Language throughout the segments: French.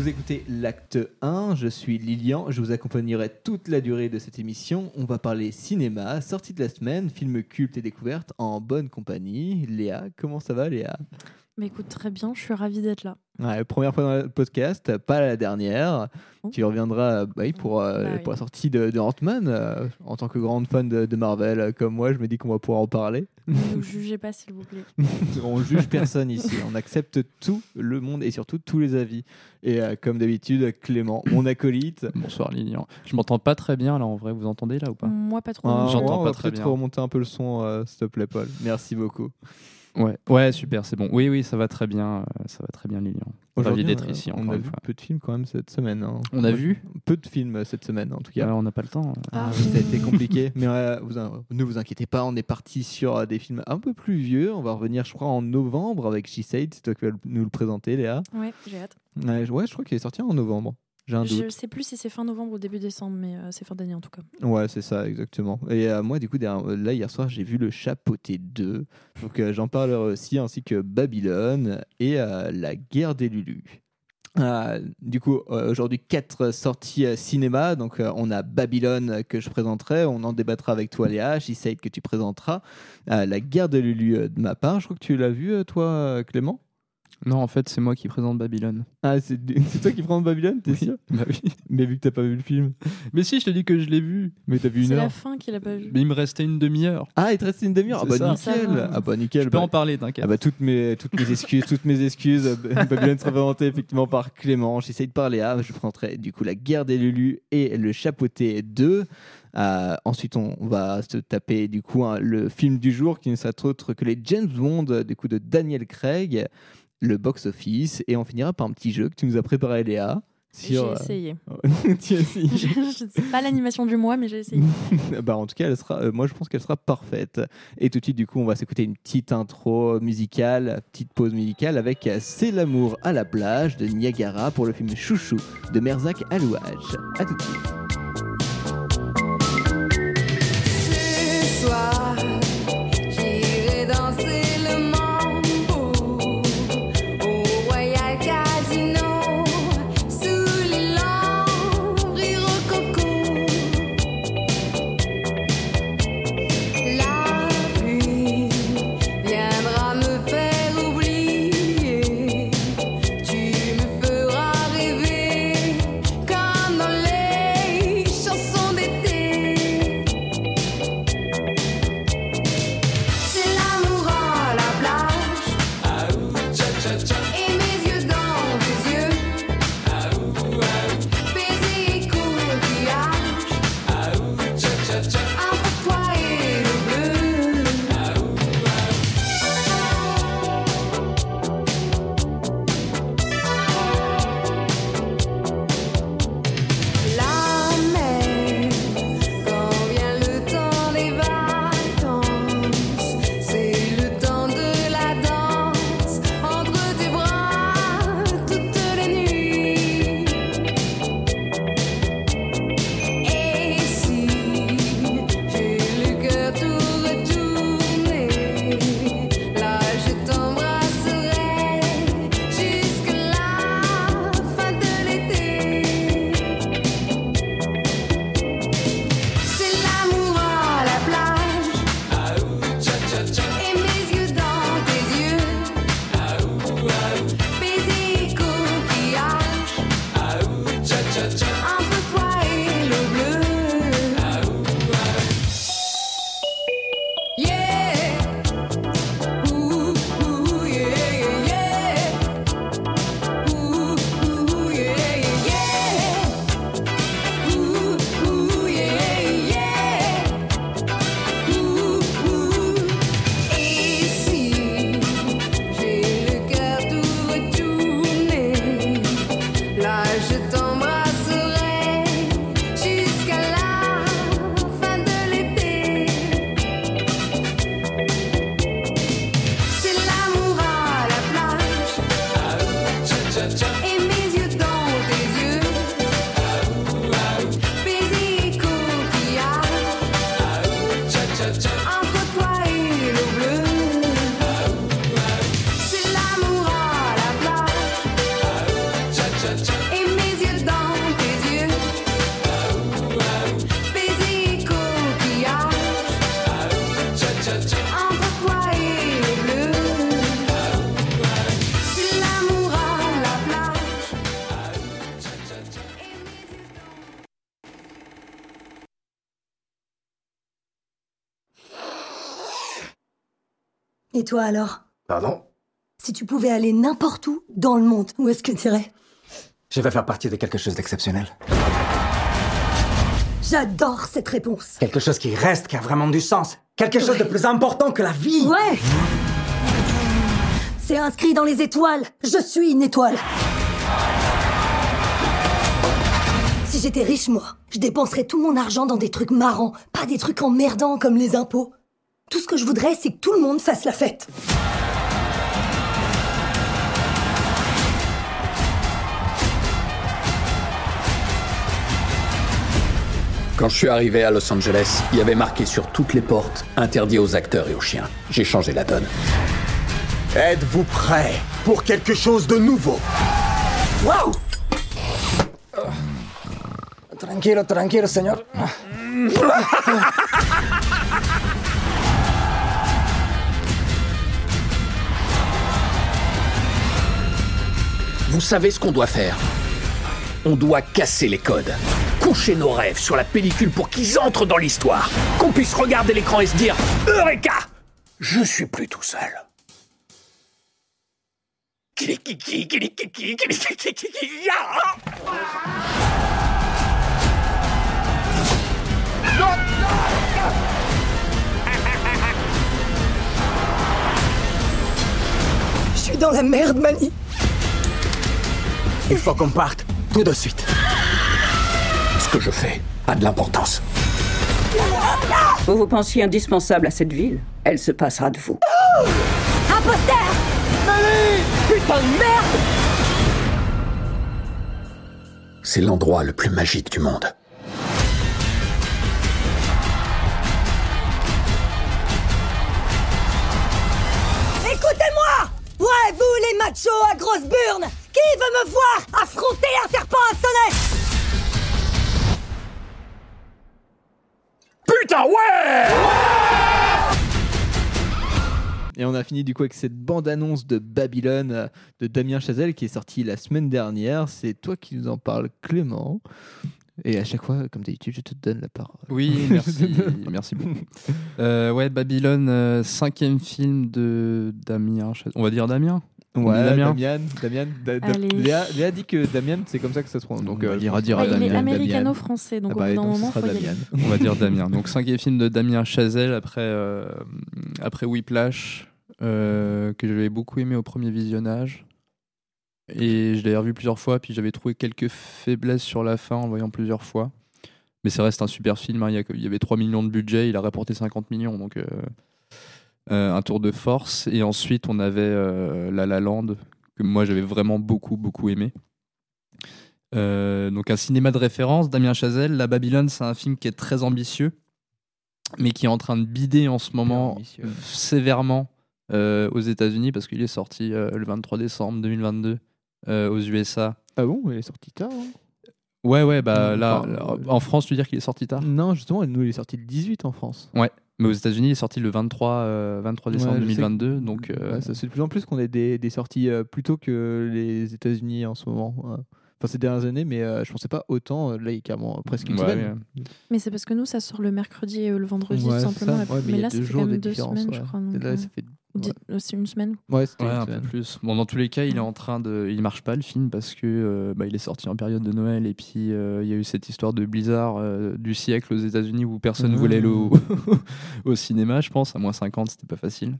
Vous écoutez l'acte 1, je suis Lilian, je vous accompagnerai toute la durée de cette émission. On va parler cinéma, sortie de la semaine, films cultes et découvertes en bonne compagnie. Léa, comment ça va Léa? Mais écoute, très bien, je suis ravie d'être là. Ouais, première fois dans le podcast, pas la dernière. Oh. Tu reviendras bah pour, euh, Bah oui. pour la sortie de, de Ant-Man. euh, en tant que grande fan de, de Marvel euh, comme moi, je me dis qu'on va pouvoir en parler. Ne nous jugez pas, s'il vous plaît. On juge personne ici, on accepte tout le monde et surtout tous les avis. Et euh, comme d'habitude, Clément, mon acolyte. Bonsoir Lilian. Je m'entends pas très bien là en vrai, vous entendez là ou pas? Moi, pas trop. Ah, J'entends on pas va très peut-être bien. remonter un peu le son, euh, s'il te plaît, Paul. Merci beaucoup. Ouais, ouais, super, c'est bon. Oui, oui, ça va très bien, euh, ça va très bien Lilian. Ravi Aujourd'hui, d'être ici On encore a une vu fois. peu de films quand même cette semaine. hein. On a vu Peu de films euh, cette semaine en tout cas. Ouais, On n'a pas le temps. Ah, Ah. oui, ça a été compliqué, mais euh, vous, ne vous inquiétez pas, on est parti sur euh, des films un peu plus vieux. On va revenir, je crois, en novembre avec She Said. C'est toi qui vas nous le présenter, Léa. Ouais, j'ai hâte. Ouais, je crois qu'il est sorti en novembre. Un doute. Je sais plus si c'est fin novembre ou début décembre, mais euh, c'est fin d'année en tout cas. Ouais, c'est ça, exactement. Et euh, moi, du coup, derrière- euh, là, hier soir, j'ai vu Le Chapeauté 2. Donc, euh, j'en parlerai aussi, ainsi que Babylone et La guerre des Lulus. Du coup, euh, aujourd'hui, quatre sorties euh, cinéma. Donc, euh, on a Babylone que je présenterai. On en débattra avec toi, Léa. She-Said que tu présenteras. La guerre des Lulus euh, de ma part. Je crois que tu l'as vu, toi, Clément? Non, en fait, c'est moi qui présente Babylone. Ah, c'est c'est toi qui prends Babylone, t'es Oui. sûr Bah oui. Mais vu que t'as pas vu le film. Mais si, je te dis que je l'ai vu. Mais t'as vu une C'est heure. la fin qu'il a pas vu. Mais il me restait une demi-heure. Ah, il te reste une demi-heure. Ah, C'est bah, ça. nickel. Va. Ah, bah, nickel. Je peux Bah, en parler, t'inquiète. Ah bah toutes mes toutes mes excuses, toutes mes excuses. Euh, Babylone sera présenté effectivement par Clément. J'essaye de parler à. Je présenterai du coup la guerre des Lulus et le Chapeauté 2. Euh, ensuite, on va se taper du coup hein, le film du jour qui ne sera autre que les James Bond euh, du coup de Daniel Craig, le box office, et on finira par un petit jeu que tu nous as préparé Léa. J'ai Sur, euh, essayé. tu as essayé. je sais pas l'animation du mois, mais j'ai essayé. bah, en tout cas, elle sera, euh, moi je pense qu'elle sera parfaite. Et tout de suite, du coup, on va s'écouter une petite intro musicale, petite pause musicale avec euh, C'est l'amour à la plage de Niagara pour le film Chouchou de Merzak Alouage. A tout de suite. Ce soir, toi alors? Pardon? Si tu pouvais aller n'importe où dans le monde, où est-ce que tu irais? Je vais faire partie de quelque chose d'exceptionnel. J'adore cette réponse. Quelque chose qui reste, qui a vraiment du sens. Quelque chose de plus important que la vie. Ouais C'est inscrit dans les étoiles. Je suis une étoile. Si j'étais riche, moi, je dépenserais tout mon argent dans des trucs marrants, pas des trucs emmerdants comme les impôts. Tout ce que je voudrais, c'est que tout le monde fasse la fête. Quand je suis arrivé à Los Angeles, il y avait marqué sur toutes les portes interdit aux acteurs et aux chiens. J'ai changé la donne. Êtes-vous prêts pour quelque chose de nouveau? Waouh Tranquilo, tranquilo, señor. Vous savez ce qu'on doit faire On doit casser les codes. Coucher nos rêves sur la pellicule pour qu'ils entrent dans l'histoire. Qu'on puisse regarder l'écran et se dire Eureka Je suis plus tout seul. Ya Je suis dans la merde, Mani. Il faut qu'on parte tout de suite. Ce que je fais a de l'importance. Vous vous pensiez indispensable à cette ville Elle se passera de vous. Imposteur Putain de merde C'est l'endroit le plus magique du monde. Écoutez-moi Ouais, vous les machos à grosse burne Qui veut me voir affronter un serpent à sonnet Putain, ouais Et on a fini du coup avec cette bande-annonce de Babylone euh, de Damien Chazelle qui est sortie la semaine dernière. C'est toi qui nous en parles, Clément. Et à chaque fois, comme d'habitude, je te donne la parole. Oui, merci, merci beaucoup. Euh, ouais, Babylone, euh, cinquième film de Damien. Chaz- On va dire Damien Ouais, Damien Damien. Damien. Da- da- Allez. Léa, Léa dit que Damien, c'est comme ça que ça se prononce. Donc, On va euh, dire- je pense dire Ouais, il est Damien, américano-français, donc Ah bah, au bout d'un moment, faut. Damien. On va dire Damien. Donc cinquième film de Damien Chazelle après, euh, après Whiplash, euh, que j'avais beaucoup aimé au premier visionnage. Et je l'avais revu plusieurs fois, puis j'avais trouvé quelques faiblesses sur la fin en le voyant plusieurs fois. Mais ça reste un super film. hein. Il y il avait 3 millions de budget, il a rapporté 50 millions, donc euh, un tour de force. Et ensuite, on avait euh, La La Land, que moi j'avais vraiment beaucoup, beaucoup aimé. Euh, donc un cinéma de référence, Damien Chazelle. La Babylone, c'est un film qui est très ambitieux, mais qui est en train de bider en ce moment sévèrement euh, aux États-Unis parce qu'il est sorti euh, le 23 décembre 2022 euh, aux USA. Ah bon? Il est sorti tard hein? Ouais, ouais, bah là, enfin, là, euh, en France, tu veux dire qu'il est sorti tard? Non, justement, nous, il est sorti le 18 en France. Mais aux États-Unis, il est sorti le 23, euh, 23 décembre Ouais, je sais que- 2022. Donc, euh, Ouais, ça se fait de plus en plus qu'on ait des, des sorties euh, plus tôt que les États-Unis en ce moment. ouais. Enfin, ces dernières années, mais euh, je pensais pas autant. Là, il y a carrément presque une ouais, semaine. Mais c'est parce que nous, ça sort le mercredi et le vendredi, Ouais, tout c'est simplement. mais, là, deux ça fait jours quand de même deux semaines, ouais. je crois. Donc, là, euh, ça fait... ou dix- euh, C'est une semaine. Ouais, c'était Ouais, un peu plus. Bon, dans tous les cas, il est en train de. Il marche pas le film parce que euh, bah, il est sorti en période de Noël et puis euh, il y a eu cette histoire de blizzard euh, du siècle aux États-Unis où personne Ah. voulait aller au, au cinéma, je pense. À moins 50, c'était pas facile.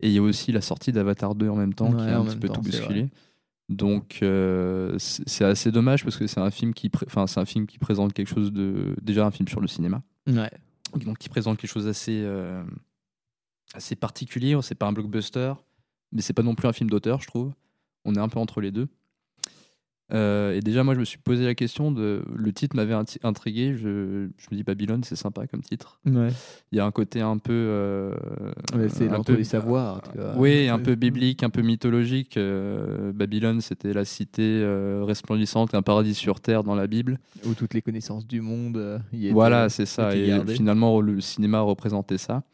Et il y a aussi la sortie d'Avatar 2 en même temps qui Ouais, a un petit peu temps, tout bousculé. Donc euh, c'est assez dommage parce que c'est un film qui, pré- enfin c'est un film qui présente quelque chose de déjà un film sur le cinéma Ouais. donc qui présente quelque chose assez euh, assez particulier. C'est pas un blockbuster, mais c'est pas non plus un film d'auteur, je trouve. On est un peu entre les deux. Euh, et déjà, moi, je me suis posé la question de. Le titre m'avait intrigué. Je, je me dis Babylone, c'est sympa comme titre. Ouais. Il y a un côté un peu. euh, c'est un peu- les savoirs. oui, un peu biblique, un peu mythologique. Euh, Babylone, c'était la cité resplendissante, un paradis sur terre dans la Bible. Où toutes les connaissances du monde y étaient- Voilà, c'est ça. Et gardées. finalement, le cinéma représentait ça.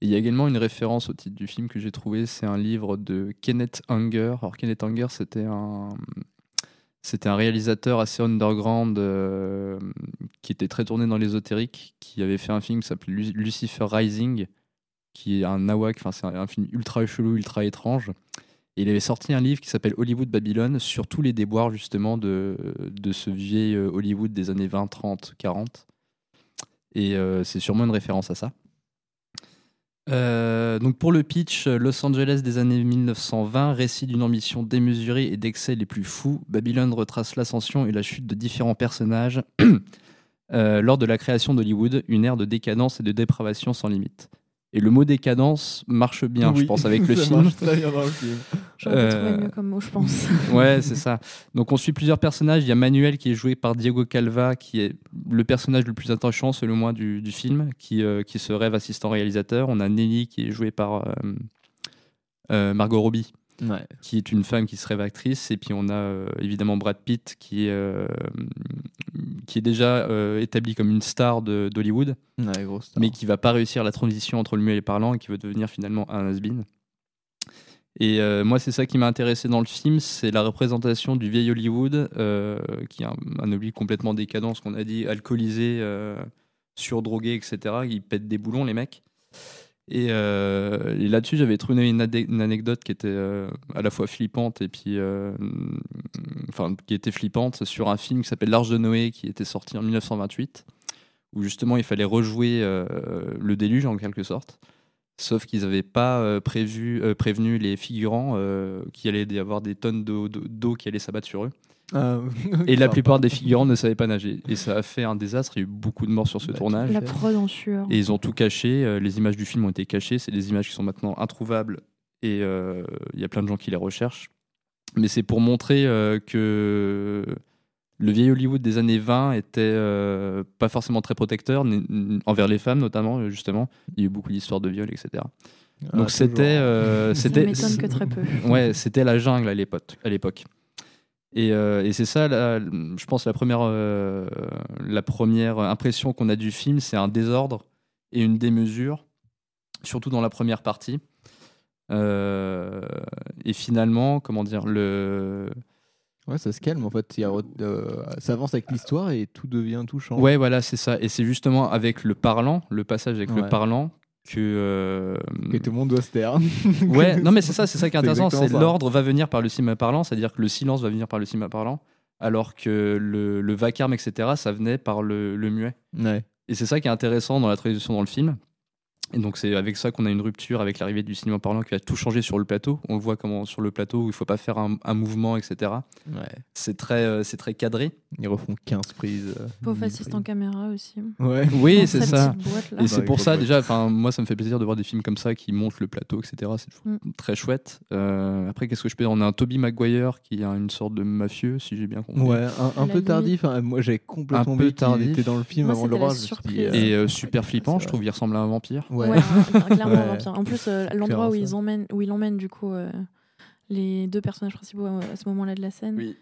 Il y a également une référence au titre du film que j'ai trouvé. C'est un livre de Kenneth Anger. Alors, Kenneth Anger, c'était un. C'était un réalisateur assez underground euh, qui était très tourné dans l'ésotérique, qui avait fait un film qui s'appelait Lu- Lucifer Rising, qui est un nawak, enfin c'est un, film ultra chelou, ultra étrange. Et il avait sorti un livre qui s'appelle Hollywood Babylone sur tous les déboires justement de, de ce vieil euh, Hollywood des années 20, 30, 40. Et euh, c'est sûrement une référence à ça. Euh, donc pour le pitch, Los Angeles des années 1920, récit d'une ambition démesurée et d'excès les plus fous, Babylone retrace l'ascension et la chute de différents personnages euh, lors de la création d'Hollywood, une ère de décadence et de dépravation sans limite. Et le mot décadence marche bien, je pense, avec le ça film. marche très bien dans le film. J'aurais Euh, trouvé mieux comme mot, je pense. Ouais, c'est ça. Donc on suit plusieurs personnages. Il y a Manuel qui est joué par Diego Calva, qui est le personnage le plus attachant selon moi du, du film, qui, euh, qui se rêve assistant réalisateur. On a Nelly qui est jouée par euh, euh, Margot Robbie, Ouais. qui est une femme qui se rêve actrice. Et puis on a euh, évidemment Brad Pitt, qui est, euh, qui est déjà euh, établi comme une star d'Hollywood, Ouais, mais qui va pas réussir la transition entre le muet et le parlant et qui va devenir finalement un has-been. Et moi, c'est ça qui m'a intéressé dans le film, c'est la représentation du vieil Hollywood, qui est un, un complètement décadent, ce qu'on a dit, alcoolisé, surdrogué, etc. Ils pètent des boulons, les mecs. Et, euh, et là-dessus, j'avais trouvé une, anecdote qui était euh, à la fois flippante et puis, euh, qui était flippante sur un film qui s'appelle L'Arche de Noé, qui était sorti en 1928, où justement il fallait rejouer le déluge en quelque sorte. Sauf qu'ils n'avaient pas prévu, prévenu les figurants qu'il allait y avoir des tonnes d'eau qui allaient s'abattre sur eux. Ah, Et la plupart des figurants ne savaient pas nager. Et ça a fait un désastre. Il y a eu beaucoup de morts sur ce Bah, tournage. La prod en sueur. Et ils ont tout caché. euh, Les images du film ont été cachées. C'est des images qui sont maintenant introuvables. Et euh, il y a plein de gens qui les recherchent. Mais c'est pour montrer euh, que le vieil Hollywood des années 20 était euh, pas forcément très protecteur, envers les femmes notamment, justement. Il y a eu beaucoup d'histoires de viol, etc. Ah, Donc c'était. euh, Ça c'était m'étonne que très peu. Ouais, c'était la jungle à l'époque. Et, euh, et c'est ça, je pense, la première, euh, la première impression qu'on a du film, c'est un désordre et une démesure, surtout dans la première partie. Euh, et finalement, comment dire, le. Ouais, ça se calme en fait. Il y a euh, ça avance avec l'histoire et tout devient tout change. Ouais, voilà, c'est ça. Et c'est justement avec le parlant, le passage avec le parlant, que. euh, Que tout le monde doit se taire. Ouais, non mais c'est ça, c'est ça qui est intéressant, c'est l'ordre va venir par le cinéma parlant, c'est-à-dire que le silence va venir par le cinéma parlant, alors que le, le vacarme, etc., ça venait par le, le muet. Ouais. Et c'est ça qui est intéressant dans la traduction dans le film. Et donc c'est avec ça qu'on a une rupture avec l'arrivée du cinéma parlant qui va tout changer sur le plateau. On le voit comment sur le plateau où il faut pas faire un, un mouvement, etc. ouais. C'est très, euh, c'est très cadré. Ils refont 15 prises. euh, Pauvre 1000 assistant caméra aussi. Ouais. Oui, c'est ça. boîte. Et c'est pour ça déjà, enfin moi ça me fait plaisir de voir des films comme ça qui montent le plateau, etc. C'est Mm. très chouette. Euh, après qu'est-ce que je peux dire? On a un Toby Maguire qui est une sorte de mafieux, si j'ai bien compris. Ouais, un, peu tardif. hein. Moi, j'ai complètement Un peu tardif. était dans le film Moi, avant le euh, Et euh, super flippant, je trouve. Il ressemble à un vampire. Ouais. Ouais, clairement un Ouais. vampire. En plus, euh, l'endroit où ils emmènent, où il emmène du coup euh, les deux personnages principaux euh, à ce moment-là de la scène, Oui.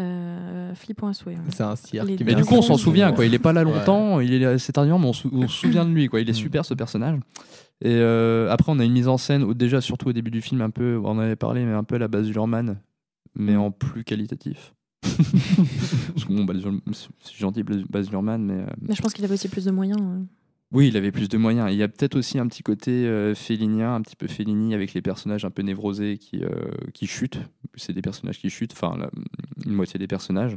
euh, flippant à souhait. ouais. C'est un cirque. Mais Bien du coup, on s'en souvient, quoi. Il est pas là Ouais. longtemps, il est assez tardivement, mais on, sou- on se souvient de lui, quoi. Il est Mm. super ce personnage. Et euh, après, on a une mise en scène, déjà surtout au début du film, un peu, on en avait parlé, mais un peu à la base Luhrmann, mais Mm. en plus qualitatif. Parce que bon, Baz Luhrmann- c'est gentil Baz Luhrmann, mais euh, Mais je pense qu'il avait aussi plus de moyens. euh. Oui, il avait plus de moyens. Il y a peut-être aussi un petit côté euh, félinien, un petit peu Fellini avec les personnages un peu névrosés qui, euh, qui chutent. C'est des personnages qui chutent, enfin la- une moitié des personnages.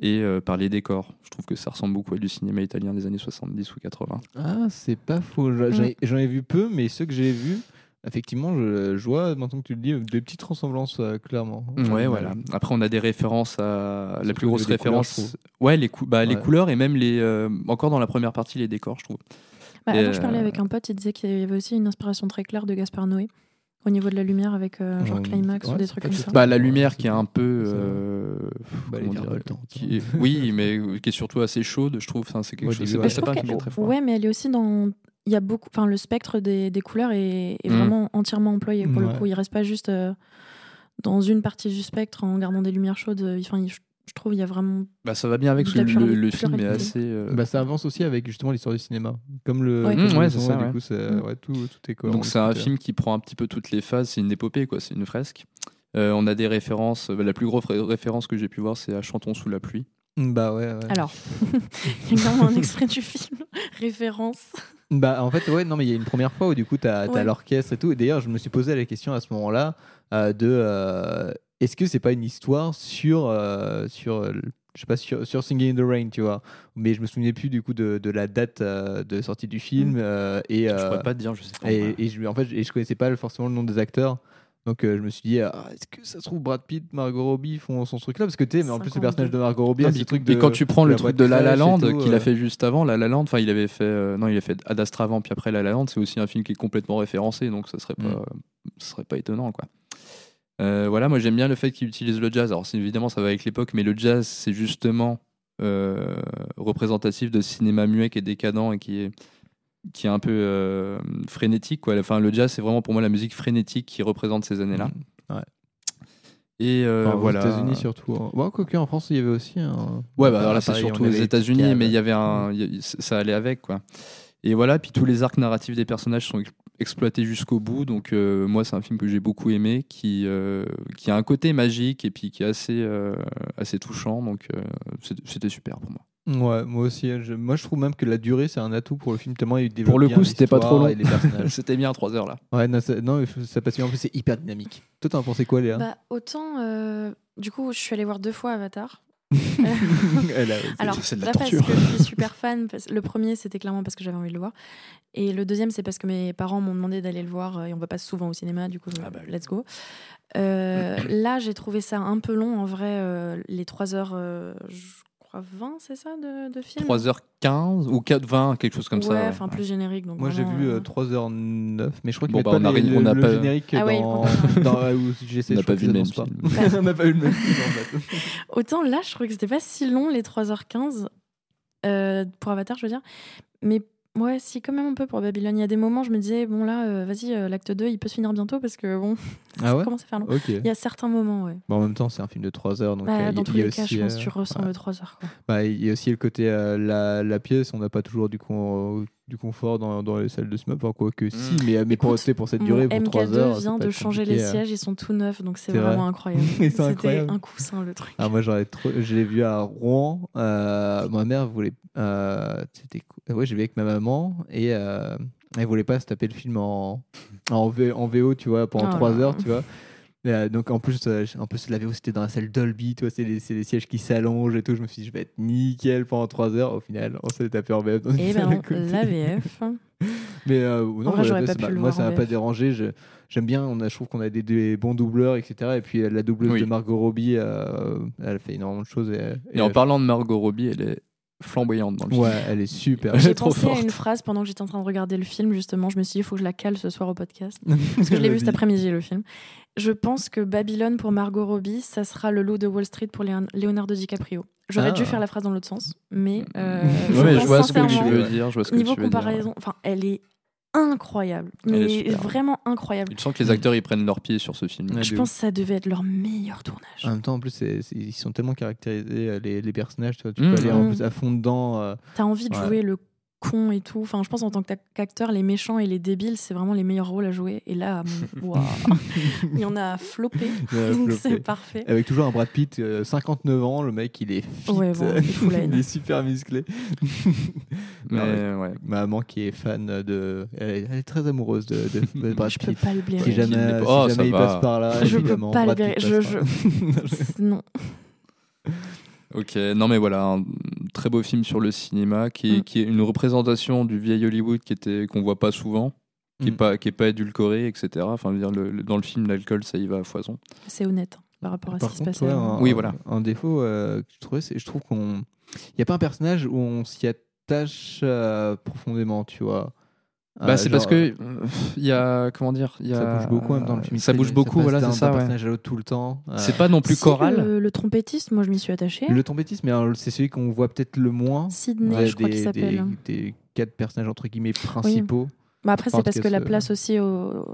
Et euh, par les décors. Je trouve que ça ressemble beaucoup à du cinéma italien des années 70 ou 80. Ah, c'est pas faux. J'en ai, j'en ai vu peu, mais ceux que j'ai vus, effectivement, je, je vois, maintenant que tu le dis, des petites ressemblances, euh, clairement. Ouais, voilà. Après, on a des références à. La plus grosse des couleurs, référence. ouais, les, cou- bah, les couleurs et même les. euh, encore dans la première partie, les décors, je trouve. Bah, Et, je parlais euh, avec un pote, il disait qu'il y avait aussi une inspiration très claire de Gaspard Noé au niveau de la lumière avec euh, genre Climax ouais, ou des trucs comme ça. Bah, la lumière qui est un peu. Euh, Bah, comment dire, qui est- Oui, mais qui est surtout assez chaude, je trouve. C'est quelque chose. C'est pas, très fort. Ouais, mais elle est aussi dans. Il y a beaucoup. Enfin, le spectre des, des couleurs est, est Mm. vraiment entièrement employé pour Ouais. le coup. Il reste pas juste euh, dans une partie du spectre en gardant des lumières chaudes. Enfin, il- je, je trouve il y a vraiment. Bah, ça va bien avec le, film est assez. euh, Bah, ça avance aussi avec justement l'histoire du cinéma. Comme le. Ouais. Mmh, ouais, c'est ça, Du ouais. coup, c'est- Mm. ouais, tout, tout est cohérent. Donc c'est un film qui prend un petit peu toutes les phases, c'est une épopée quoi, c'est une fresque. Euh, on a des références, euh, la plus grosse ré- référence que j'ai pu voir c'est à Chantons sous la pluie. Bah ouais, ouais. Alors, il y a un extrait du film, référence. Bah, en fait, ouais, non, mais il y a une première fois où du coup, tu as, Ouais. l'orchestre et tout. Et d'ailleurs, je me suis posé la question à ce moment-là euh, de euh, est-ce que c'est pas une histoire sur, euh, sur je sais pas, sur, sur Singing in the Rain, tu vois? Mais je me souvenais plus du coup de, de la date euh, de sortie du film. euh, et, Je euh, pourrais pas te dire, je sais pas. et, et je, en fait, et je connaissais pas forcément le nom des acteurs. Donc euh, je me suis dit, ah, est-ce que ça se trouve Brad Pitt, Margot Robbie font son truc là Parce que tu sais, mais en plus le 52. personnage de Margot Robbie, Non, ce truc de. quand tu prends le truc de La La et Land qu'il euh, a fait juste avant, La La Land, enfin il avait fait euh, non il a fait Ad Astra avant puis après La La Land, c'est aussi un film qui est complètement référencé donc ça serait pas Mm. ça serait pas étonnant quoi. Euh, voilà, moi j'aime bien le fait qu'il utilise le jazz. Alors c'est évidemment ça va avec l'époque, mais le jazz c'est justement euh, représentatif de cinéma muet qui est décadent et qui est qui est un peu euh, frénétique quoi. Enfin le jazz c'est vraiment pour moi la musique frénétique qui représente ces années là. Ouais. Et euh, Enfin, aux. États-Unis surtout. hein. Quoique en France, il y avait aussi un. Ouais, bah alors là, c'est surtout aux États-Unis, mais il y avait un, y ça allait avec, quoi. Et voilà, puis tous les arcs narratifs des personnages sont ex- exploités jusqu'au bout. Donc, euh, moi, c'est un film que j'ai beaucoup aimé, qui, euh, qui a un côté magique et puis qui est assez, euh, assez touchant. Donc, euh, c'était super pour moi. Ouais, moi aussi. hein, je- moi, je trouve même que la durée, c'est un atout pour le film, tellement il développe Pour le bien coup, c'était pas trop long. c'était bien, 3 heures là. ouais, non, ça, non, mais ça passe bien. En plus, c'est hyper dynamique. Toi, t'en pensais quoi, Léa Bah, autant, euh, du coup, je suis allée voir deux fois Avatar. Elle a- Alors, c'est de la pas parce torture. que je suis super fan. parce- Le premier, c'était clairement parce que j'avais envie de le voir. Et le deuxième, c'est parce que mes parents m'ont demandé d'aller le voir euh, et on va pas souvent au cinéma, du coup, Ah bah let's go. Euh, là, j'ai trouvé ça un peu long. En vrai, euh, les 3 heures, euh, je crois 20, c'est ça, de, de film? 3h15 ou 4h20, quelque chose comme ouais, ça. ouais. enfin plus générique. Donc Moi, j'ai vu euh, euh, 3h09, mais je crois qu'il Bon, bah, pas on a les- le, le pas- générique Ah dans, autant. dans, euh, où j'essaie, On n'a pas vu que le même film. pas. on n'a pas vu le même film, en fait. Autant là, je trouvais que c'était pas si long, les 3h15, euh, pour Avatar, je veux dire. Mais ouais, si, quand même un peu pour Babylone. Il y a des moments, je me disais, bon là, euh, vas-y, euh, l'acte 2, il peut se finir bientôt parce que bon, Ah ça ouais commence à faire long. Il y a certains moments, ouais. Bon, en même temps, c'est un film de 3 heures. Donc, Bah, euh, dans il tous y a les cas, aussi, je pense que euh, tu ressens ouais. le 3 heures. Quoi. Bah, il y a aussi le côté la, la pièce, on n'a pas toujours du, con- du confort dans, dans les salles de cinéma, enfin quoi que si, mais, mais pour, sais, pour cette durée, pour 3 MK2 heures. ça vient peut de changer les euh. sièges, ils sont tout neufs, donc c'est C'est vrai. vraiment incroyable. C'était un coussin, le truc. Ah, moi, j'aurais trop. Je l'ai vu à Rouen. euh, ma mère voulait. euh, C'était. Ouais, j'ai vu avec ma maman et euh, elle voulait pas se taper le film en, en, V- en VO, tu vois, pendant Oh 3 là. heures, tu vois. Euh, donc en plus, euh, en plus la VO c'était dans la salle Dolby, tu vois, c'est les, sièges qui s'allongent et tout. Je me suis dit, je vais être nickel pendant 3 heures. Au final, on s'est tapé en VF dans une Et salle à ben, côté. la VF. Mais euh, non, vrai, pas le moi, ça m'a pas dérangé. J'aime bien, on a, je trouve qu'on a des, des bons doubleurs, etc. Et puis euh, la doubleuse Oui. de Margot Robbie, euh, elle fait énormément de choses. Et, Et en parlant de Margot Robbie, elle est flamboyante dans le film. Ouais, elle est super. Elle est J'ai trop pensé à forte. une phrase pendant que j'étais en train de regarder le film, justement. Je me suis dit, il faut que je la cale ce soir au podcast. Parce que je l'ai vu cet après-midi, le film. Je pense que Babylone pour Margot Robbie, ça sera le loup de Wall Street pour Léon- Leonardo DiCaprio. J'aurais Ah. dû faire la phrase dans l'autre sens, mais euh, Ouais, je mais je vois ce que tu veux dire. Je vois ce que niveau tu veux dire, comparaison, enfin, elle est incroyable, Elle est mais super. vraiment incroyable. Tu sens que les acteurs ils prennent leur pied sur ce film. Ouais, Je pense que ça devait être leur meilleur tournage. En même temps, en plus, ils sont tellement caractérisés, euh, les, les personnages. Tu, vois, tu Mmh. peux aller en Mmh. plus à fond dedans. euh, T'as envie de Ouais. jouer le con et tout. Enfin, je pense en tant qu'ac- qu'acteur, les méchants et les débiles, c'est vraiment les meilleurs rôles à jouer. Et là, waouh, il y en a a Donc c'est parfait. Avec toujours un Brad Pitt, euh, 59 ans, le mec, il est fit. Ouais, bon, il est super musclé. Mais ouais. Maman qui est fan de. Elle est, elle est très amoureuse de, de- de Brad Je peux Pitt. pas le blairer. Si jamais, l'est si. Oh, jamais ça il va. passe par là, Je peux pas le Brad Pitt blairer. Je- non. Ok, non mais voilà, très beau film sur le cinéma qui est, Mm. qui est une représentation du vieil Hollywood qui était qu'on voit pas souvent, qui est Mm. pas qui est pas édulcoré, etc. Enfin, dire, le- le- dans le film, l'alcool, ça y va à foison. C'est honnête hein, par rapport à Par ce qui se passait. ouais, un, Oui, voilà. un défaut euh, que je trouvais, c'est je trouve qu'on. Il n'y a pas un personnage où on s'y attache euh, profondément, tu vois. Bah, Euh, c'est parce que euh, il y a comment dire, il y a Ça bouge beaucoup même dans le film. Ça bouge beaucoup, passe voilà, c'est ça. ouais. personnage à l'autre tout le temps. Euh, C'est pas non plus Si, choral. Le, le trompettiste, moi je m'y suis attachée. Le trompettiste, mais c'est celui qu'on voit peut-être le moins. Sydney, je crois qu'il s'appelle. Des, des quatre personnages entre guillemets principaux. Bah après, c'est parce que la ce- place aussi au-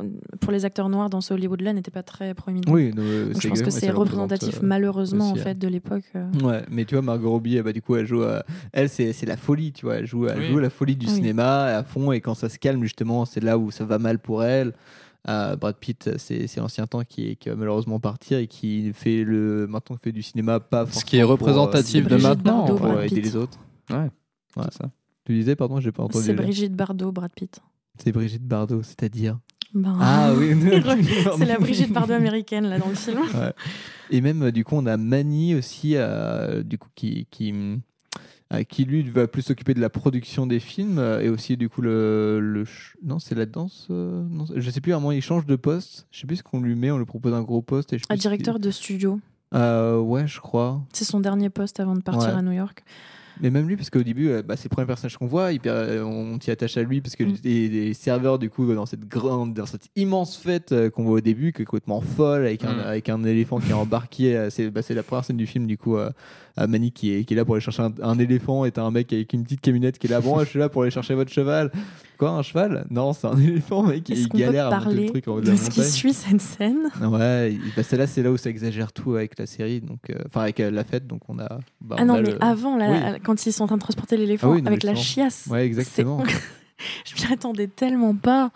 pour les acteurs noirs dans ce Hollywood-là n'était pas très proéminente. Oui, non, euh, Donc je pense que c'est représentatif euh, malheureusement en fait de l'époque. euh. Ouais, mais tu vois, Margot Robbie, bah, du coup, elle joue. euh, elle, c'est c'est la folie, tu vois. Elle joue, elle Oui. joue la folie du Oui. cinéma à fond, et quand ça se calme, justement, c'est là où ça va mal pour elle. Euh, Brad Pitt, c'est c'est l'ancien temps qui, est- qui va malheureusement partir et qui fait le maintenant fait du cinéma pas Ce qui est euh, représentatif de maintenant. Bardot, pour aider les autres. Ouais. Ouais. C'est ça. Tu disais, pardon, j'ai pas entendu. C'est. Brigitte Bardot, Brad Pitt. C'est Brigitte Bardot, c'est-à-dire. Ben, Ah oui. c'est la Brigitte Bardot américaine là dans le film. Ouais. Et même, euh, du coup, on a Mani aussi, euh, du coup, qui, qui, euh, qui lui va plus s'occuper de la production des films euh, et aussi, du coup, le. le non, c'est la danse non, Je sais plus, à un moment, il change de poste. Je sais plus ce qu'on lui met, on lui propose un gros poste. Et je sais Un directeur de studio. Ouais, je crois. C'est son dernier poste avant de partir Ouais. à New York. Mais même lui, parce qu'au début, euh, bah, c'est le premier personnage qu'on voit, il euh, on s'y attache à lui parce que Mm. les, les serveurs, du coup, dans cette grande, dans cette immense fête euh, qu'on voit au début, qui est complètement folle, avec un, Mm. avec un éléphant qui est embarqué, euh, c'est bah, c'est la première scène du film, du coup, euh, à Manny qui est, qui est là pour aller chercher un, un éléphant, et t'as un mec avec une petite camionnette qui est là, bon, je suis là pour aller chercher votre cheval. Quoi, un cheval? Non, c'est un éléphant, mec, il galère à monter le truc en haut de de la ce qui suit cette scène? Ouais, bah, celle-là, c'est là où ça exagère tout avec la série, donc, euh, enfin, avec euh, la fête, donc on a. bah, Ah on non, a mais le- avant, là, Oui. quand ils sont en train de transporter l'éléphant Ah oui, non, avec la chiasse. Ouais, exactement. Je m'y attendais tellement pas.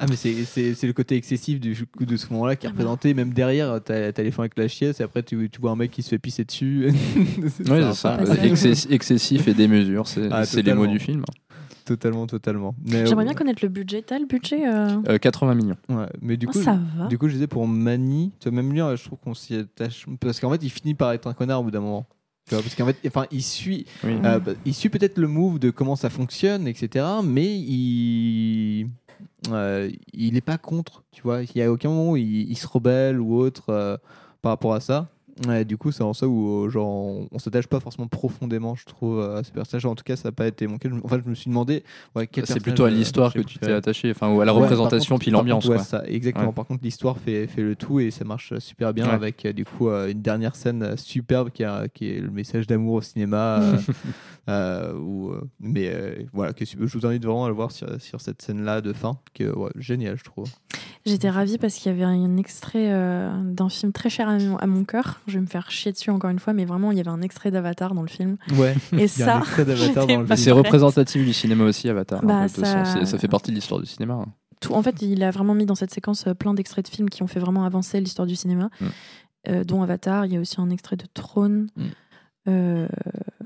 Ah mais c'est- c'est c'est le côté excessif du coup de ce moment-là qui est Ah représenté même derrière t'as t'as l'éléphant avec la chiesse et après tu, tu vois un mec qui se fait pisser dessus Oui, c'est ça. Excess- excessif et démesure, c'est Ah, c'est les mots du film. totalement totalement J'aimerais euh, bien connaître le budget. T'as le budget euh Euh, 80 millions. ouais, mais du oh, coup Ça va. du coup je disais pour Mani tu vois, même lui euh, je trouve qu'on s'y attache parce qu'en fait il finit par être un connard au bout d'un moment tu vois, parce qu'en fait enfin il suit Oui. euh, bah, il suit peut-être le move de comment ça fonctionne etc mais il euh, il est pas contre tu vois. Il y a aucun moment où il, il se rebelle ou autre euh, par rapport à ça Ouais, du coup, c'est en ça où euh, genre, on, on s'attache pas forcément profondément, je trouve, à ces personnages. En tout cas, ça n'a pas été mon cas. Je me- Enfin, je me suis demandé. Ouais, C'est plutôt à euh, l'histoire que tu t'es attaché, enfin, ou à la Ouais, représentation par puis contre- l'ambiance. contre, ouais, ça, exactement. Ouais. Par contre, l'histoire fait, fait le tout et ça marche super bien Ouais. avec euh, du coup euh, une dernière scène euh, superbe qui, a- qui est le message d'amour au cinéma. euh, euh, où, euh, mais euh, voilà, que je vous invite vraiment à le voir sur, sur cette scène-là de fin, qui est ouais, génial, je trouve. J'étais ravie parce qu'il y avait un extrait euh, d'un film très cher à mon, à mon cœur. Je vais me faire chier dessus encore une fois, mais vraiment, il y avait un extrait d'Avatar dans le film. Ouais. Et ça, c'est représentatif du cinéma aussi, Avatar. Bah, en fait, ça- sens. Ça fait partie de l'histoire du cinéma. hein. tout, en fait, il a vraiment mis dans cette séquence euh, plein d'extraits de films qui ont fait vraiment avancer l'histoire du cinéma, Mm. euh, dont Avatar. Il y a aussi un extrait de Trône. Mm. Euh,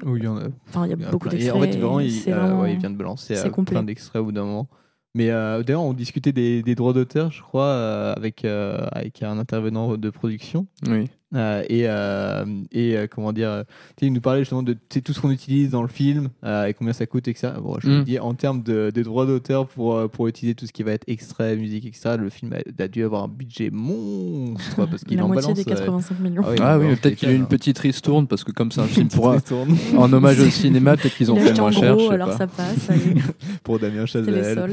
Oui, il y en a. Enfin, il y a Il y en a beaucoup d'extraits. En fait, vraiment, il, euh, vraiment- ouais, il vient de balancer euh, plein d'extraits au bout d'un moment. Mais euh, d'ailleurs, on discutait des, des droits d'auteur, je crois, euh, avec, euh, avec un intervenant de production. Oui. Euh, et euh, et euh, comment dire, il nous parlait justement de tout ce qu'on utilise dans le film euh, et combien ça coûte, etc. Bon, je Mm. dis, en termes de, de droits d'auteur pour, pour utiliser tout ce qui va être extrait, musique, etc., le film a, a dû avoir un budget monstre parce qu'il la en moitié balance. des euh, 85 millions. ah oui, Ah oui, non, mais peut-être qu'il y a eu une petite ristourne parce que comme c'est un film pour ristourne en hommage au cinéma, peut-être qu'ils ont fait moins cher. gros, je sais alors pas. ça passe. pour Damien Chazelle.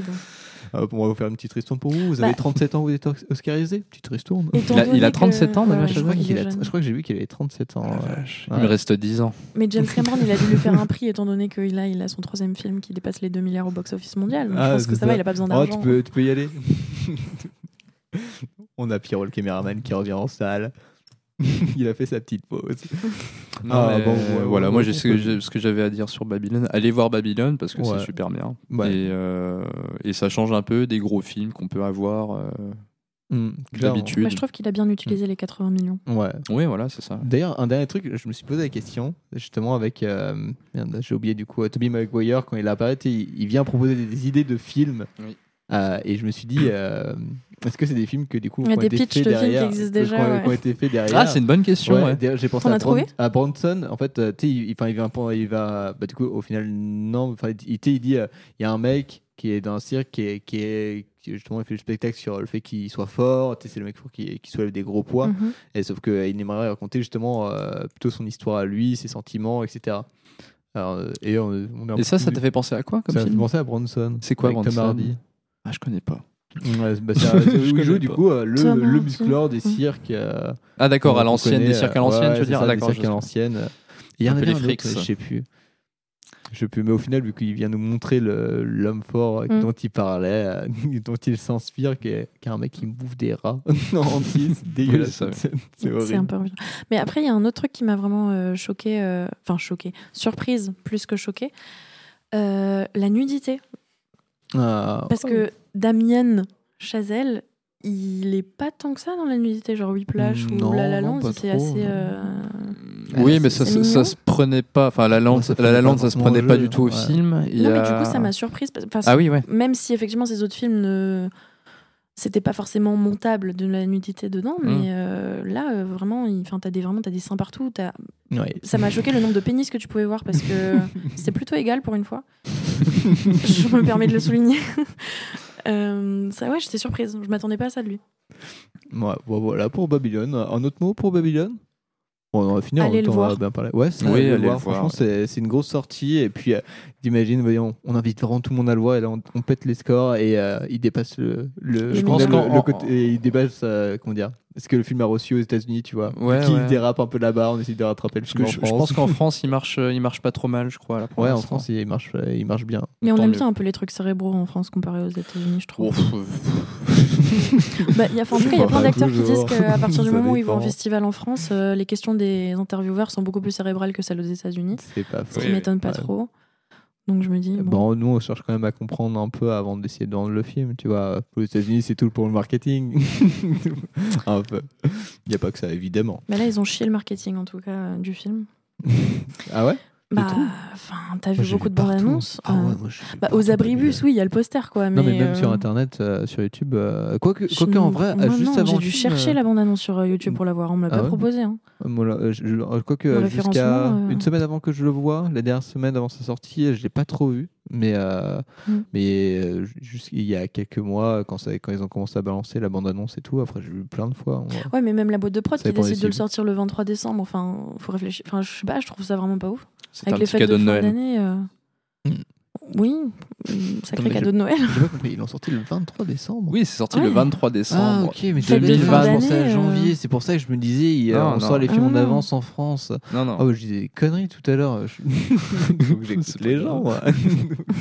Euh, on va vous faire une petite ristourne pour vous. Vous avez Bah. 37 ans, vous êtes oscarisé Petite ristourne. Il a- il a donné 37 ans, Damien ouais, je, crois a- je que j'ai vu qu'il avait 37 ans. Ah. Ouais. Il me reste 10 ans. Mais James Cameron, il a dû lui faire un prix étant donné qu'il a, il a son troisième film qui dépasse les 2 milliards au box-office mondial. Donc Ah, je pense que ça va, il a pas besoin Oh, d'argent. tu, peux, tu peux y aller. On a Pierrot le caméraman qui revient en salle. il a fait sa petite pause. Non, Ah, mais, bon, ouais, voilà, ouais, moi j'ai ce que ce j'avais à dire sur Babylone. Allez voir Babylone parce que Ouais. c'est super bien. Ouais. Et, euh, et ça change un peu des gros films qu'on peut avoir euh, clairement. d'habitude. Bah, je trouve qu'il a bien utilisé les 80 millions. Ouais. Oui, voilà, c'est ça. D'ailleurs, un dernier truc, je me suis posé la question, justement avec, euh, j'ai oublié du coup, euh, Tobey Maguire, quand il apparaît, il, il vient proposer des, des idées de films. Oui. Euh, et je me suis dit, euh, est-ce que c'est des films que du coup, Il y a qui ont des été pitchs faits de films qui derrière, existent euh, déjà, qui ont- ouais. qui ont été faits derrière? Ah, c'est une bonne question. Ouais, ouais. d'ailleurs, j'ai pensé T'en à, as trouvé Bron- à Bronson. En fait, euh, tu sais, il, enfin, il va, il va, bah, du coup, au final, non. Enfin, il, tu sais, il dit, euh, il y a un mec qui est dans un cirque, qui est, qui est, qui, justement, il fait le spectacle sur le fait qu'il soit fort. Tu sais, c'est le mec fort qui, qui soulève des gros poids. Mhm. Et sauf qu'il aimerait raconter justement euh, plutôt son histoire à lui, ses sentiments, etc. Alors, euh, et on, on est un Et ça, peu ça t'a fait penser à quoi comme ça me fait film? penser à Bronson. C'est quoi, avec Tom Bronson Hardy. Ah, je connais pas. Ouais, bah, c'est où joue du coup euh, le, le Hardy. musclore des cirques. euh, Ah, d'accord, à qu'on l'ancienne, connaît, des cirques à euh, l'ancienne, ouais, tu veux c'est dire ça, Ah, des D'accord. cirques à je- l'ancienne. Il y en Un peu avait les un autre, frics, je sais plus. Je sais plus, mais au final, vu qu'il vient nous montrer le- l'homme fort euh, Mm. dont il parlait, euh, dont il s'inspire, qui est, qui est un mec qui bouffe des rats en entier, c'est dégueulasse. ça, ouais. c'est c'est C'est un horrible. peu original. Mais après, il y a un autre truc qui m'a vraiment euh, choqué, euh, enfin choqué, surprise plus que choqué, euh, la nudité. Ah, Parce que Damien Chazelle, il est pas tant que ça dans la nudité, genre Whiplash Non, ou La La Land, pas c'est assez. euh, Oui, mais ça, ça, se prenait pas. Enfin, la Ouais, la, la prenait lande, pas ça se prenait pas du tout au film. Il Non, mais du coup, ça m'a surprise. enfin, Ah oui, ouais. Même si effectivement ces autres films ne. C'était pas forcément montable de la nudité dedans, mais euh, là, euh, vraiment, il- t'as des, vraiment, t'as des seins partout. Ouais. Ça m'a choqué le nombre de pénis que tu pouvais voir parce que c'était plutôt égal pour une fois. Je me permets de le souligner. Euh, ça, ouais, j'étais surprise. Je m'attendais pas à ça de lui. Ouais, voilà pour Babylone. Un autre mot pour Babylone? On va finir. en Allez le temps, on va voir. bien parler. Ouais, c'est Oui, allez le allez le voir. voir, Franchement, c'est c'est une grosse sortie. Et puis, euh, t'imagines, voyons, on invite vraiment tout le monde à le voir. Et là, on, on pète les scores et euh, il dépasse le. le Je pense le- qu'en- le côté- et il dépasse, euh, comment dire ce que le film a reçu aux États-Unis, tu vois. Ouais, qui ouais. dérape un peu là-bas, on essaie de rattraper le film que en je, je France. pense qu'en France, il marche, il marche pas trop mal, je crois. Là, Ouais, en. France, il marche, euh, il marche bien. Mais on aime mieux. bien un peu les trucs cérébraux en France comparé aux États-Unis, je trouve. Bah, il y a, enfin, en tout cas, il y a plein Pas d'acteurs qui disent qu'à partir du moment où ils vont en festival en France, euh, les questions des intervieweurs sont beaucoup plus cérébrales que celles aux États-Unis. C'est pas Ce qui m'étonne pas Ouais. trop. Donc je me dis. Bon. Bon, nous, on cherche quand même à comprendre un peu avant d'essayer de vendre le film, tu vois. Aux États-Unis, c'est tout pour le marketing. un peu. Il n'y a pas que ça, évidemment. Mais là, ils ont chié le marketing en tout cas euh, du film. Ah ouais? Bah, enfin, t'as vu beaucoup de partout. bandes annonces. Ah euh, ouais, moi, bah, aux abribus, Babylone. oui, il y a le poster quoi. Mais, Non, mais même euh, sur Internet, euh, sur YouTube. euh, Quoique, je- quoique en vrai, moi, euh, juste non, avant J'ai dû chercher euh, la bande annonce sur euh, YouTube pour la voir. On me l'a Ah pas ouais proposé. hein. euh, quoique euh, jusqu'à euh, une semaine avant que je le vois, la dernière semaine avant sa sortie, je l'ai pas trop vu. Mais, euh, Mm. mais euh, jusqu'il y a quelques mois, quand, ça, quand ils ont commencé à balancer la bande-annonce et tout, après j'ai vu plein de fois. Ouais, mais même la boîte de prod Ça qui décide de le sortir le 23 décembre. Enfin, faut réfléchir. Enfin, je sais pas, je trouve ça vraiment pas ouf. C'est un petit fêtes cadeau de, de Noël. d'année. euh, Mm. Oui, sacré cadeau de Noël. J'ai pas compris, ils l'ont sorti le 23 décembre. Oui, c'est sorti Ouais. le 23 Ah, décembre. ok, mais c'est de je fin pensais à janvier. euh. C'est pour ça que je me disais, Non, on non. sort les films Ah, en avance en France. Non, non. Ah, ouais, je disais des conneries tout à l'heure. Je- Faut que j'écoute C'est les pas gens. moi.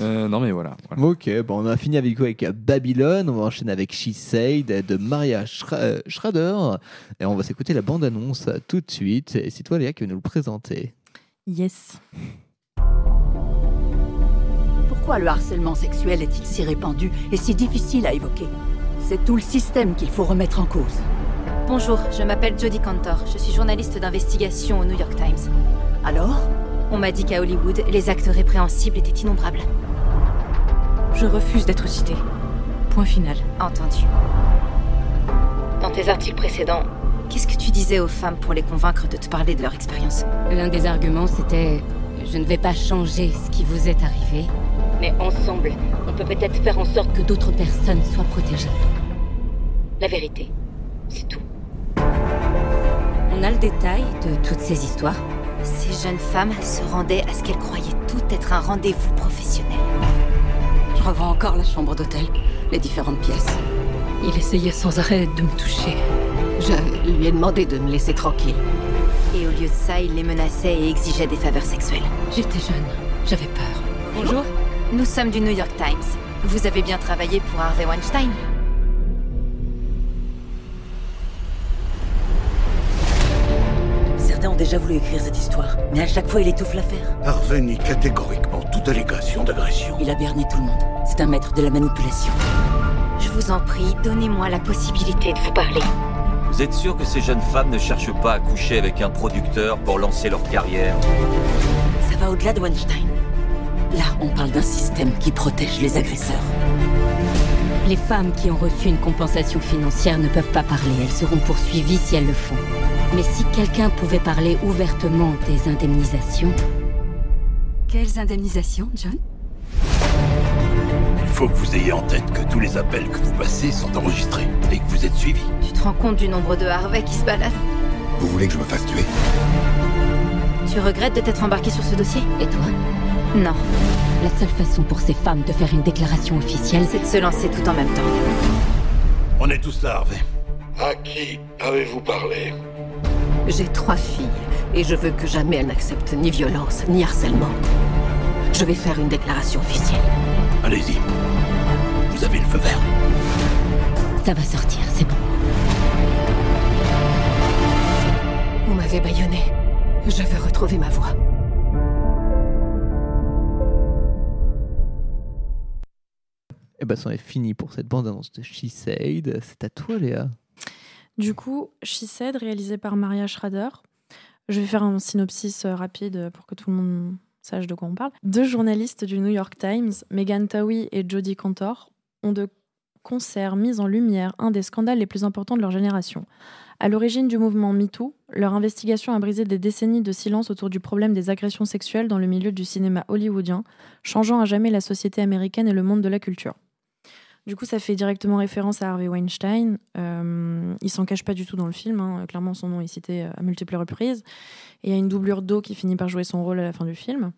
Euh, non, mais voilà. voilà. Ok, bon, on a fini avec quoi Avec euh, Babylone. On va enchaîner avec She Said de Maria Schra- Schrader. Et on va s'écouter la bande-annonce tout de suite. Et c'est toi, Léa, qui va nous le présenter. Yes. Pourquoi le harcèlement sexuel est-il si répandu et si difficile à évoquer? C'est tout le système qu'il faut remettre en cause. Bonjour, je m'appelle Jodie Cantor. Je suis journaliste d'investigation au New York Times. Alors? On m'a dit qu'à Hollywood, les actes répréhensibles étaient innombrables. Je refuse d'être citée. Point final. Entendu. Dans tes articles précédents, qu'est-ce que tu disais aux femmes pour les convaincre de te parler de leur expérience L'un des arguments, c'était Je ne vais pas changer ce qui vous est arrivé, mais ensemble, on peut peut-être faire en sorte que d'autres personnes soient protégées. La vérité, c'est tout. On a le détail de toutes ces histoires Ces jeunes femmes se rendaient à ce qu'elles croyaient tout être un rendez-vous professionnel. Je revois encore la chambre d'hôtel, les différentes pièces. Il essayait sans arrêt de me toucher. Je lui ai demandé de me laisser tranquille. Et au lieu de ça, il les menaçait et exigeait des faveurs sexuelles. J'étais jeune, j'avais peur. Bonjour, nous sommes du New York Times. Vous avez bien travaillé pour Harvey Weinstein Certains ont déjà voulu écrire cette histoire, mais à chaque fois il étouffe l'affaire. Harvey nie catégoriquement toute allégation d'agression. Il a berné tout le monde. C'est un maître de la manipulation. Je vous en prie, donnez-moi la possibilité de vous parler. Vous êtes sûr que ces jeunes femmes ne cherchent pas à coucher avec un producteur pour lancer leur carrière Ça va au-delà de Weinstein. Là, on parle d'un système qui protège les agresseurs. Les femmes qui ont reçu une compensation financière ne peuvent pas parler. Elles seront poursuivies si elles le font. Mais si quelqu'un pouvait parler ouvertement des indemnisations. Quelles indemnisations, John? Il faut que vous ayez en tête que tous les appels que vous passez sont enregistrés et que vous êtes suivis. Te rends compte du nombre de Harvey qui se baladent Vous voulez que je me fasse tuer? Tu regrettes de t'être embarqué sur ce dossier? Et toi? Non. La seule façon pour ces femmes de faire une déclaration officielle, C'est de se lancer tout en même temps. On est tous là, Harvey. À qui avez-vous parlé? J'ai trois filles et je veux que jamais elles n'acceptent ni violence ni harcèlement. Je vais faire une déclaration officielle. Allez-y. Vous avez le feu vert. ça va sortir, c'est bon. Vous m'avez bâillonné. Je veux retrouver ma voix. Et bah, c'en est fini pour cette bande-annonce de She Said. C'est à toi, Léa. Du coup, She Said, réalisé par Maria Schrader. Je vais faire un synopsis euh, rapide pour que tout le monde sache de quoi on parle. Deux journalistes du New York Times, Megan Towie et Jodie Cantor, ont de concert mis en lumière un des scandales les plus importants de leur génération. À l'origine du mouvement MeToo, leur investigation a brisé des décennies de silence autour du problème des agressions sexuelles dans le milieu du cinéma hollywoodien, changeant à jamais la société américaine et le monde de la culture. Du coup, ça fait directement référence à Harvey Weinstein. Euh, il s'en cache pas du tout dans le film. hein. Clairement, son nom est cité à multiples reprises. Et il y a une doublure d'eau qui finit par jouer son rôle à la fin du film.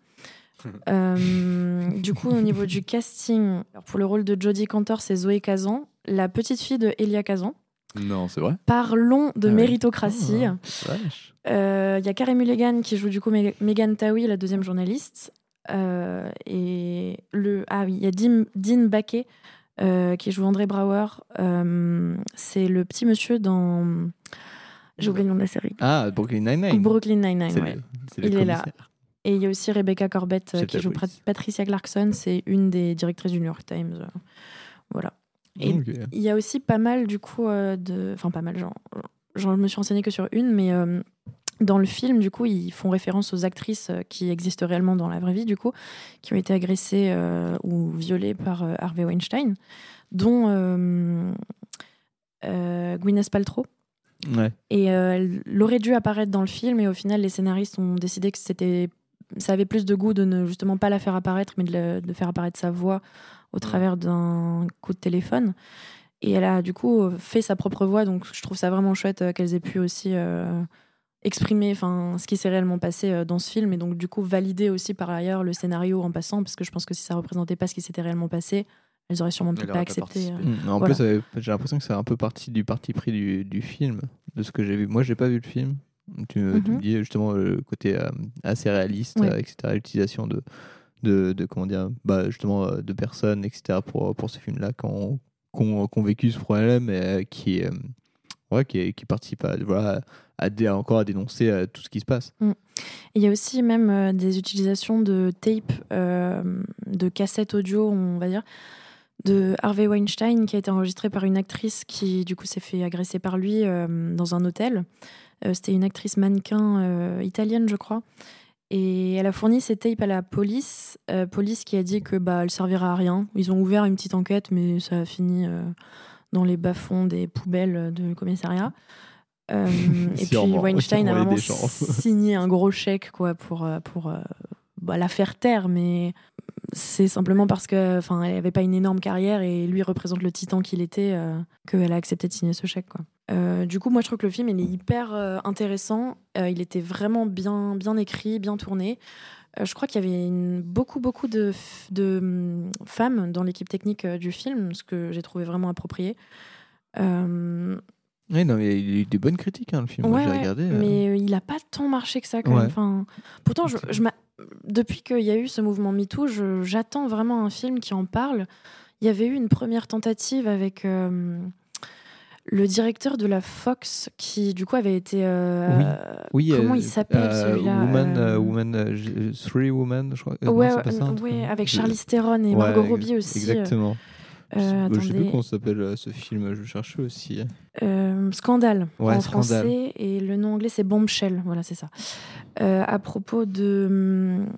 Euh, du coup, au niveau du casting, pour le rôle de Jodie Cantor, c'est Zoé Kazan, la petite fille de Elia Kazan. Non, c'est vrai. Parlons de Ah ouais. méritocratie. Oh, vache. Euh, Il y a Carey Mulligan qui joue du coup Meg- Megan Tawi, la deuxième journaliste. Euh, et le ah oui, il y a Dean, Dean Baquet qui joue André Brouwer. Euh, c'est le petit monsieur dans. J'ai oublié le nom de la série. Ah, Brooklyn Nine-Nine. Brooklyn Nine-Nine, ouais. le- Il est là. Et il y a aussi Rebecca Corbett euh, qui joue police. Patricia Clarkson. C'est une des directrices du New York Times. euh, Voilà. Et il y a aussi pas mal, du coup, euh, de. Enfin, pas mal, genre. Je me suis renseignée que sur une, mais euh, dans le film, du coup, ils font référence aux actrices qui existent réellement dans la vraie vie, du coup, qui ont été agressées euh, ou violées par euh, Harvey Weinstein, dont Gwyneth Paltrow. Ouais. Et elle aurait dû apparaître dans le film, et au final, les scénaristes ont décidé que c'était, ça avait plus de goût de ne justement pas la faire apparaître, mais de, le- de faire apparaître sa voix au travers d'un coup de téléphone. Et elle a du coup fait sa propre voix, donc je trouve ça vraiment chouette euh, qu'elles aient pu aussi euh, exprimer enfin, ce qui s'est réellement passé euh, dans ce film, et donc du coup valider aussi par ailleurs le scénario en passant, parce que je pense que si ça représentait pas ce qui s'était réellement passé, elles auraient sûrement Elle pas accepté. euh, Mm, En voilà. plus, j'ai l'impression que c'est un peu partie du parti pris du, du film, de ce que j'ai vu. Moi, j'ai pas vu le film. Tu, me- tu me Mhm. dis justement le côté euh, assez réaliste, Ouais. euh, etc. L'utilisation de, de, de, comment dire, bah, justement, euh, de personnes, etc. pour, pour ce film-là qui ont, vécu ce problème et euh, qui, euh, ouais, qui, qui participent à, voilà, à, encore à dénoncer euh, tout ce qui se passe. Mm. Il y a aussi même euh, des utilisations de tape, euh, de cassettes audio, on va dire, de Harvey Weinstein qui a été enregistré par une actrice qui du coup s'est fait agresser par lui euh, dans un hôtel. Euh, C'était une actrice mannequin euh, italienne, je crois. Et elle a fourni ces tapes à la police. Euh, police qui a dit que bah elle servira à rien. Ils ont ouvert une petite enquête, mais ça a fini euh, dans les bas-fonds des poubelles du commissariat. Euh, et puis Weinstein a vraiment signé un gros chèque quoi pour pour bah, la faire taire, mais c'est simplement parce que enfin elle avait pas une énorme carrière et lui représente le titan qu'il était qu'elle a accepté de signer ce chèque quoi. Euh, du coup, moi je trouve que le film il est hyper euh, intéressant. Euh, il était vraiment bien bien écrit, bien tourné. Je crois qu'il y avait une- beaucoup beaucoup de, hum, femmes dans l'équipe technique du film, ce que j'ai trouvé vraiment approprié. Oui, non, mais il y a eu des bonnes critiques, hein, le film. Ouais, j'ai ouais, regardé. Mais il a pas tant marché que ça quand Ouais. même. Enfin, pourtant, je, depuis qu'il y a eu ce mouvement MeToo, j'attends vraiment un film qui en parle. Il y avait eu une première tentative avec le directeur de la Fox qui, du coup, avait été. euh, Oui, comment euh, il s'appelle euh, celui-là Woman, euh, euh, euh, Three Woman, je crois. Euh, non, Ouais, pas ça, ouais, avec Charlize Theron et Ouais, Margot Robbie aussi. Exactement. Euh, je sais plus comment s'appelle euh, ce film, je cherchais aussi. Euh, Scandale Ouais, en Scandale. français et le nom anglais c'est Bombshell. Voilà, c'est ça. Euh, à propos de hum,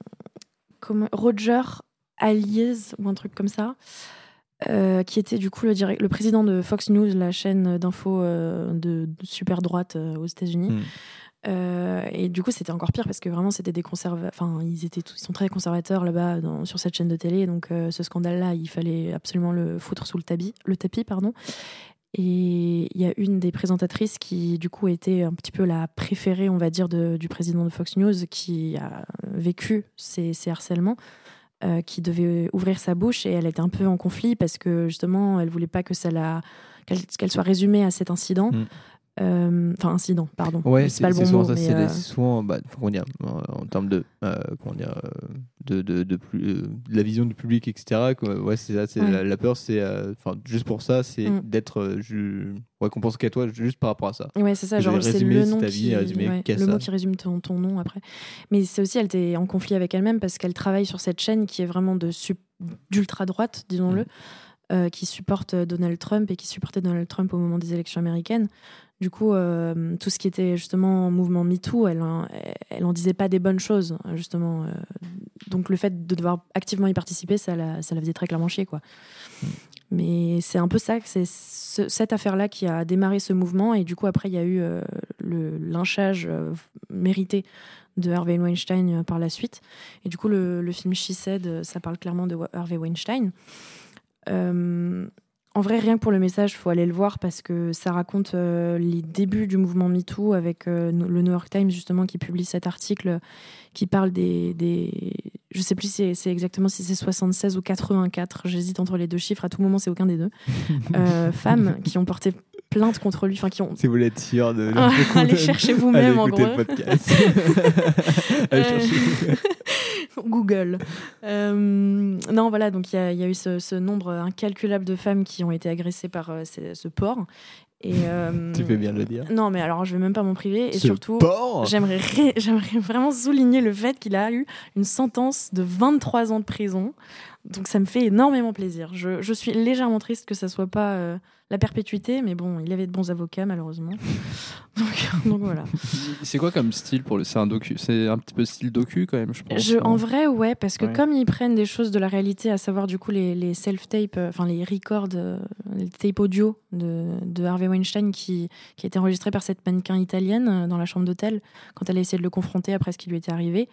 comment, Roger Aliez ou un truc comme ça, euh, qui était du coup le, direct- le président de Fox News, la chaîne d'infos euh, de, de super droite euh, aux États-Unis. Hmm. Et du coup, c'était encore pire parce que vraiment, c'était des conservateurs. Enfin, ils étaient tous- ils sont très conservateurs là-bas sur cette chaîne de télé. Donc, ce scandale-là, il fallait absolument le foutre sous le tapis, le tapis, pardon. Et il y a une des présentatrices qui, du coup, était un petit peu la préférée, on va dire, de- du président de Fox News, qui a vécu ces, ces harcèlements, euh, qui devait ouvrir sa bouche et elle était un peu en conflit parce que justement, elle voulait pas que ça la qu'elle soit résumée à cet incident. Mm. Euh, Enfin, incident, pardon. Ouais, c'est pas le bon souvent mot. ça. mais, euh, souvent, bah, comment dire, en, en termes de, euh, comment dire, de, de, de, plus, de la vision du public, etc. quoi. Ouais, c'est ça. c'est Ouais. La, la peur, c'est, enfin, juste pour ça, c'est Mm. d'être, ouais, qu'on pense qu'à toi, juste par rapport à ça. Ouais, c'est ça, genre c'est le nom ta qui, vie, résumé ouais, le ça. mot qui résume ton, ton nom après. Mais c'est aussi, elle était en conflit avec elle-même parce qu'elle travaille sur cette chaîne qui est vraiment de d'ultra droite, disons-le, Mm. euh, qui supporte Donald Trump et qui supportait Donald Trump au moment des élections américaines. Du coup, euh, tout ce qui était justement mouvement MeToo, elle, elle en disait pas des bonnes choses, justement. euh. donc le fait de devoir activement y participer, ça la, ça la faisait très clairement chier, quoi. Mais c'est un peu ça, c'est ce- cette affaire-là qui a démarré ce mouvement. Et du coup, après, il y a eu euh, le lynchage euh, mérité de Harvey Weinstein par la suite. Et du coup, le, le film She Said, ça parle clairement de Harvey Weinstein. Euh, en vrai, rien que pour le message, il faut aller le voir parce que ça raconte euh, les débuts du mouvement MeToo avec euh, le New York Times, justement, qui publie cet article qui parle des. des... Je sais plus si c'est- c'est exactement si c'est 76 ou 84, j'hésite entre les deux chiffres, à tout moment, c'est aucun des deux. Euh, femmes qui ont porté plainte contre lui, enfin qui ont. Si vous voulez être sûr de. Ah, allez chercher vous-même, en gros. le podcast. allez chercher. Google. Euh, non, voilà, donc il y, a- il y a eu ce, ce nombre incalculable de femmes qui ont été agressées par euh, ce, ce porc. Et, euh, Tu fais bien de le dire. Non, mais alors je vais même pas m'en priver. Et Ce surtout, j'aimerais j'aimerais vraiment souligner le fait qu'il a eu une sentence de 23 ans de prison. Donc ça me fait énormément plaisir. Je, je suis légèrement triste que ça soit pas la perpétuité, mais bon, il avait de bons avocats malheureusement. donc, donc voilà. C'est quoi comme style pour le C'est un docu. C'est un petit peu style docu quand même, je pense. Je, en vrai, ouais, parce que Ouais. comme ils prennent des choses de la réalité, à savoir du coup les, les self-tapes, euh, enfin les records, euh, les tapes audio de, de Harvey Weinstein qui, qui a été enregistré par cette mannequin italienne euh, dans la chambre d'hôtel quand elle a essayé de le confronter après ce qui lui était arrivé.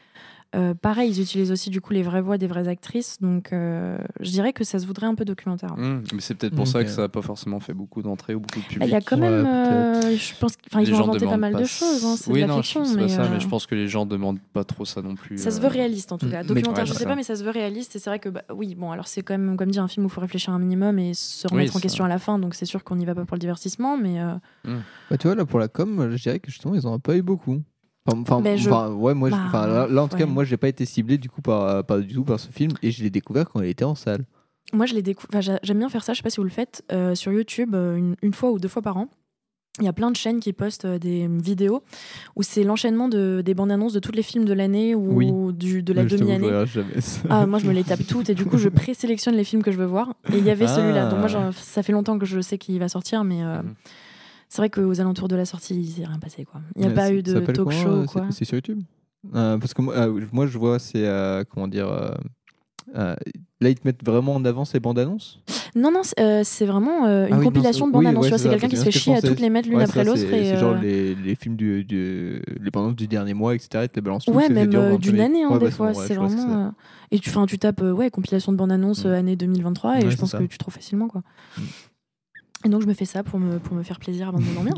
Euh, pareil, ils utilisent aussi du coup les vraies voix des vraies actrices, donc euh, je dirais que ça se voudrait un peu documentaire. Mmh, mais c'est peut-être pour ça que ça n'a pas forcément fait beaucoup d'entrées ou beaucoup de public. Bah, Il y a quand même, euh, je pense, enfin ils ont inventé pas mal de choses, hein, c'est oui, de la non, fiction, je- c'est mais, pas ça, euh, mais je pense que les gens demandent pas trop ça non plus. Ça se veut réaliste en tout cas. Mm. Documentaire, Mais- je ouais, sais pas, mais ça se veut réaliste. Et c'est vrai que, bah, oui, bon, alors c'est quand même, comme dit, un film où il faut réfléchir un minimum et se Oui, remettre en question à la fin. Donc c'est sûr qu'on n'y va pas pour le divertissement, mais. euh, Bah, tu vois, là, pour la com, je dirais que justement, ils en ont pas eu beaucoup. Enfin, enfin, je- enfin, ouais, moi, bah, enfin, là, là, en tout cas, moi, j'ai pas été ciblé du coup par, par, du tout par ce film et je l'ai découvert quand il était en salle. Moi, je l'ai décou- enfin, j'a- J'aime bien faire ça. Je sais pas si vous le faites euh, sur YouTube euh, une, une fois ou deux fois par an. Il y a plein de chaînes qui postent euh, des vidéos où c'est l'enchaînement de, des bandes annonces de tous les films de l'année ou Oui. du, de la demi-année. Ah, moi, je me les tape toutes et du coup, je présélectionne les films que je veux voir. Et il y avait Ah. celui-là. Donc, moi, j'en- ça fait longtemps que je sais qu'il va sortir, mais euh, c'est vrai qu'aux alentours de la sortie, il s'est rien passé. Quoi. Il n'y a pas eu de talk show. euh, Quoi. c'est- sur YouTube Euh, Parce que moi, ah, moi, je vois, c'est. euh, comment dire. euh, euh, là, ils te mettent vraiment en avant ces bandes annonces? Non, non, c'est euh, vraiment euh, une Ah oui, compilation de bandes oui, annonces. ouais, c'est quelqu'un qui se fait chier à toutes les mettre l'une ouais, après l'autre. C'est et, genre euh, les, les films du, du- les bandes annonces du dernier mois, etc. Ils te les balancent tous, Ouais, même euh, d'une année, des fois. c'est vraiment. euh, Et tu, tapes euh, ouais, compilation de bandes annonces euh, année 2023 et je pense que tu trouves facilement. quoi. Et donc, je me fais ça pour me, pour me faire plaisir avant de m'endormir.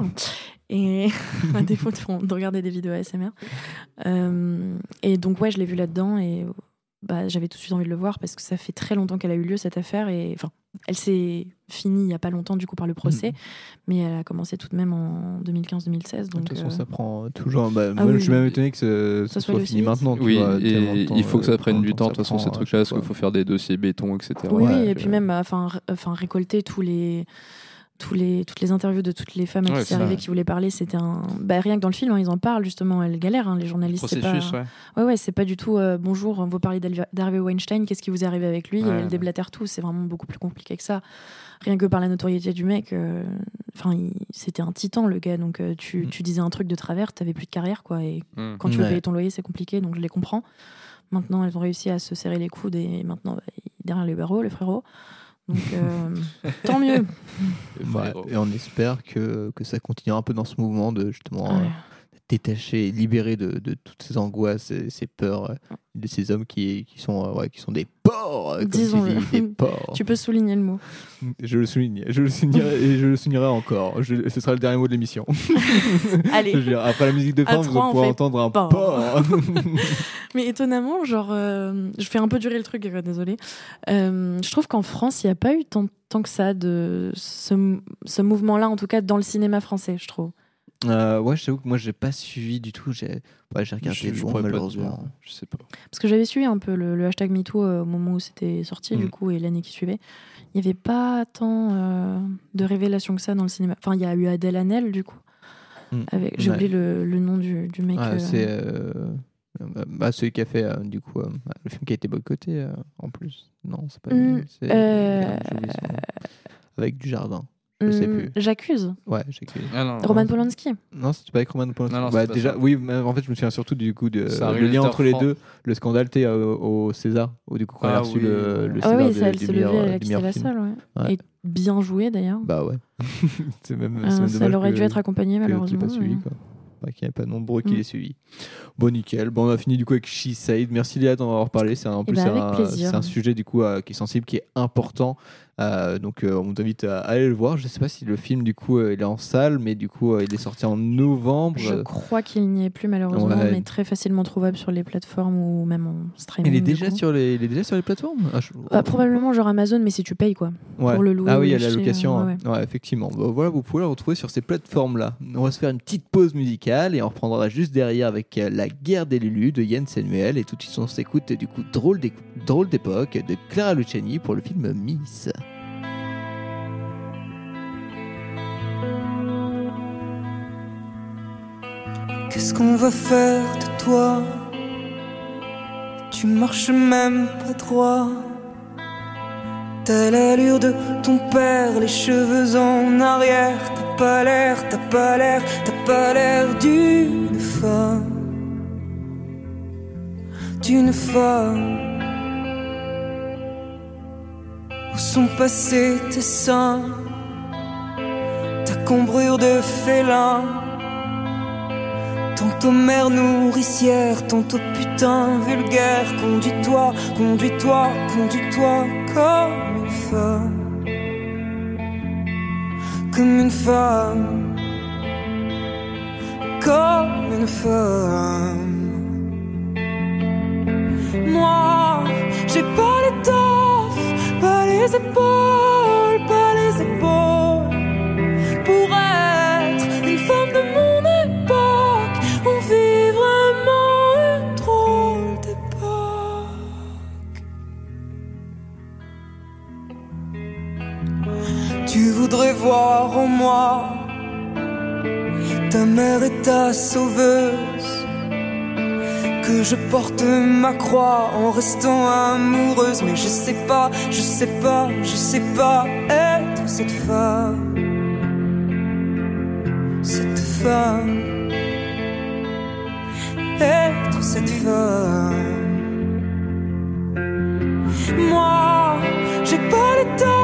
Et à défaut de, de regarder des vidéos ASMR. Euh, et donc, ouais, je l'ai vu là-dedans et bah, j'avais tout de suite envie de le voir parce que ça fait très longtemps qu'elle a eu lieu cette affaire. Et enfin, elle s'est finie il n'y a pas longtemps du coup par le procès, mais elle a commencé tout de même en 2015-2016. De Donc, toute façon, euh, ça prend toujours. Bah, Ah moi, oui, je suis même étonné que ce, Ça soit soit fini maintenant. Oui, vois, et il faut que euh, ça prenne du temps, de toute façon, ces trucs-là, parce qu'il faut faire des dossiers béton, etc. Oui, oui, Ouais, et puis même, enfin récolter tous les, tous les, toutes les interviews de toutes les femmes à Ouais, qui c'est arrivé qui voulaient parler, c'était un. Bah, rien que dans le film, hein, ils en parlent justement, elles galèrent, hein, les journalistes. c'est Processus, pas... ouais. ouais, ouais, c'est pas du tout euh, bonjour, on va parler d'Harvey Weinstein, qu'est-ce qui vous est arrivé avec lui, Ouais, et elles ouais. déblatèrent tout, c'est vraiment beaucoup plus compliqué que ça. Rien que par la notoriété du mec, euh, il- c'était un titan le gars, donc euh, tu, tu disais un truc de travers, t'avais plus de carrière, quoi, et Mm. quand tu veux Ouais. payer ton loyer, c'est compliqué, donc je les comprends. Maintenant, elles ont réussi à se serrer les coudes et maintenant, bah, derrière les barreaux, les frérots. Donc, euh, tant mieux. Ouais, et on espère que, que ça continuera un peu dans ce mouvement de justement Ouais. euh, détacher, libérer de, de toutes ces angoisses, et ces peurs euh, de ces hommes qui, qui, sont, euh, ouais, qui sont des euh, tu Disons-le. Tu peux souligner le mot. Je le souligne, je le soulignerai et je le soulignerai encore. Je- ce sera le dernier mot de l'émission. Allez. Dire, après la musique de fin, vous fait entendre un porc. porc. Mais étonnamment, genre, euh, je fais un peu durer le truc, euh, désolé. je trouve qu'en France, il n'y a pas eu tant, tant que ça de ce, ce mouvement-là, en tout cas dans le cinéma français, je trouve. Euh, ouais, je t'avoue que moi, j'ai pas suivi du tout. J'ai ouais, j'ai regardé Je- je pas te malheureusement. dire. Je sais pas. Parce que j'avais suivi un peu le, le hashtag MeToo euh, au moment où c'était sorti, Mm. du coup, et l'année qui suivait. Il n'y avait pas tant euh, de révélations que ça dans le cinéma. Enfin, il y a eu Adèle Hanel, du coup. Mm. Avec, j'ai Ouais. oublié le, le nom du, du mec. Ah, C'est euh, euh, bah, celui qui a fait euh, du coup euh, le film qui a été boycotté euh, en plus. Non, c'est pas lui. Mm, euh. Avec du jardin. Je sais plus. J'accuse. Ouais, j'accuse. Ah non, Roman non. Polanski. Non, c'était pas avec Roman Polanski. Non, non, Bah, déjà, ça. oui, mais en fait, je me souviens surtout du coup de C'est le lien entre les fran- deux, le scandale t'es, euh, au César, où du coup quand il a Ah reçu oui. le, le Ah César oui, de- ça, elle du se levait, elle euh, la salle. Ouais. Ouais. Et bien joué d'ailleurs. Bah ouais. c'est même, Ah, c'est même ça aurait dû être accompagné, malheureusement, pas suivi, quoi. Enfin, qu'il n'y pas nombreux qui Mm. l'aient suivi. Bon, nickel. Bon, on a fini du coup avec She Said. Merci Léa d'en avoir parlé. C'est un- en Eh plus ben, c'est un, c'est un sujet du coup euh, qui est sensible, qui est important. Euh, donc euh, on t'invite à aller le voir. Je sais pas si le film du coup euh, il est en salle, mais du coup euh, il est sorti en novembre. Je crois qu'il n'y est plus malheureusement, Ouais. mais très facilement trouvable sur les plateformes ou même en streaming. il est déjà sur les, il est déjà sur les plateformes? Ah, je- Euh, probablement genre Amazon, mais si tu payes quoi. Ouais. Pour le louer. ah ou oui, il y a la location. hein. ouais, effectivement. Bah, voilà, vous pouvez la retrouver sur ces plateformes-là. On va se faire une petite pause musicale et on reprendra juste derrière avec La guerre des Lulus de Yann Samuel. Et tout de suite, on s'écoute du coup Drôle d'époque de Clara Luciani pour le film Miss. Qu'est-ce qu'on va faire de toi? Tu marches même pas droit. T'as l'allure de ton père, les cheveux en arrière. T'as pas l'air, t'as pas l'air, t'as pas l'air d'une femme. D'une femme. Où sont passés tes seins? Ta cambrure de félin Tantôt mère nourricière, tantôt putain vulgaire. Conduis-toi, conduis-toi, conduis-toi comme une femme. Comme une femme. Comme une femme. Moi, j'ai pas l'étoffe, pas les épaules, en moi ta mère et ta sauveuse. Que je porte ma croix en restant amoureuse. Mais je sais pas, je sais pas, je sais pas être cette femme. Cette femme. Être cette femme. Moi, j'ai pas l'étoffe,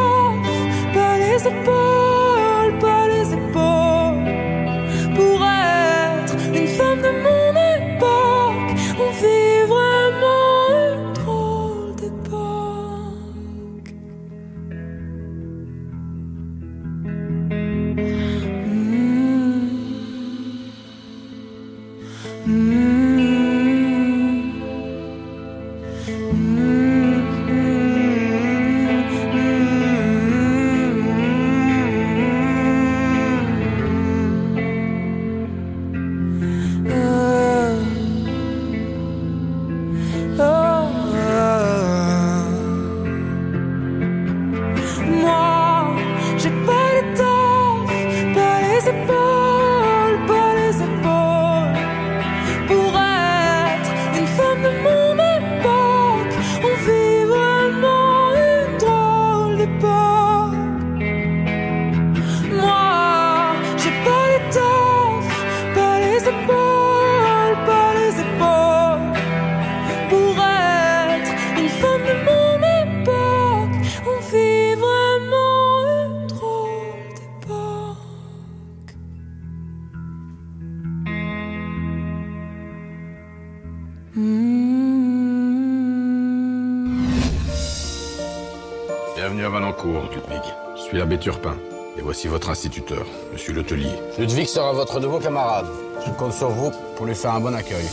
Turpin. Et voici votre instituteur, monsieur Letelier. Ludwig sera votre nouveau camarade. Je compte sur vous pour lui faire un bon accueil.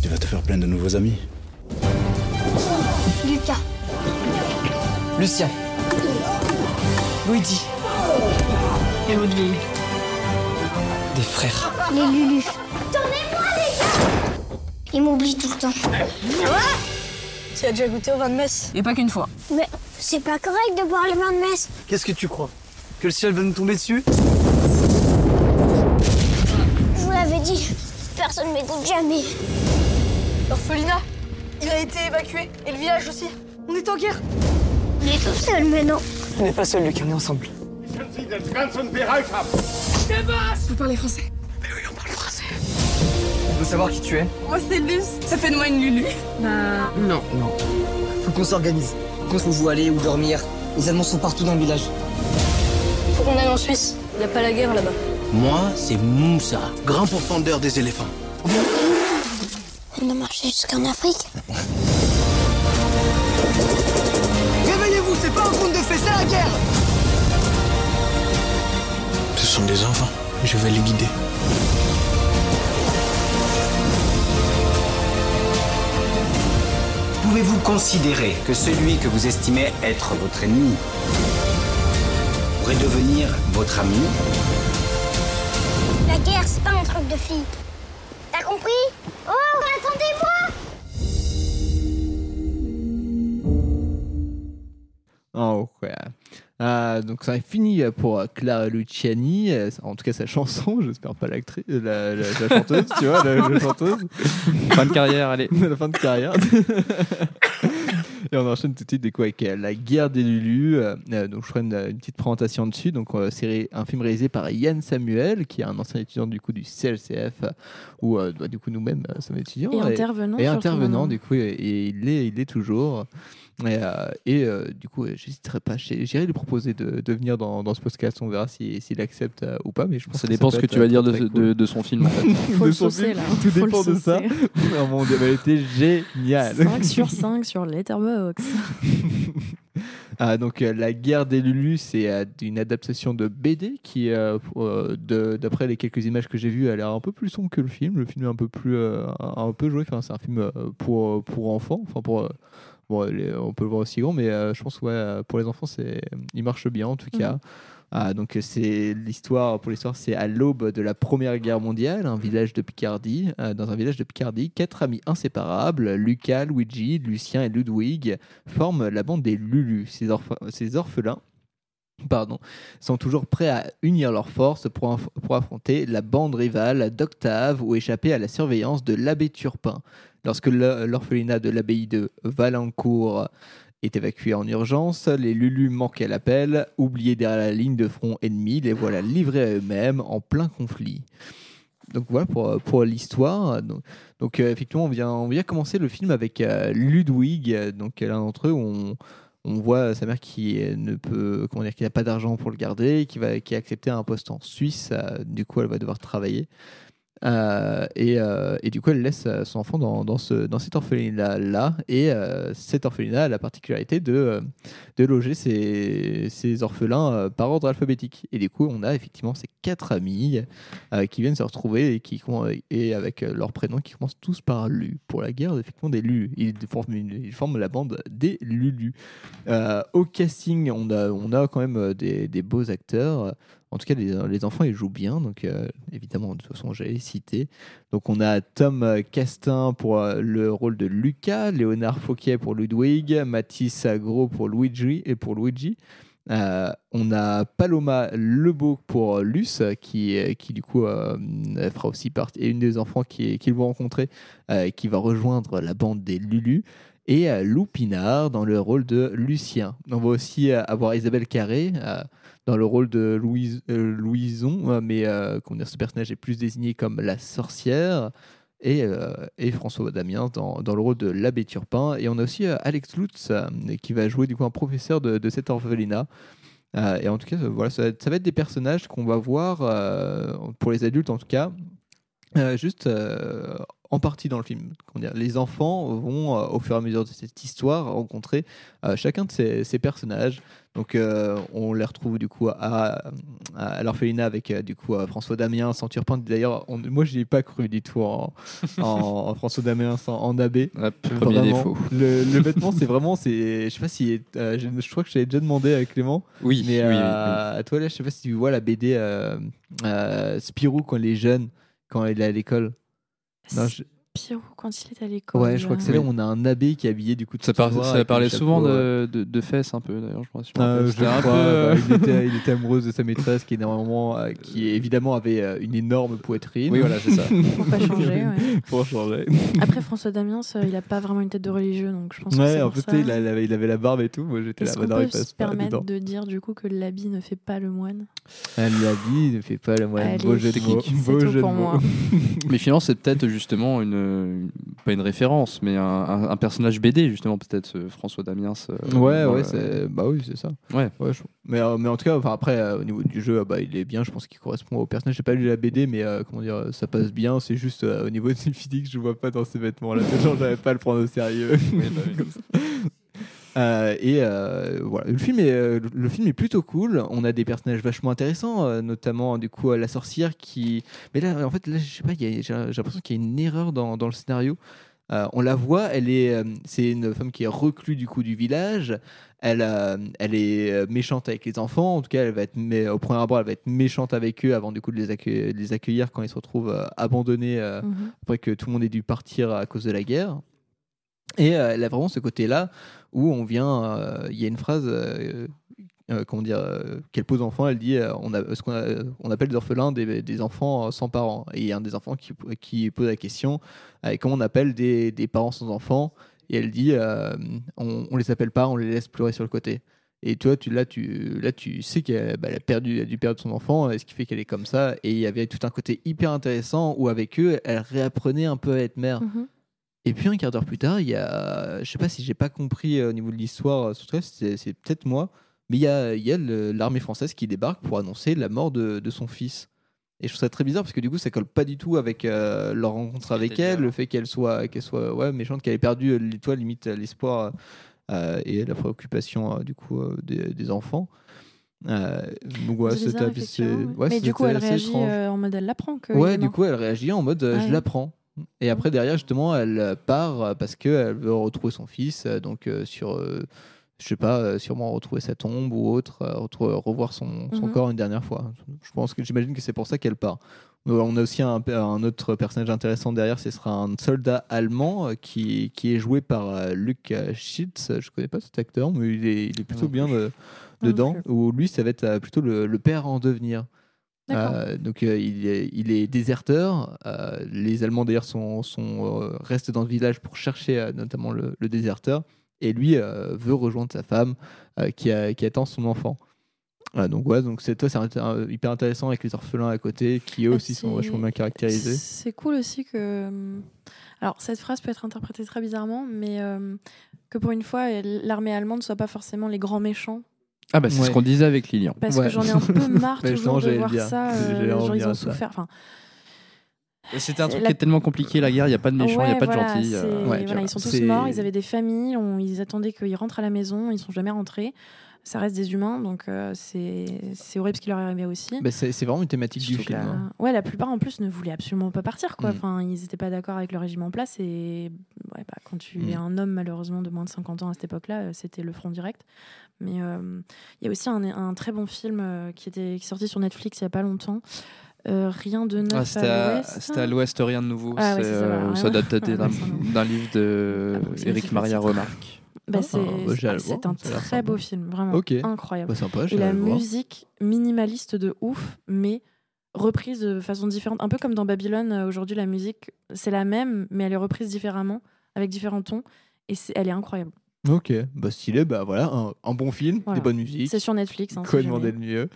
Tu vas te faire plein de nouveaux amis. Lucas. Lucien. Luigi. Et Ludwig. Des frères. Les Lulu. Tournez-moi, les gars Ils m'oublient tout le temps. Tu as déjà goûté au vin de messe? Et pas qu'une fois. Mais c'est pas correct de boire les vins de messe. Qu'est-ce que tu crois? Que le ciel va nous tomber dessus Je vous l'avais dit, personne m'écoute jamais. L'orphelinat, il a été évacué. Et le village aussi. On est en guerre. On est tout seul maintenant. On n'est pas seuls, Lucas, on est ensemble. Sie des ganzen Bereich ab. Vous parlez français On veut savoir qui tu es Moi, c'est Luce. Ça fait de moi une Lulu. Bah, non. Non. Faut qu'on s'organise. Qu'on se où aller, où dormir. Les Allemands sont partout dans le village. Faut qu'on aille en Suisse. Y a pas la guerre là-bas. Moi, c'est Moussa, grand pourfendeur des éléphants. On a marché jusqu'en Afrique. Réveillez-vous, c'est pas un conte de fées, c'est la guerre Ce sont des enfants. Je vais les guider. Pouvez-vous considérer que celui que vous estimez être votre ennemi pourrait devenir votre ami La guerre, c'est pas un truc de fille. T'as compris? Oh, attendez-moi Oh, ouais. Euh, donc ça est fini pour euh, Clara Luciani, euh, en tout cas sa chanson, j'espère pas l'actrice, euh, la, la- la chanteuse, tu vois, la, la chanteuse. Fin de carrière, allez. la fin de carrière. Et on enchaîne tout de suite du coup, avec euh, La guerre des Lulus. Euh, euh, donc je ferai une, une petite présentation dessus. Donc euh, c'est ré- un film réalisé par Yann Samuel, qui est un ancien étudiant du coup du CLCF, euh, où euh, bah, du coup nous-mêmes euh, sommes étudiants. Et intervenant, Et intervenant du coup, et, et il l'est, il l'est toujours. Et, euh, et, euh, du coup, j'hésiterai pas. J'irai lui proposer de, de venir dans, dans ce podcast. On verra si- s'il accepte euh, ou pas. Mais je pense Ça que dépend ce que tu vas dire de, de- son film. En fait. Faut le saucer, film. là. Tout Faut le dépend de ça. Oh mon dieu, elle a été géniale. 5 sur 5 sur Letterboxd. Ah, donc euh, la guerre des Lulus, c'est euh, une adaptation de BD qui, euh, euh, d'après les quelques images que j'ai vues, a l'air un peu plus sombre que le film. Le film est un peu plus, euh, un, un peu joué. Enfin, c'est un film euh, pour pour enfants. Enfin pour euh, bon, les- on peut le voir aussi grand, mais euh, je pense ouais euh, pour les enfants, c'est il marche bien en tout cas. Ah, donc c'est l'histoire pour l'histoire, c'est à l'aube de la Première Guerre mondiale, un village de Picardie, euh, dans un village de Picardie, quatre amis inséparables, Lucas, Luigi, Lucien et Ludwig, forment la bande des Lulu. Ces, orph- ces orphelins pardon, sont toujours prêts à unir leurs forces pour, pour affronter la bande rivale d'Octave ou échapper à la surveillance de l'abbé Turpin. Lorsque l'orphelinat de l'abbaye de Valencourt est évacué en urgence, les Lulus manquent à l'appel, oubliés derrière la ligne de front ennemie, les voilà livrés à eux-mêmes en plein conflit. Donc voilà pour, pour l'histoire. Donc, euh, effectivement, on vient, on vient commencer le film avec euh, Ludwig, donc l'un d'entre eux, on, on voit sa mère qui ne peut, comment dire, n'a pas d'argent pour le garder, qui va, qui a accepté un poste en Suisse. euh, du coup, elle va devoir travailler. Euh, et, euh, et du coup, elle laisse euh, son enfant dans, dans, ce, dans cet orphelinat-là. Et euh, cet orphelinat a la particularité de, loger ses, orphelins par ordre alphabétique. Et du coup, on a effectivement ces quatre amis qui viennent se retrouver et, qui, et avec leurs prénoms qui commencent tous par Lu. Pour la guerre, effectivement, des Lulu. Ils forment, la bande des Lulu. Au casting, on a, quand même des beaux acteurs. En tout cas, les, les enfants, ils jouent bien. Donc, euh, évidemment, de toute façon, j'allais citer. Donc, on a Tom euh, Castin pour euh, le rôle de Lucas, Léonard Fauquier pour Ludwig, Mathis Agro pour Luigi et pour Luigi. Euh, on a Paloma Lebeau pour Luce, qui, qui du coup euh, fera aussi partie, et une des enfants qui- qu'ils vont rencontrer, euh, qui va rejoindre la bande des Lulu. Et euh, Lou Pinard dans le rôle de Lucien. On va aussi euh, avoir Isabelle Carré euh, dans le rôle de Louise, euh, Louison, euh, mais euh, ce personnage est plus désigné comme la sorcière. Et, euh, et François Damien dans, dans le rôle de l'abbé Turpin. Et on a aussi euh, Alex Lutz qui va jouer du coup un professeur de, de cet orphelinat. Et en tout cas, voilà, ça, ça va être des personnages qu'on va voir, pour les adultes en tout cas, juste euh, en partie dans le film. Les enfants vont, euh, au fur et à mesure de cette histoire, rencontrer euh, chacun de ces, ces personnages. Donc, euh, on les retrouve du coup à, à l'orphelinat avec du coup François Damien, sans Turpin. D'ailleurs, on- moi, je n'y ai pas cru du tout en, en- en François Damien, sans, en abbé. premier Vraiment. défaut. Le, le vêtement, c'est vraiment, c'est, je sais pas si, euh, je, je crois que je t'avais déjà demandé à Clément. Oui, mais oui, oui, à toi là, je sais pas si tu vois la BD Spirou quand il est jeune, quand il est à l'école. Non, je- Pirou quand il est à l'école. Ouais, je crois que c'est là où on a un abbé qui est habillé du coup de Ça, par- noir ça avec parlait souvent ouais. de, de, de fesses un peu d'ailleurs, je crois. si Euh, rappelle. je C'était un crois, peu, euh, bah, il, était, il était amoureux de sa maîtresse qui, est énormément, euh, qui évidemment avait euh, une énorme poitrine. Oui, voilà, c'est ça. Pour pas changer, ouais. Pour changer. Après, François Damiens, euh, il a pas vraiment une tête de religieux, donc je pense que Ouais, c'est en sais, il, a- il avait, il avait la barbe et tout. Moi, j'étais là, bah il peut se permettre de dire du coup que l'habit ne fait pas le moine Ah, L'habit ne fait pas le moine. Beau jeu de mots. Mais finalement, c'est peut-être justement une, une- pas une référence, mais un, un- un personnage BD, justement, peut-être François Damiens. euh, Ouais, ouais, c'est bah oui, c'est ça. Ouais. je- Mais, euh, mais en tout cas, enfin, après, euh, au niveau du jeu, euh, bah, il est bien. Je pense qu'il correspond au personnage. J'ai pas lu la BD, mais euh, comment dire, ça passe bien. C'est juste euh, au niveau du physique, je vois pas dans ces vêtements-là. Genre, j'avais pas à le prendre au sérieux. Ça. Euh, et euh, voilà, le film, est, euh, le film est plutôt cool. On a des personnages vachement intéressants, notamment du coup la sorcière qui. Mais là, en fait, là, je sais pas, j'ai l'impression qu'il y a une erreur dans, dans le scénario. Euh, on la voit, elle est, euh, c'est une femme qui est reclue du coup du village. Elle, euh, elle est méchante avec les enfants. En tout cas, elle va être, mé- au premier abord, elle va être méchante avec eux avant du coup de les, accueillir, de les accueillir quand ils se retrouvent abandonnés Mhm. après que tout le monde ait dû partir à cause de la guerre. Et elle a vraiment ce côté-là où on vient. euh, Il y a une phrase. euh, euh, comment dire, qu'elle pose enfant, elle dit on, a, ce qu'on on appelle des orphelins des, enfants sans parents. Et il y a un des enfants qui, pose la question comment on appelle des, parents sans enfants? Et elle dit on, on les appelle pas, on les laisse pleurer sur le côté. Et toi, tu, là, tu, là, tu sais qu'elle bah, elle a, perdu, elle a dû perdre son enfant, ce qui fait qu'elle est comme ça. Et il y avait tout un côté hyper intéressant où, avec eux, elle réapprenait un peu à être mère. Mhm. Et puis un quart d'heure plus tard, il y a, je sais pas si j'ai pas compris euh, au niveau de l'histoire, euh, c'est c'est peut-être moi, mais il y a, il y a le- l'armée française qui débarque pour annoncer la mort de, de son fils. Et je trouve ça très bizarre parce que du coup, ça colle pas du tout avec euh, leur rencontre avec elle, le fait qu'elle soit, qu'elle soit ouais, méchante, qu'elle ait perdu l'étoile, limite l'espoir euh, et la préoccupation euh, du coup euh, des, des enfants. Euh, donc ouais, C'est bizarre, ouais. ouais, Mais du coup, elle réagit euh, en mode elle l'apprend que. Ouais, du coup, elle réagit en mode euh, Ouais. je l'apprends. Et après, derrière, justement, elle part euh, parce qu'elle veut retrouver son fils, euh, donc euh, sur, euh, je sais pas, euh, sûrement retrouver sa tombe ou autre, revoir son, son Mhm. corps une dernière fois. Je pense que j'imagine que c'est pour ça qu'elle part. On a aussi un, un autre personnage intéressant derrière, ce sera un soldat allemand qui, qui est joué par Luc Schitz. Je connais pas cet acteur, mais il est, il est plutôt bien de- dedans. Où lui, ça va être plutôt le, le père en devenir. Euh, donc euh, il, est, il est déserteur. Euh, les Allemands d'ailleurs sont, sont, restent dans le village pour chercher notamment le, le déserteur. Et lui veut rejoindre sa femme qui, a- qui attend son enfant. Voilà, donc ouais, donc c'est toi, c'est hyper intéressant avec les orphelins à côté qui eux Bah, aussi sont vachement bien caractérisés. C'est cool aussi que. hum, Alors, cette phrase peut être interprétée très bizarrement, mais euh, que pour une fois, l'armée allemande ne soit pas forcément les grands méchants. Ah, bah, c'est Ouais. ce qu'on disait avec Lilian. Parce que j'en ai un peu marre toujours de voir dire. ça. euh, en genre, ils ont souffert. Enfin, C'était un truc La- qui est tellement compliqué, la guerre, il n'y a pas de méchants, il n'y a Ouais, pas de gentils. euh, Ouais, voilà, ils sont tous morts, ils avaient des familles, on- ils attendaient qu'ils rentrent à la maison, ils sont jamais rentrés. Ça reste des humains, donc euh, c'est c'est horrible ce qui leur est arrivé aussi. Bah, c'est c'est vraiment une thématique du film. la- hein. Ouais, la plupart en plus ne voulaient absolument pas partir. Quoi. Mm. Enfin, ils n'étaient pas d'accord avec le régime en place. Et ouais, bah, quand tu Mm. es un homme, malheureusement, de moins de 50 ans à cette époque-là, euh, c'était le front direct. Mais euh, il y a aussi un, un très bon film euh, qui, était, qui est sorti sur Netflix il n'y a pas longtemps. Euh, rien de neuf Ah, c'était à, l'ouest. rien de nouveau. Ah ouais, ça, euh, ça date d'un livre de Éric le Maria. Remarque. Bah, Ah, c'est bah, un très beau film, vraiment incroyable. Bah, sympa, Et la musique minimaliste de ouf, mais reprise de façon différente. Un peu comme dans Babylone, aujourd'hui, la musique, c'est la même, mais elle est reprise différemment, avec différents tons, et elle est incroyable. Ok, bah stylé, bah voilà, un, un bon film, Voilà. des bonnes musiques. C'est sur Netflix. Hein, Quoi demander de mieux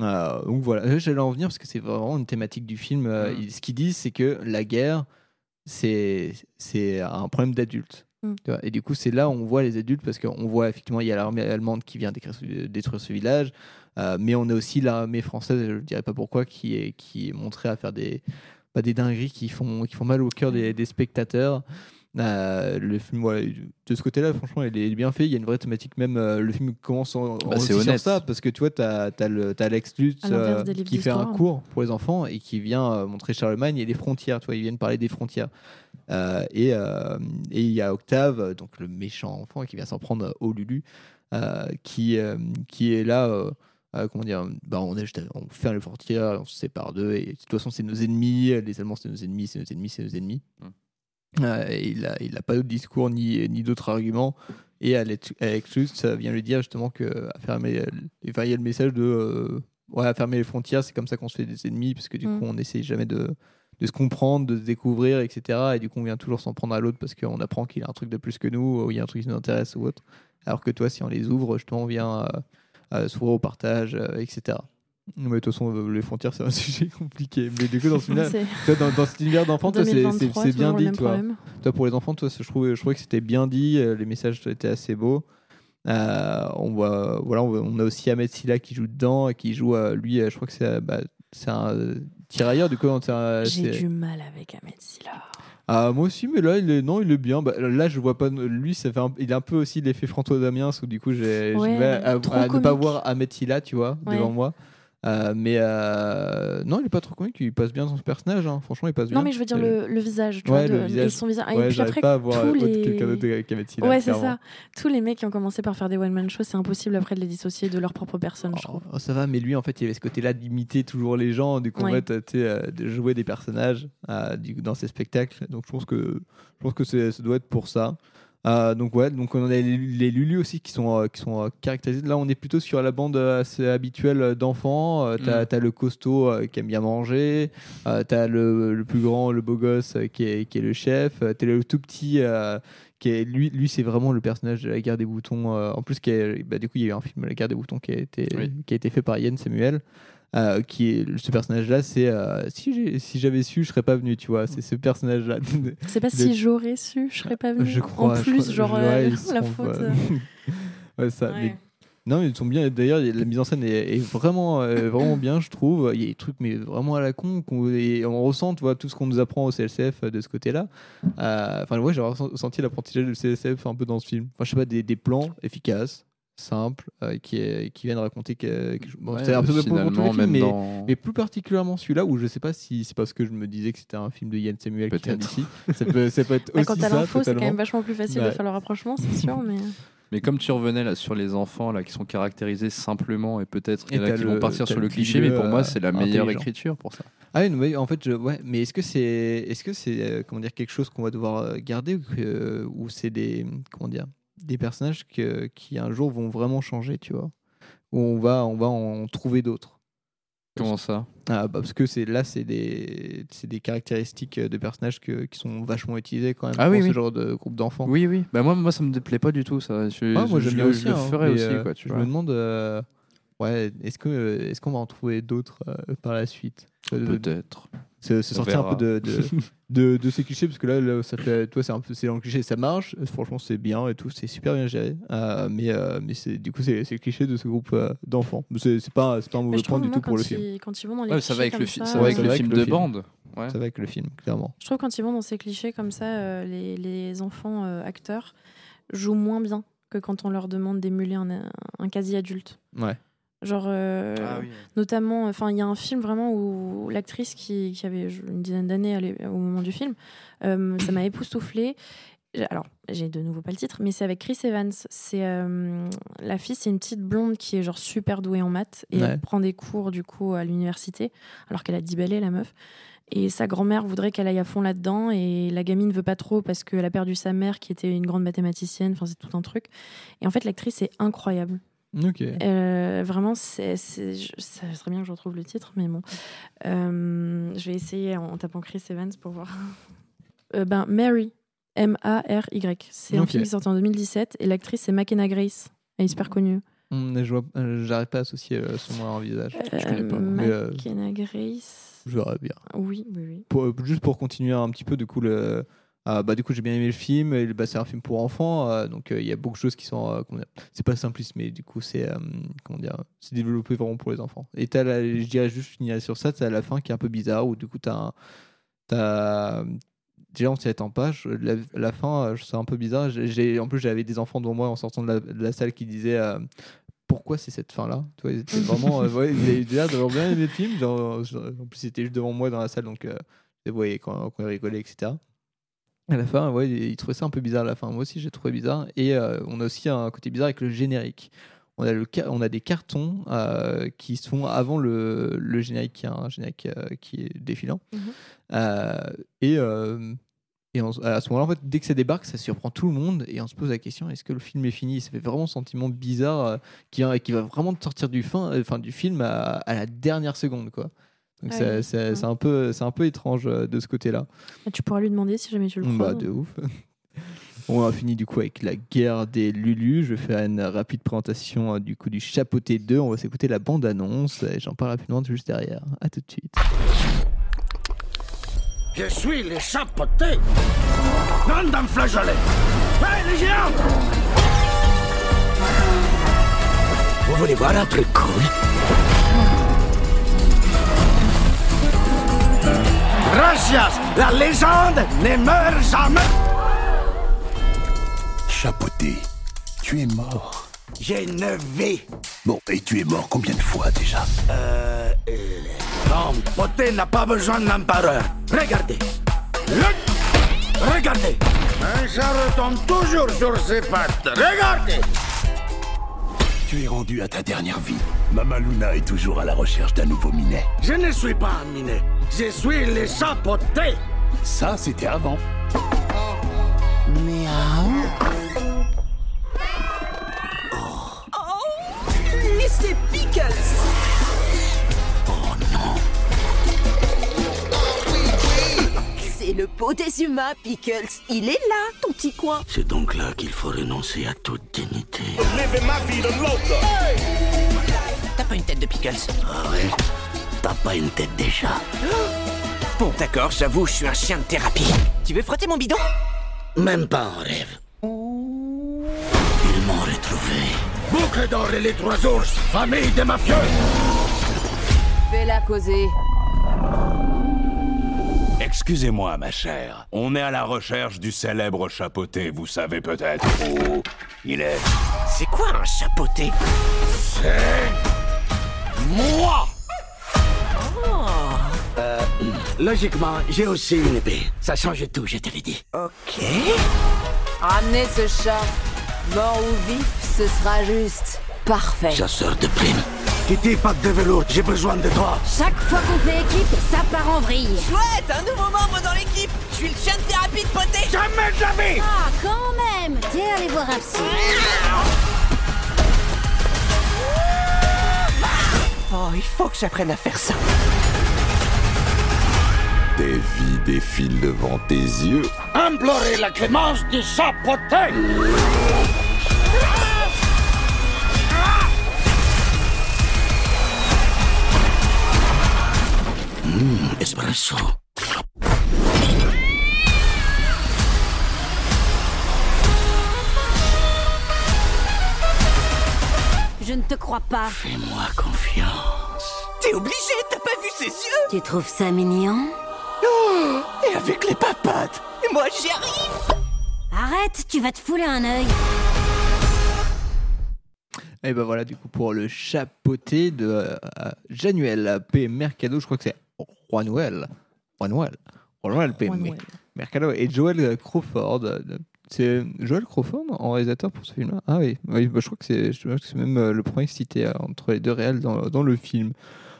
Euh, Donc voilà, j'allais en venir parce que c'est vraiment une thématique du film. Euh, Mm. Ce qu'ils disent, c'est que la guerre, c'est c'est un problème d'adultes. Mm. Et du coup, c'est là où on voit les adultes parce qu'on voit effectivement, il y a l'armée allemande qui vient détruire ce- village, euh, mais on a aussi l'armée française, je ne dirais pas pourquoi, qui est, qui est montrée à faire des, pas des dingueries qui font, qui font mal au cœur des, des spectateurs. Euh, le film, voilà, de ce côté-là, franchement, il est bien fait. Il y a une vraie thématique, même euh, le film commence en, Bah, aussi c'est sur ça, parce que tu vois, tu as, Alex Lutz euh, qui fait un cours pour les enfants et qui vient euh, montrer Charlemagne et les frontières. Tu vois, ils viennent parler des frontières. Euh, et euh, et il y a Octave, donc le méchant enfant, qui vient s'en prendre au Lulu, euh, qui, euh, qui est là. euh, euh, comment dire bah, on, est juste, on ferme les frontières, on se sépare d'eux, et de toute façon, c'est nos ennemis. Les Allemands, c'est nos ennemis, c'est nos ennemis, c'est nos ennemis. Mm. Euh, il n'a il a pas d'autre discours ni, ni d'autres arguments. Et Alex Alex Lutz ça vient lui dire justement que à fermer, enfin, il y a le message de euh, ouais, à fermer les frontières, c'est comme ça qu'on se fait des ennemis, parce que du Mm. coup, on n'essaye jamais de, de se comprendre, de se découvrir, etc. Et du coup, on vient toujours s'en prendre à l'autre parce qu'on apprend qu'il a un truc de plus que nous, ou il y a un truc qui nous intéresse ou autre. Alors que toi, si on les ouvre, justement, on vient euh, euh, s'ouvrir au partage, euh, etc. Mais de toute façon, euh, les frontières, c'est un sujet compliqué. Mais du coup, dans, ce univers- toi, dans, dans cet univers d'enfants, c'est- c'est 2023, c'est bien dit. Toi. toi, pour les enfants, toi, je trouvais, je trouvais que c'était bien dit. euh, Les messages étaient assez beaux. Euh, on, voit, voilà, on, a aussi Ahmed Silla qui joue dedans, et qui joue, euh, lui, je crois que c'est bah, un tirailleur, du coup. un- J'ai du mal avec Ahmed Silla. ah, moi aussi, mais là, il est, non, il est bien. Bah, là, je vois pas. Lui, ça fait un- il a un peu aussi l'effet François Damiens, où du coup, j'ai Ouais, à, ne pas voir Ahmed Silla, tu vois, Ouais. devant moi. Euh, mais euh, non, il est pas trop comique, il passe bien dans son personnage. hein. Franchement, il passe bien. Non, mais je veux dire Euh, le, le visage. Tu ouais, vois, le de- visage. Et son visage. Ouais, et puis j'arrive après, pas à voir tous autre les... quelqu'un d'autre qu'Ahmed Silla, Ouais, c'est ça. Tous les mecs qui ont commencé par faire des one-man shows, c'est impossible après de les dissocier de leur propre personne, je trouve. Oh, ça va, mais lui, en fait, il y avait ce côté-là d'imiter toujours les gens, du coup, en fait, euh, de jouer des personnages euh, dans ses spectacles. Donc, je pense que, je pense que ça doit être pour ça. Euh, donc, ouais, donc on a les, les Lulu aussi qui sont, euh, qui sont euh, caractérisés. Là, on est plutôt sur la bande assez habituelle d'enfants. T'as, Mm. t'as le costaud qui aime bien manger. T'as le, le plus grand, le beau gosse qui, est, qui est le chef. T'as le tout petit. qui est, lui, lui c'est vraiment le personnage de la guerre des boutons. en plus, qui est- bah, du coup, il y a eu un film, La guerre des boutons, qui a été, Oui. qui a été fait par Yann Samuel. Euh, qui est ce personnage-là, c'est euh, si, j'avais su, je serais pas venu, tu vois. C'est ce personnage-là. C'est pas De- si j'aurais su, je serais pas venue. Je crois. En je plus, crois- genre, ouais, euh, la faute. euh. euh, ouais, ça. Ouais. mais- Non, ils sont bien. D'ailleurs, la mise en scène est, est vraiment, euh, vraiment bien, je trouve. Il y a des trucs, mais vraiment à la con. qu'on- on ressent, tu vois, tout ce qu'on nous apprend au CLCF euh, de ce côté-là. Euh, Enfin, ouais, j'ai ressent- senti l'apprentissage du CLCF un peu dans ce film. Enfin, je sais pas, des, des plans efficaces, simples, euh, qui, est- qui viennent raconter que. que- bon, Ouais, c'est un peu pour- tous les films, mais, dans- mais plus particulièrement celui-là, où je sais pas si c'est parce que je me disais que c'était un film de Yann Samuel qui vient Peut-être. d'ici. Ça peut, ça peut être bah, aussi quand t'as l'info, c'est quand même vachement plus facile de Ouais. faire le rapprochement, c'est sûr, mais. Mais comme tu revenais là sur les enfants là qui sont caractérisés simplement et peut-être il y en Et a t'as qui le- vont partir sur le cliché, mais pour moi euh, c'est la meilleure écriture pour ça. Ah oui, mais en fait, je, ouais, mais est-ce que c'est, est-ce que c'est, euh, comment dire, quelque chose qu'on va devoir euh, garder ou c'est des, comment dire, des personnages que, qui un jour vont vraiment changer, tu vois, où on va, on va en trouver d'autres. Comment ça? Ah, bah, parce que c'est là, c'est des, c'est des caractéristiques de personnages que, qui sont vachement utilisées quand même Ah pour oui, ce oui. genre de groupe d'enfants. Oui oui. Bah moi moi ça me déplaît pas du tout ça. Je, Ah, moi je- j'aime je le- aussi. Je le hein, ferais aussi euh, quoi. Tu je vois. me demande, euh, ouais, est-ce que, est-ce qu'on va en trouver d'autres euh, par la suite? Peut-être. Se, sortir un peu de, de, de, de ces clichés parce que là, là, ça fait, toi c'est un peu c'est dans le cliché ça marche. Franchement c'est bien et tout c'est super bien géré. Euh, mais euh, mais c'est du coup c'est c'est le cliché de ce groupe euh, d'enfants. C'est c'est pas c'est pas un Mais mauvais point du moi, tout pour le film. ils- Quand ils vont dans les Ouais, ça va avec le film- ça, ça va avec le va film avec de bande. Ouais. ça va avec le film clairement. Je trouve quand ils vont dans ces clichés comme ça, euh, les, les enfants euh, acteurs jouent moins bien que quand on leur demande d'émuler un, un quasi-adulte. ouais Genre, euh, Ah oui. notamment, enfin, il y a un film vraiment où l'actrice qui, qui avait une dizaine d'années au moment du film, euh, ça m'a époustouflée. Alors, j'ai de nouveau pas le titre, mais c'est avec Chris Evans. C'est euh, la fille, c'est une petite blonde qui est genre super douée en maths et Ouais. elle prend des cours du coup à l'université, alors qu'elle a 10 balais la meuf. Et sa grand-mère voudrait qu'elle aille à fond là-dedans et la gamine veut pas trop parce qu'elle a perdu sa mère qui était une grande mathématicienne. Enfin, c'est tout un truc. Et en fait, l'actrice est incroyable. Ok Euh, vraiment, c'est, c'est- je- ça serait bien que je retrouve le titre, mais bon. Euh, je vais essayer en tapant Chris Evans pour voir. Euh, ben, Mary, M-A-R-Y. C'est un Ok. film qui est sorti en 2017 et l'actrice c'est McKenna Grace. Elle est super connue. Hum, je vois- euh, j'arrive pas à associer euh, son nom à un visage je connais pas mais euh, McKenna Grace. je verrai bien Oui, oui, oui. pour- juste pour continuer un petit peu du coup le ah, bah du coup j'ai bien aimé le film bah, c'est un film pour enfants euh, donc euh, il y a beaucoup de choses qui sont euh, c'est pas simpliste mais du coup c'est euh, comment dire c'est développé vraiment pour les enfants. Et la- je dirais juste finir sur ça t'as la fin qui est un peu bizarre où du coup t'as un- t'as déjà on s'y attend pas je- la, la fin euh, c'est un peu bizarre. J'ai en plus j'avais des enfants devant moi en sortant de la, salle qui disaient euh, pourquoi c'est cette fin là tu vois vraiment euh, ouais, ils avaient déjà bien aimé le film en plus c'était juste devant moi dans la salle donc euh, quand, quand ils rigolaient etc à la fin, ouais, ils trouvaient ça un peu bizarre à la fin. Moi aussi, j'ai trouvé bizarre. Et euh, on a aussi un côté bizarre avec le générique. On a, le, on a des cartons euh, qui se font avant le, le générique, qui est un générique euh, qui est défilant. Mhm. Euh, et Et on s- à ce moment-là, en fait, dès que ça débarque, ça surprend tout le monde et on se pose la question est-ce que le film est fini? Ça fait vraiment un sentiment bizarre qui, qui va vraiment te sortir du, fin, enfin, du film à, à la dernière seconde. Quoi. Donc Ouais. c'est- c'est c'est un, peu- c'est un peu étrange euh, de ce côté-là. Et tu pourras lui demander si jamais tu le Bah, crois. de ouf. On a fini du coup avec la guerre des Lulu. Je vais faire une rapide présentation euh, du coup du Chapeauté 2. On va s'écouter la bande-annonce et j'en parle rapidement juste derrière. À tout de suite. Je suis les chapeautés Non d'un flageolet Hey, les géants Vous voulez voir un truc cool? Gracias La légende ne meurt jamais Chapeauté, tu es mort. J'ai neuf vies Bon, et tu es mort combien de fois déjà? Euh... euh, Non, Poté n'a pas besoin d'empereur. Regardez. Le- Regardez. Un chat retombe toujours sur ses pattes. Regardez. Tu es rendu à ta dernière vie. Mama Luna est toujours à la recherche d'un nouveau minet. Je ne suis pas un minet. Je suis les chapeautés. Ça, c'était avant. Miaou. Mais c'est Pickles C'est le pot des humains, Pickles. Il est là, ton petit coin. C'est donc là qu'il faut renoncer à toute dignité. T'as pas une tête de Pickles? Ah ouais T'as pas une tête déjà Bon, d'accord, j'avoue, je suis un chien de thérapie. Tu veux frotter mon bidon? Même pas en rêve. Ils m'ont retrouvé. Boucle d'or et les trois ours, famille des mafieux Fais-la causer. Excusez-moi, ma chère. On est à la recherche du célèbre chapeauté, vous savez peut-être où il est. C'est quoi un chapeauté? C'est... Moi Euh, logiquement, j'ai aussi une épée. Ça change tout, je te l'ai dit. Ok. Ramenez ce chat. Mort ou vif, ce sera juste parfait. Chasseur de primes. Kitty, pas de velours, j'ai besoin de toi. Chaque fois qu'on fait équipe, ça part en vrille. Chouette, un nouveau membre dans l'équipe Je suis le chien de thérapie de poté Jamais de la vie Ah, quand même T'es allé voir un psy. Oh, il faut que j'apprenne à faire ça. Des vies défilent devant tes yeux. Implorez la clémence du chapeauté Mmh, espresso. Je ne te crois pas. Fais-moi confiance. T'es obligé, t'as pas vu ses yeux Tu trouves ça mignon? Oh, Et avec les papates Et moi, j'y arrive Arrête, tu vas te fouler un œil. Et ben voilà, du coup, pour le chapeauté de euh, Januel P. Mercado, je crois que c'est Roi Noël. Roi Noël. Roi Noël P. Mercado et Joel Crawford. euh, C'est Joel Crawford en réalisateur pour ce film-là? Ah oui, oui bah, je crois que c'est même euh, le premier cité euh, entre les deux réels dans, dans le film.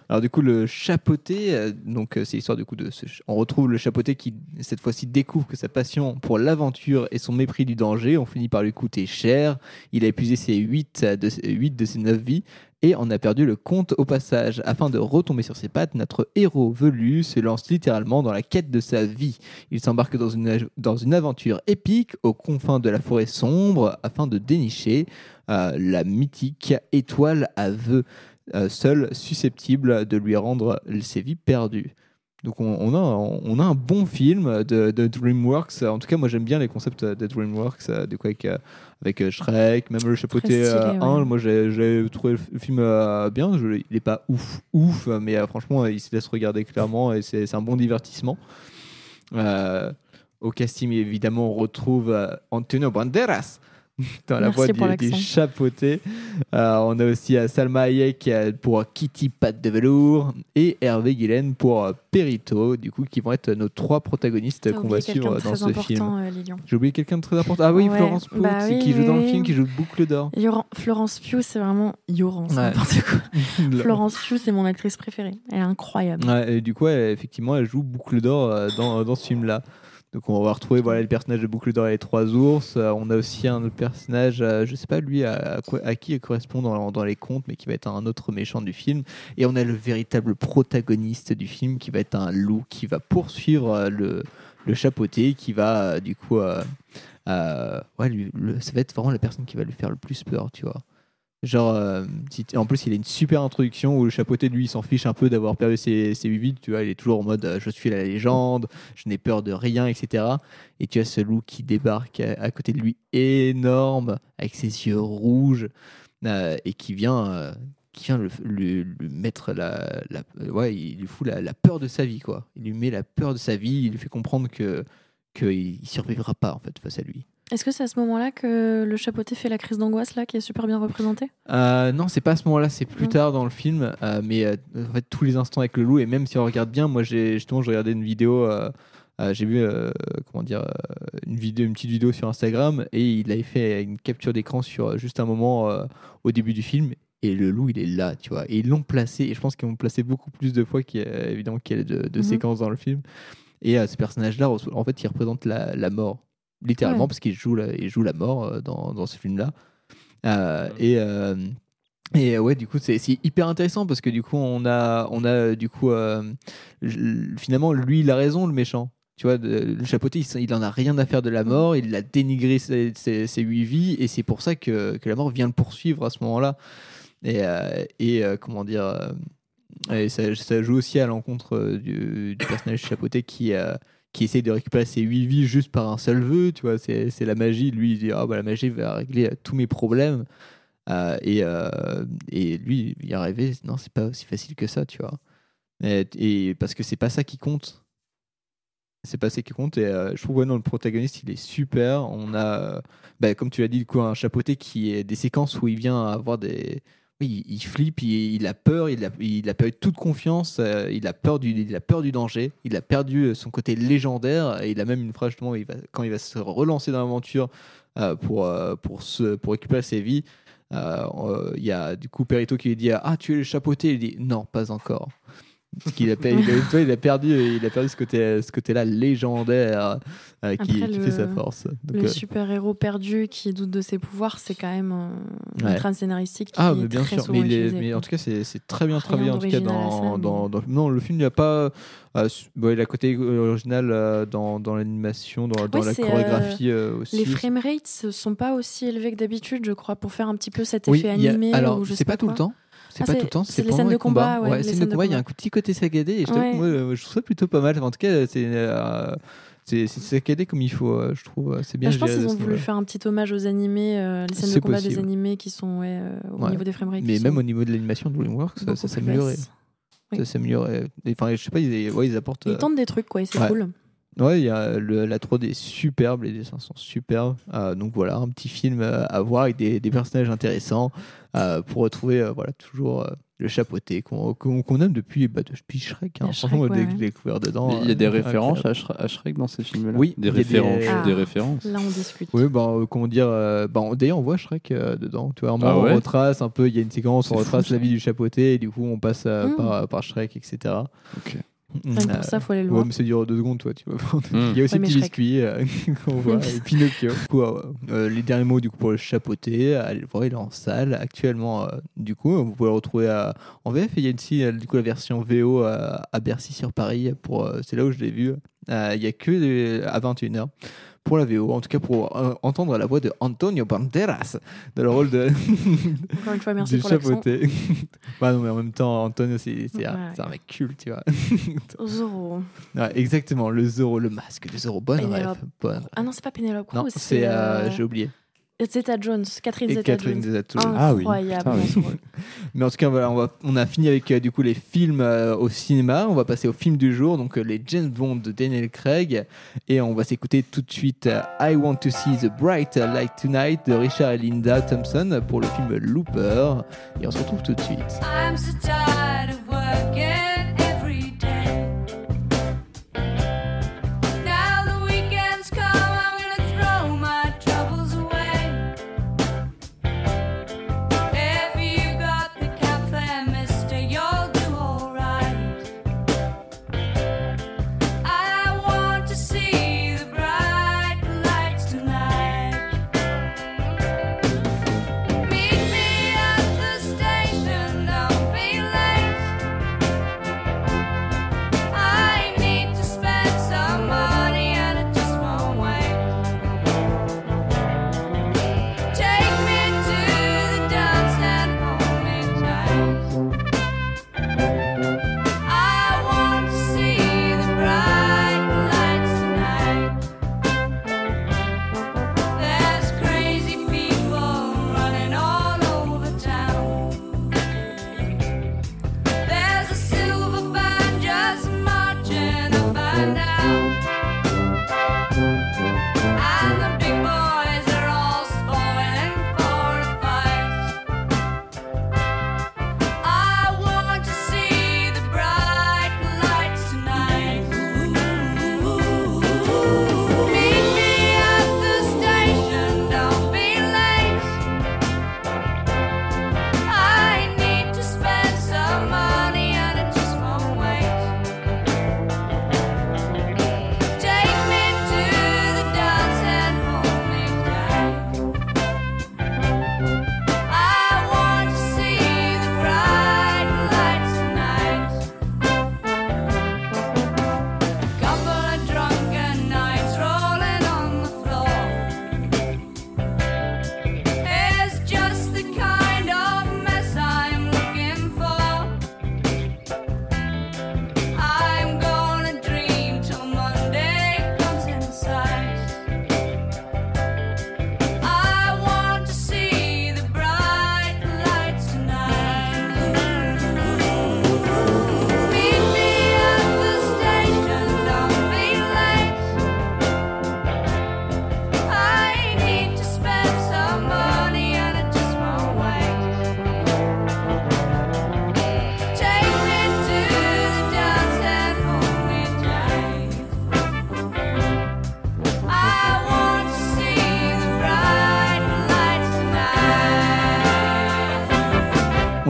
Alors du coup le chapeauté, euh, donc euh, c'est l'histoire du coup de ce, on retrouve le chapeauté qui cette fois-ci découvre que sa passion pour l'aventure et son mépris du danger ont fini par lui coûter cher. Il a épuisé ses 8 de, 8 de ses 9 vies et en a perdu le compte au passage. Afin de retomber sur ses pattes, notre héros velu se lance littéralement dans la quête de sa vie. Il s'embarque dans une, aventure épique aux confins de la forêt sombre afin de dénicher euh, la mythique étoile à vœux, euh, seule susceptible de lui rendre ses vies perdues. Donc on, on a, on a un bon film de, de DreamWorks. En tout cas, moi j'aime bien les concepts de DreamWorks, euh, du coup avec, euh, avec Shrek, même le chapeauté Très stylé, euh, 1. ouais. Moi j'ai trouvé le film bien. Je- il n'est pas ouf, ouf, mais franchement il se laisse regarder clairement et c'est un bon divertissement. Euh, au casting, évidemment, on retrouve Antonio Banderas dans la Merci voix du, du chapeauté. Euh, on a aussi euh, Salma Hayek euh, pour Kitty Pat de velours et Hervé Guillen pour Perito, du coup, qui vont être nos trois protagonistes qu'on va suivre dans ce film. euh. J'ai oublié quelqu'un de très important. Ah oui, Ouais, Florence Pugh, bah oui, qui joue dans le film, qui joue Boucle d'or. Florence Pugh, c'est vraiment Yoran, c'est Ouais. n'importe quoi. Le- Florence Pugh, c'est mon actrice préférée. Elle est incroyable. Ouais, et du coup, elle, effectivement, elle joue Boucle d'or dans, dans ce film-là. Donc on va retrouver voilà, le personnage de Boucle d'Or et les Trois Ours. Euh, on a aussi un autre personnage, euh, je sais pas lui à, à quoi- à qui il correspond dans, dans les contes, mais qui va être un autre méchant du film. Et on a le véritable protagoniste du film qui va être un loup qui va poursuivre euh, le, le chapeauté, qui va euh, du coup... ouais, lui- le- ça va être vraiment la personne qui va lui faire le plus peur, tu vois. Genre, euh, en plus, il a une super introduction où le chapeauté, lui, il s'en fiche un peu d'avoir perdu ses, ses huit vies. Tu vois, il est toujours en mode euh, je suis la légende, je n'ai peur de rien, etc. Et tu as ce loup qui débarque à, côté de lui, énorme, avec ses yeux rouges, euh, et qui vient, qui vient le, lui mettre la, Ouais, il lui fout la, peur de sa vie, quoi. Il lui met la peur de sa vie, il lui fait comprendre que qu'il ne survivra pas, en fait, face à lui. Est-ce que c'est à ce moment-là que le chapeauté fait la crise d'angoisse là, qui est super bien représentée Euh, non, c'est pas à ce moment-là, c'est plus tard dans le film. euh, mais euh, en fait, tous les instants avec le loup, et même si on regarde bien, moi, j'ai justement, je regardais une vidéo. euh, j'ai vu comment dire une vidéo, une petite vidéo sur Instagram, et il avait fait une capture d'écran sur juste un moment au début du film. Et le loup, il est là, tu vois. Et ils l'ont placé, et je pense qu'ils l'ont placé beaucoup plus de fois qu'il y a, évidemment qu'il y a de, de Mhm. séquences dans le film. Et ce personnage-là, en fait, il représente la, la mort, littéralement, Ouais. parce qu'il joue, la, il joue la mort euh, dans, dans ce film-là. Euh, et, euh, et ouais, du coup, c'est hyper intéressant parce que du coup, on a, on a du coup, euh, finalement, lui, il a raison, le méchant. Tu vois, de- le chapeauté, il, il en a rien à faire de la mort, il a dénigré ses, ses, ses huit vies, et c'est pour ça que, que la mort vient le poursuivre à ce moment-là. Et, euh, et euh, comment dire, et ça, ça joue aussi à l'encontre du, du personnage chapeauté qui, qui essaye de récupérer ses huit vies juste par un seul vœu, tu vois, c'est la magie. Lui, il dit, ah bah la magie va régler euh, tous mes problèmes. Euh, et, euh, et lui, y arriver, non, c'est pas aussi facile que ça, tu vois. Et, parce que c'est pas ça qui compte. C'est pas ça qui compte. Et je trouve, ouais, non, le protagoniste, il est super. On a, bah, comme tu l'as dit, du coup, un chapeauté qui est des séquences où il vient avoir des. Il, flippe, il, a peur, il a, il perdu toute confiance, euh, il, a peur du, danger, il a perdu son côté légendaire. Et il a même une phrase, justement, quand il va se relancer dans l'aventure euh, pour, euh, pour, récupérer ses vies, euh, euh, il y a du coup Perito qui lui dit Ah, tu es le chapeauté Il dit Non, pas encore. Parce qu'il a, il a- perdu, il a perdu ce côté, ce côté-là légendaire euh, qui, Après, qui le- fait sa force. Donc, le euh, super-héros perdu qui doute de ses pouvoirs, c'est quand même euh, Ouais. trame scénaristique qui ah, est mais bien très sûr, mais, est- en tout cas, c'est très bien travaillé. En tout cas, dans, non, le film, il n'y a pas. bon, il a côté original euh, dans, dans l'animation, dans, Ouais, la chorégraphie aussi. Les framerates ne sont pas aussi élevés que d'habitude, je crois, pour faire un petit peu cet effet a- animé. alors, c'est pas tout le temps. C'est Ah, pas tout le temps, c'est les scènes de combat, ouais, les scènes de combat, il y a un petit côté saccadé et je Ouais. moi, euh, je trouve ça plutôt pas mal. En tout cas, c'est euh, c'est saccadé comme il faut, euh, je trouve. C'est bien Ah, je pense qu'ils ont voulu faire un petit hommage aux animés, euh, les scènes de combat des animés qui sont ouais, euh, au Ouais. niveau des framerates. Mais même au niveau de l'animation de DreamWorks, ça, s'améliorait. Ça s'améliorait. Et, Enfin, je sais pas, ils, ouais, ils apportent. Ils euh, tentent des trucs, quoi, c'est cool. Ouais, il y a le- la 3D est superbe, les dessins sont superbes. Euh, donc voilà, un petit film euh, à voir avec des, des personnages intéressants euh, pour retrouver euh, voilà, toujours euh, le chapeauté qu'on qu'on- qu'on aime depuis, bah, depuis Shrek. Hein. Franchement, ouais, ouais. découvert dedans. Il y a des références à Shre- à Shrek dans ces films-là Oui, des références. Ah. Des références. Là, on discute. Oui, bah, euh, comment dire, euh, bah, d'ailleurs on voit Shrek euh, dedans, tu vois, Ah ouais on retrace un peu, il y a une séquence, on retrace fou, la vie du chapeauté, et du coup on passe euh, Mm. par, par Shrek, etc. Ok. Que pour ça, faut aller le ouais, mais ça dure deux secondes, toi, tu vois. Mm. Il y a aussi Ouais, petit biscuit euh, qu'on voit, et Pinocchio. Du coup, euh, euh, les derniers mots du coup pour le chapeauté, allez le voir, il est en salle actuellement. euh, du coup, vous pouvez le retrouver à- en VF. Et il y a aussi euh, du coup la version VO à, à Bercy sur Paris. Pour, euh, c'est là où je l'ai vu. Euh, Il y a que à 21h pour la VO, en tout cas pour euh, entendre la voix de Antonio Banderas dans le rôle de Encore une fois, merci du pour chapeauté. bah non, mais en même temps, Antonio, c'est un, Ouais. c'est un mec culte, tu vois. Ouais, exactement, le Zoro, le masque de Zoro. Bonne Pénélope. rêve. Bonne Ah non, c'est pas Pénélope Cruz, non, c'est. euh, J'ai oublié. Zeta Jones, Catherine Et Zeta Catherine Jones. Zeta-Jones. Ah oui. Incroyable. Putain, oui. rôle. Mais en tout cas, voilà, on, va, on a fini avec euh, du coup les films euh, au cinéma. On va passer au film du jour, donc euh, les James Bond de Daniel Craig. Et on va s'écouter tout de suite euh, I Want to See the Bright Light Tonight de Richard et Linda Thompson pour le film Looper. Et on se retrouve tout de suite. I'm so tired of working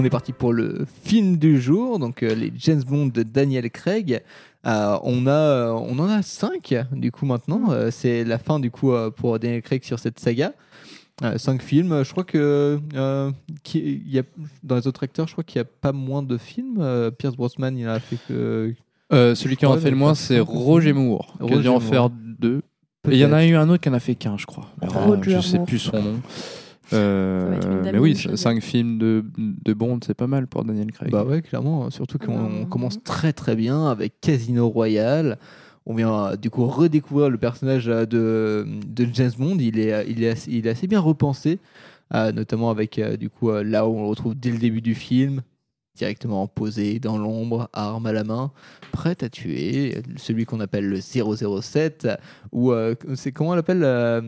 On est parti pour le film du jour, donc euh, les James Bond de Daniel Craig. Euh, on, a, on en a 5 du coup maintenant. Euh, c'est la fin du coup euh, pour Daniel Craig sur cette saga. 5 films. Je crois que euh, qui- y a, dans les autres acteurs, je crois qu'il n'y a pas moins de films. Euh, Pierce Brosnan, il a fait que. Euh, celui qui en a fait le moins, c'est Roger Moore, qui a dû en Moore. faire deux. Et il y en a eu un autre qui en a fait qu'un, je crois. Je sais Moore. plus son nom. Euh, mais oui, Michel. 5 films de, de Bond, c'est pas mal pour Daniel Craig. Bah ouais, clairement. Surtout qu'on Ah. commence très très bien avec Casino Royale. On vient euh, du coup redécouvrir le personnage euh, de, de James Bond. Il est, il est, assez, il est assez bien repensé, euh, notamment avec euh, du coup euh, là où on le retrouve dès le début du film, directement posé dans l'ombre, arme à la main, prêt à tuer. Celui qu'on appelle le 007, ou euh, c'est comment on l'appelle euh,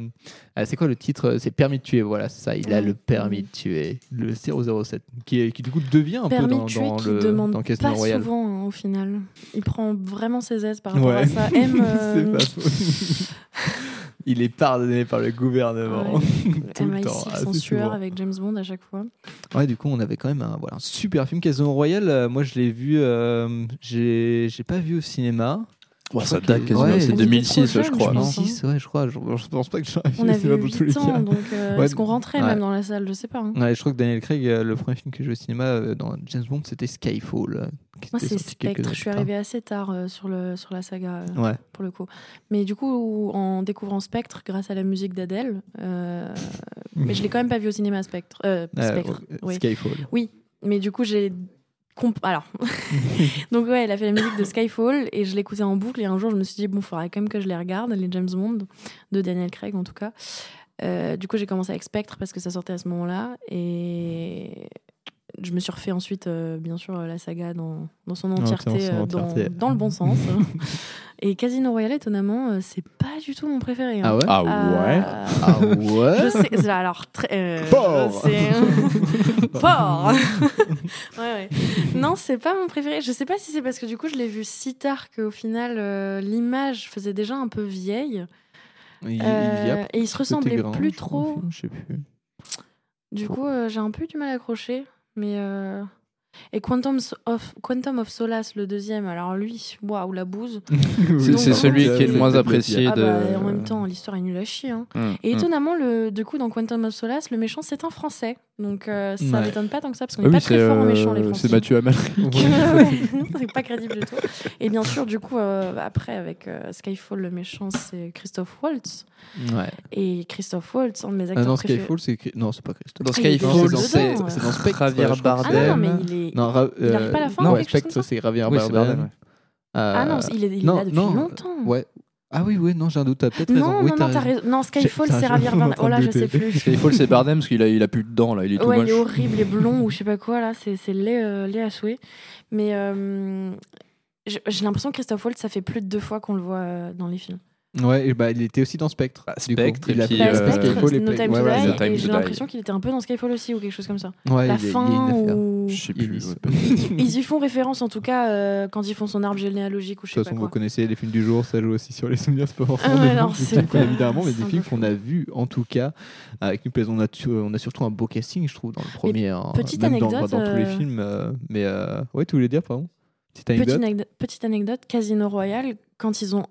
ah, C'est quoi le titre C'est permis de tuer. Voilà, ça. Il a le permis de tuer, le 007, qui, du coup devient un peu dans, de tuer dans qui le demande dans Casino pas Royale. souvent hein, au final. Il prend vraiment ses aises par rapport Ouais. à ça. M, euh, C'est pas faux. Il est pardonné par le gouvernement. Ouais. Tout le MI6 temps, sueur avec James Bond à chaque fois. Ouais, du coup, on avait quand même un, voilà, un super film Casino Royale. Euh, moi, je l'ai vu, euh, j'ai j'ai pas vu au cinéma. Ça date quasiment, ouais, c'est il était 2006, trop je crois, non 2006, ouais, je crois. Je, je pense pas que j'aurais On avait dans tous les 8 ans, donc euh, Ouais, est-ce qu'on rentrait ouais. même dans la salle? Je sais pas. hein. Ouais, je crois que Daniel Craig, euh, le premier film que j'ai vu au cinéma euh, dans James Bond, c'était Skyfall. euh, Moi, c'est Spectre. Je suis arrivée assez tard euh, sur, le, sur la saga, euh, Ouais. pour le coup. Mais du coup, en découvrant Spectre, grâce à la musique d'Adèle, euh, mais je l'ai quand même pas vu au cinéma, Spectre. Spectre, euh, oui. Skyfall. Oui, mais du coup, j'ai. Alors, donc ouais, elle a fait la musique de Skyfall et je l'écoutais en boucle. Et un jour, je me suis dit, bon, il faudrait quand même que je les regarde, les James Bond, de Daniel Craig en tout cas. Euh, du coup, j'ai commencé avec Spectre parce que ça sortait à ce moment-là. Et je me suis refait ensuite, euh, bien sûr, la saga dans, dans son Dans entièreté, son euh, dans, entièreté. dans le bon sens. et Casino Royale, étonnamment, euh, c'est pas du tout mon préféré. hein. Ah ouais Ah ouais Euh, Ah ouais je sais, alors très. euh, sais- Fort ouais, ouais. Non, c'est pas mon préféré. Je sais pas si c'est parce que du coup, je l'ai vu si tard qu'au final, euh, l'image faisait déjà un peu vieille. Il- il y a Euh, et il se ressemblait grand, plus trop. Je sais plus. Du coup, euh, j'ai un peu eu du mal à accrocher. Mais. euh, Et Quantum of, Quantum of Solace, le deuxième, alors lui, waouh, la bouse. C'est- c'est celui qui est le moins apprécié Ah de. bah, en même temps, l'histoire est nulle à chier. hein. Mm, Et mm. étonnamment, le, du coup, dans Quantum of Solace, le méchant, c'est un Français. Donc euh, ça Ouais. m'étonne pas tant que ça, parce qu'on Ah n'est oui, pas très fort en euh, méchant, les Français. c'est Mathieu Amalric. C'est pas crédible du tout. Et bien sûr, du coup, euh, après, avec euh, Skyfall, le méchant, c'est Christophe Waltz. Ouais. Et Christophe Waltz, un de mes Ah acteurs non, préférés. Skyfall, c'est. Non, c'est pas Christophe. Dans Ah, Skyfall, c'est dans Spectre. Javier. Ah non, non, Bardem. mais il est. Non, Ra- il arrive euh, pas à la fin, non, ça c'est Javier Oui, c'est Bardem. Ouais. Ah non, il est, il est non, là depuis non, longtemps. Ouais. Ah oui, oui, non, j'ai un doute. T'as peut-être Non, raison. Oui, non, non, t'as raison. Non, Skyfall, c'est Javier en Bardem. Oh là, je sais plus. Skyfall, c'est Bardem parce qu'il a, il a plus de dents là, il est tout Ouais, il est horrible, il est blond ou je sais pas quoi là, c'est c'est laid, euh, laid à souhait. Mais euh, j'ai j'ai l'impression que Christophe Waltz, ça fait plus de deux fois qu'on le voit euh, dans les films. Ouais, et bah, il était aussi dans Spectre. du coup. Spectre, et il a puis, fait Bah, euh, Spectre, Skyfall et No Play- Time ouais, to Die, et j'ai l'impression qu'il était un peu dans Skyfall aussi ou quelque chose comme ça. Ouais, La il y y a fin ou... Je sais plus. y. Ils y font référence en tout cas euh, quand ils font son arbre généalogique ou je De sais toute pas façon, quoi. vous connaissez les films du jour, ça joue aussi sur les souvenirs, c'est pas forcément Ah ouais, non, c'est pas- évidemment, mais des films qu'on a vus en tout cas, avec nous. On a, on a surtout un beau casting, je trouve, dans le premier. hein, petite anecdote, Dans, tous les euh, films. euh, mais ouais, tu voulais dire, pardon Petite anecdote, petite anecdote, Casino Royale, quand ils ont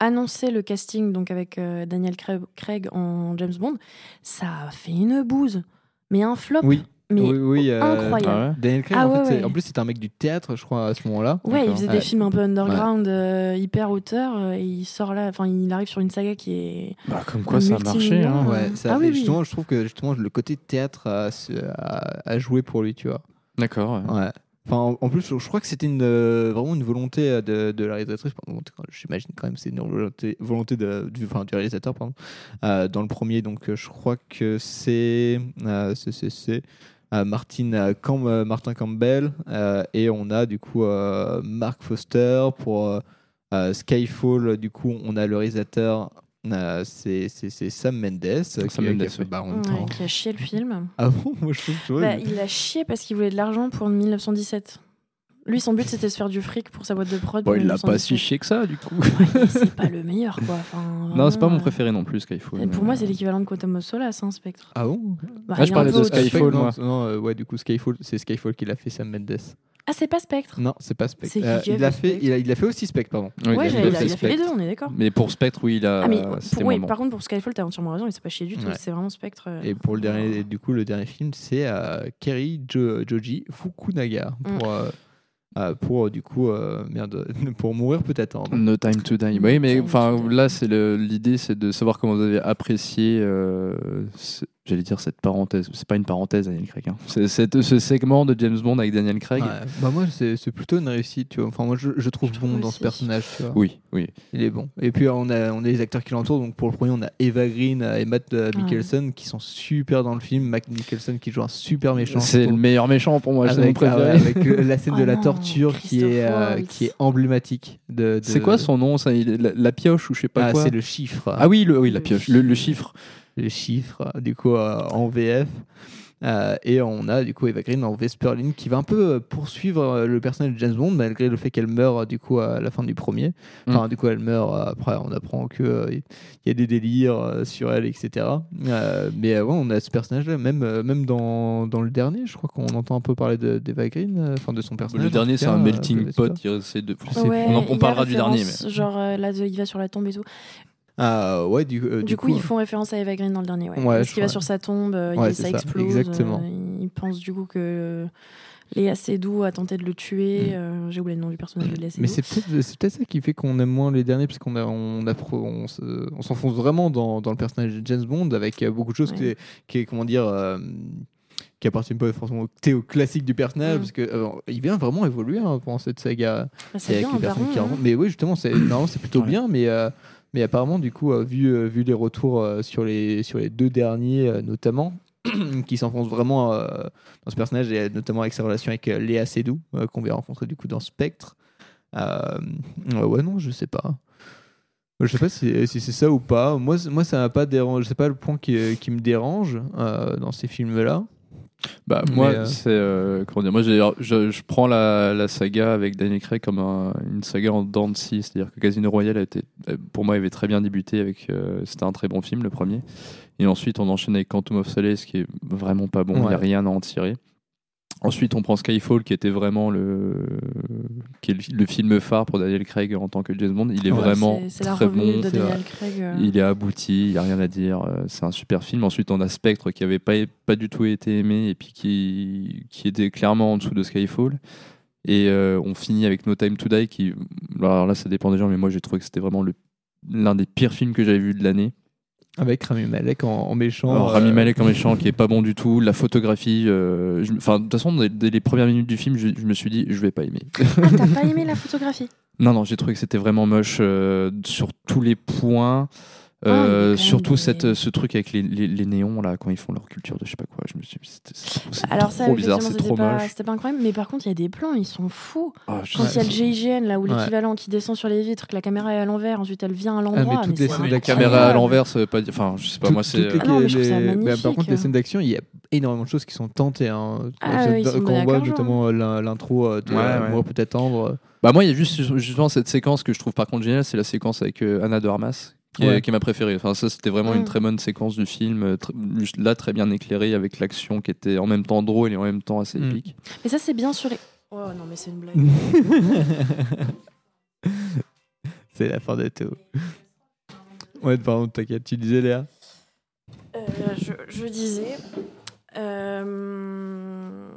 annoncé le casting donc avec euh, Daniel Craig, Craig en James Bond, ça a fait une bouse. Mais un flop. Oui. Mais oui, oui, euh, incroyable. Daniel Craig, Ah en, fait, ouais, c'est- ouais. en plus, c'était un mec du théâtre, je crois, à ce moment-là. Ouais, il faisait des films un peu underground, euh, hyper auteur, euh, et il sort là, enfin, il arrive sur une saga qui est. Bah, comme quoi ça a marché. Hein. Ouais, ça, Ah oui, justement, je trouve que justement, le côté théâtre a, a, a joué pour lui, tu vois. D'accord. ouais. En, plus, je, crois que c'était euh, vraiment une volonté euh, de, de la réalisatrice. J'imagine quand même c'est une volonté, volonté du, du réalisateur. Euh, dans le premier, donc, je crois que c'est Martin, Cam- Martin Campbell et on a du coup Mark Foster pour Skyfall. Du coup, on a le réalisateur. Euh, c'est c'est- c'est Sam Mendes Sam qui, qui a Mendes, fait oui. même Ouais, qui a chié le film. Ah bon? Moi je trouve que Bah, il a chié parce qu'il voulait de l'argent pour 1917. Lui, son but, c'était de se faire du fric pour sa boîte de prod. Bon, il l'a pas 1917. si chier que ça, du coup. C'est pas le meilleur, quoi. Enfin, non, c'est pas mon euh, préféré non plus, Skyfall. et Pour moi, c'est l'équivalent de Quantum of Solace, hein, Spectre. Ah bon Bah, Ah, je parlais de. Skyfall, non, moi. non, euh, ouais, du coup, Skyfall, c'est Skyfall qui l'a fait Sam Mendes. Ah, c'est pas Spectre Non, c'est pas Spectre. C'est qui Euh, il, a fait il, a, il a fait aussi Spectre, pardon. Oui, Ouais, il a il a, fait il a fait les deux, on est d'accord. Mais pour Spectre, oui, il a. Ah, mais c'était pour, oui, par contre, pour Skyfall, t'as entièrement raison, il s'est pas chié du tout. Ouais. C'est vraiment Spectre. euh. Et pour le dernier, du coup, le dernier film, c'est euh, Keri Jo- Joji Fukunaga Mm. pour, euh, euh, pour du coup, euh, merde, pour mourir peut-être. hein. No Time to Die. Oui, mais enfin là, c'est le- l'idée, c'est de savoir comment vous avez apprécié. euh, ce- J'allais dire cette parenthèse. C'est pas une parenthèse, Daniel Craig. hein. C'est ce segment de James Bond avec Daniel Craig. Ouais. Bah moi, c'est c'est plutôt une réussite, tu vois. Enfin, moi, je, je trouve bon dans ce personnage, tu vois. Oui, oui. Il est bon. Et puis, on a, on a les acteurs qui l'entourent. Donc, pour le premier, on a Eva Green et Matt euh, Mikkelsen qui sont super dans le film. Matt Mikkelsen qui joue un super méchant. C'est le meilleur méchant pour moi. c'est mon avec, ah ouais, préféré. avec le- la scène de Oh la non, torture qui est, euh, qui est emblématique. De, de- C'est quoi son nom ça, la, la pioche ou je sais pas Ah, quoi? c'est le chiffre. Ah oui, le, oui la pioche, le, le chiffre. Les chiffres, du coup, euh, en VF. Euh, et on a du coup Eva Green en Vesperline qui va un peu euh, poursuivre euh, le personnage de James Bond malgré le fait qu'elle meurt euh, du coup à la fin du premier. Enfin, Mm. du coup, elle meurt. euh, après, on apprend que euh, il y a des délires euh, sur elle, etc. Euh, mais euh, ouais, on a ce personnage-là, même euh, même dans, dans le dernier, je crois qu'on entend un peu parler de- d'Eva Green, euh, enfin de son personnage. Le dernier, c'est un euh, melting pot. Il essaie de... Ouais, on, en- on parlera du dernier. Mais... Genre, euh, là, il va sur la tombe et tout. Ah ouais, du, euh, Du, coup, ils font référence à Eva Green dans le dernier. Ouais. Ouais, Parce qu'il va sur sa tombe, euh, il- ça explose. exactement. euh, il pense du coup que Léa Seydoux a tenté de le tuer. Mm. euh, J'ai oublié le nom du personnage de Léa Seydoux. Mais c'est peut-être ça qui fait qu'on aime moins les derniers, parce qu'on on, on, on s'enfonce vraiment dans, dans le personnage de James Bond avec euh, beaucoup de choses qui, Ouais. est, qui est, comment dire, euh, qui appartiennent pas forcément au thé- au classique du personnage, Mm. parce que euh, il vient vraiment évoluer hein, pendant cette saga. Bah, c'est Et avec bien, les personnes qui hein. Mais oui, justement, c'est normalement c'est plutôt bien, mais euh, mais apparemment du coup, euh, vu euh, vu les retours euh, sur les sur les deux derniers notamment. qui s'enfonce vraiment dans ce personnage et notamment avec sa relation avec Léa Seydoux qu'on vient rencontrer du coup dans Spectre ouais, non, je sais pas. Je sais pas si, c'est ça ou pas. Moi, moi ça m'a pas dérangé. C'est pas le point qui, qui me dérange dans ces films-là. Bah, moi, euh, c'est. euh, comment dire Moi, je, je prends la, la saga avec Daniel Craig comme un- une saga en dents de scie. C'est-à-dire que Casino Royale, a été, euh, pour moi, avait très bien débuté. avec euh, C'était un très bon film, le premier. Et ensuite, on enchaîne avec Quantum of Solace, qui est vraiment pas bon. Il n'y a rien à en tirer. Ensuite, on prend Skyfall, qui était vraiment le, qui est le, le film phare pour Daniel Craig en tant que James Bond. Il est Ouais, vraiment C'est- c'est la très bon. de c'est Daniel vrai. Craig, euh. Il est abouti, il n'y a rien à dire. euh, C'est un super film. Ensuite, on a Spectre qui avait pas, pas du tout été aimé et puis qui, qui était clairement en dessous de Skyfall. Et euh, on finit avec No Time to Die qui, alors là, ça dépend des gens, mais moi j'ai trouvé que c'était vraiment le- l'un des pires films que j'avais vu de l'année. Avec Rami Malek en, en méchant. Alors, euh, Rami Malek en méchant qui est pas bon du tout, la photographie. euh, Enfin, de toute façon, dès, dès les premières minutes du film, je, je me suis dit, je vais pas aimer. Ah, t'as pas aimé la photographie? Non, non, j'ai trouvé que c'était vraiment moche euh, sur tous les points. Ah, Euh, surtout des- cette, ce truc avec les, les, les néons là quand ils font leur culture de je sais pas quoi je me suis c'est ça, trop bizarre c'est c'était trop pas, moche c'était pas incroyable. Mais par contre, il y a des plans, ils sont fous. Ah, je Quand il y a le GIGN, là, ou Ouais. l'équivalent qui descend sur les vitres, que la caméra est à l'envers, ensuite elle vient à Ah, l'endroit. mais toutes les scènes la caméra à l'envers ça veut pas dire enfin je sais pas Tout- moi toutes c'est les- Ah non, mais je ça par contre, les scènes d'action, il y a énormément de choses qui sont tentées. Hein. Ah Quand oui, on voit l'in- l'intro euh, de. Moi peut-être tendre. bah moi il y a juste justement cette séquence que je trouve par contre géniale c'est la séquence avec euh, Anna de Armas qui est, Ouais. qui est ma préférée enfin ça c'était vraiment Mm. une très bonne séquence du film euh, tr- juste là très bien éclairée avec l'action qui était en même temps drôle et en même temps assez Mm. épique Mais ça, c'est bien sur les. Oh non, mais c'est une blague. C'est la fin de tout. Ouais, pardon, t'inquiète, tu disais Léa? Euh, je, je disais. euh,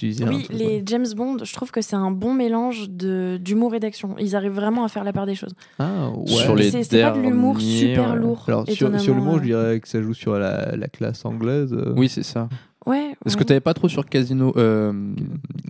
Tu disais un Oui, truc, les ouais. James Bond, je trouve que c'est un bon mélange de- d'humour et d'action. Ils arrivent vraiment à faire la part des choses. Ah, ouais. Sur les C'est c'est pas de l'humour super lourd. Alors, sur, l'humour, je euh. dirais que ça joue sur la, la classe anglaise. euh. oui c'est ça Ouais. Est-ce ouais. que t'avais pas trop sur Casino, euh,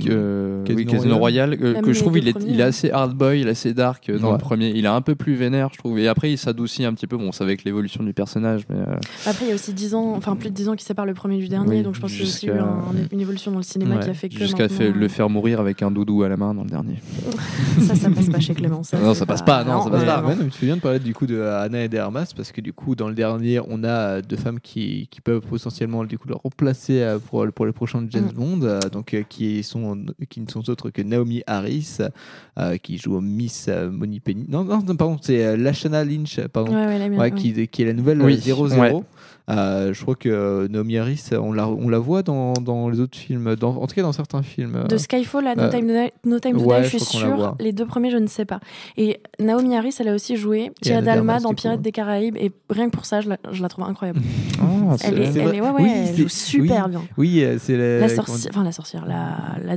que- Casino oui, Casino Royale, euh, que je trouve il est, premiers, il est assez hard boy, il est assez dark euh, dans Ouais. le premier. Il est un peu plus vénère, je trouve. Et après, il s'adoucit un petit peu. Bon, c'est avec l'évolution du personnage, mais euh, Après, il y a aussi 10 ans, enfin plus de 10 ans qui séparent le premier du dernier, Oui, donc je pense qu'il y a aussi eu un- une évolution dans le cinéma Ouais. qui a fait que. jusqu'à le faire mourir avec un doudou à la main dans le dernier. Ça, ça passe pas chez Clément. Ça, Non, ça passe pas, non, ça passe pas. tu fais bien de parler du coup de Anna et d'Hermas parce que du coup dans le dernier on a deux femmes qui, qui peuvent potentiellement du coup le remplacer euh, pour, pour les prochains James Mm. Bond, euh, donc, euh, qui, sont, qui ne sont autres que Naomi Harris, euh, qui joue Miss euh, Moneypenny. Non, non, non, pardon, c'est Lashana Lynch, pardon, Ouais, ouais, la mienne, Ouais, ouais. qui, qui est la nouvelle Oui, euh, 00. Euh, je crois que euh, Naomi Harris, on la, on la voit dans, dans les autres films, dans, en tout cas dans certains films. De Skyfall à No euh, Time to Die, No Time to ouais, Die, je je suis sûre. Les deux premiers, je ne sais pas. Et Naomi Harris, elle a aussi joué Tia Dalma dans Pirates des Caraïbes. Et rien que pour ça, je la, je la trouve incroyable. Ah, elle est, elle est- ouais, ouais, Oui, elle c'est- joue super oui, bien. Oui, c'est la, sorcière, enfin la sorcière, la, la,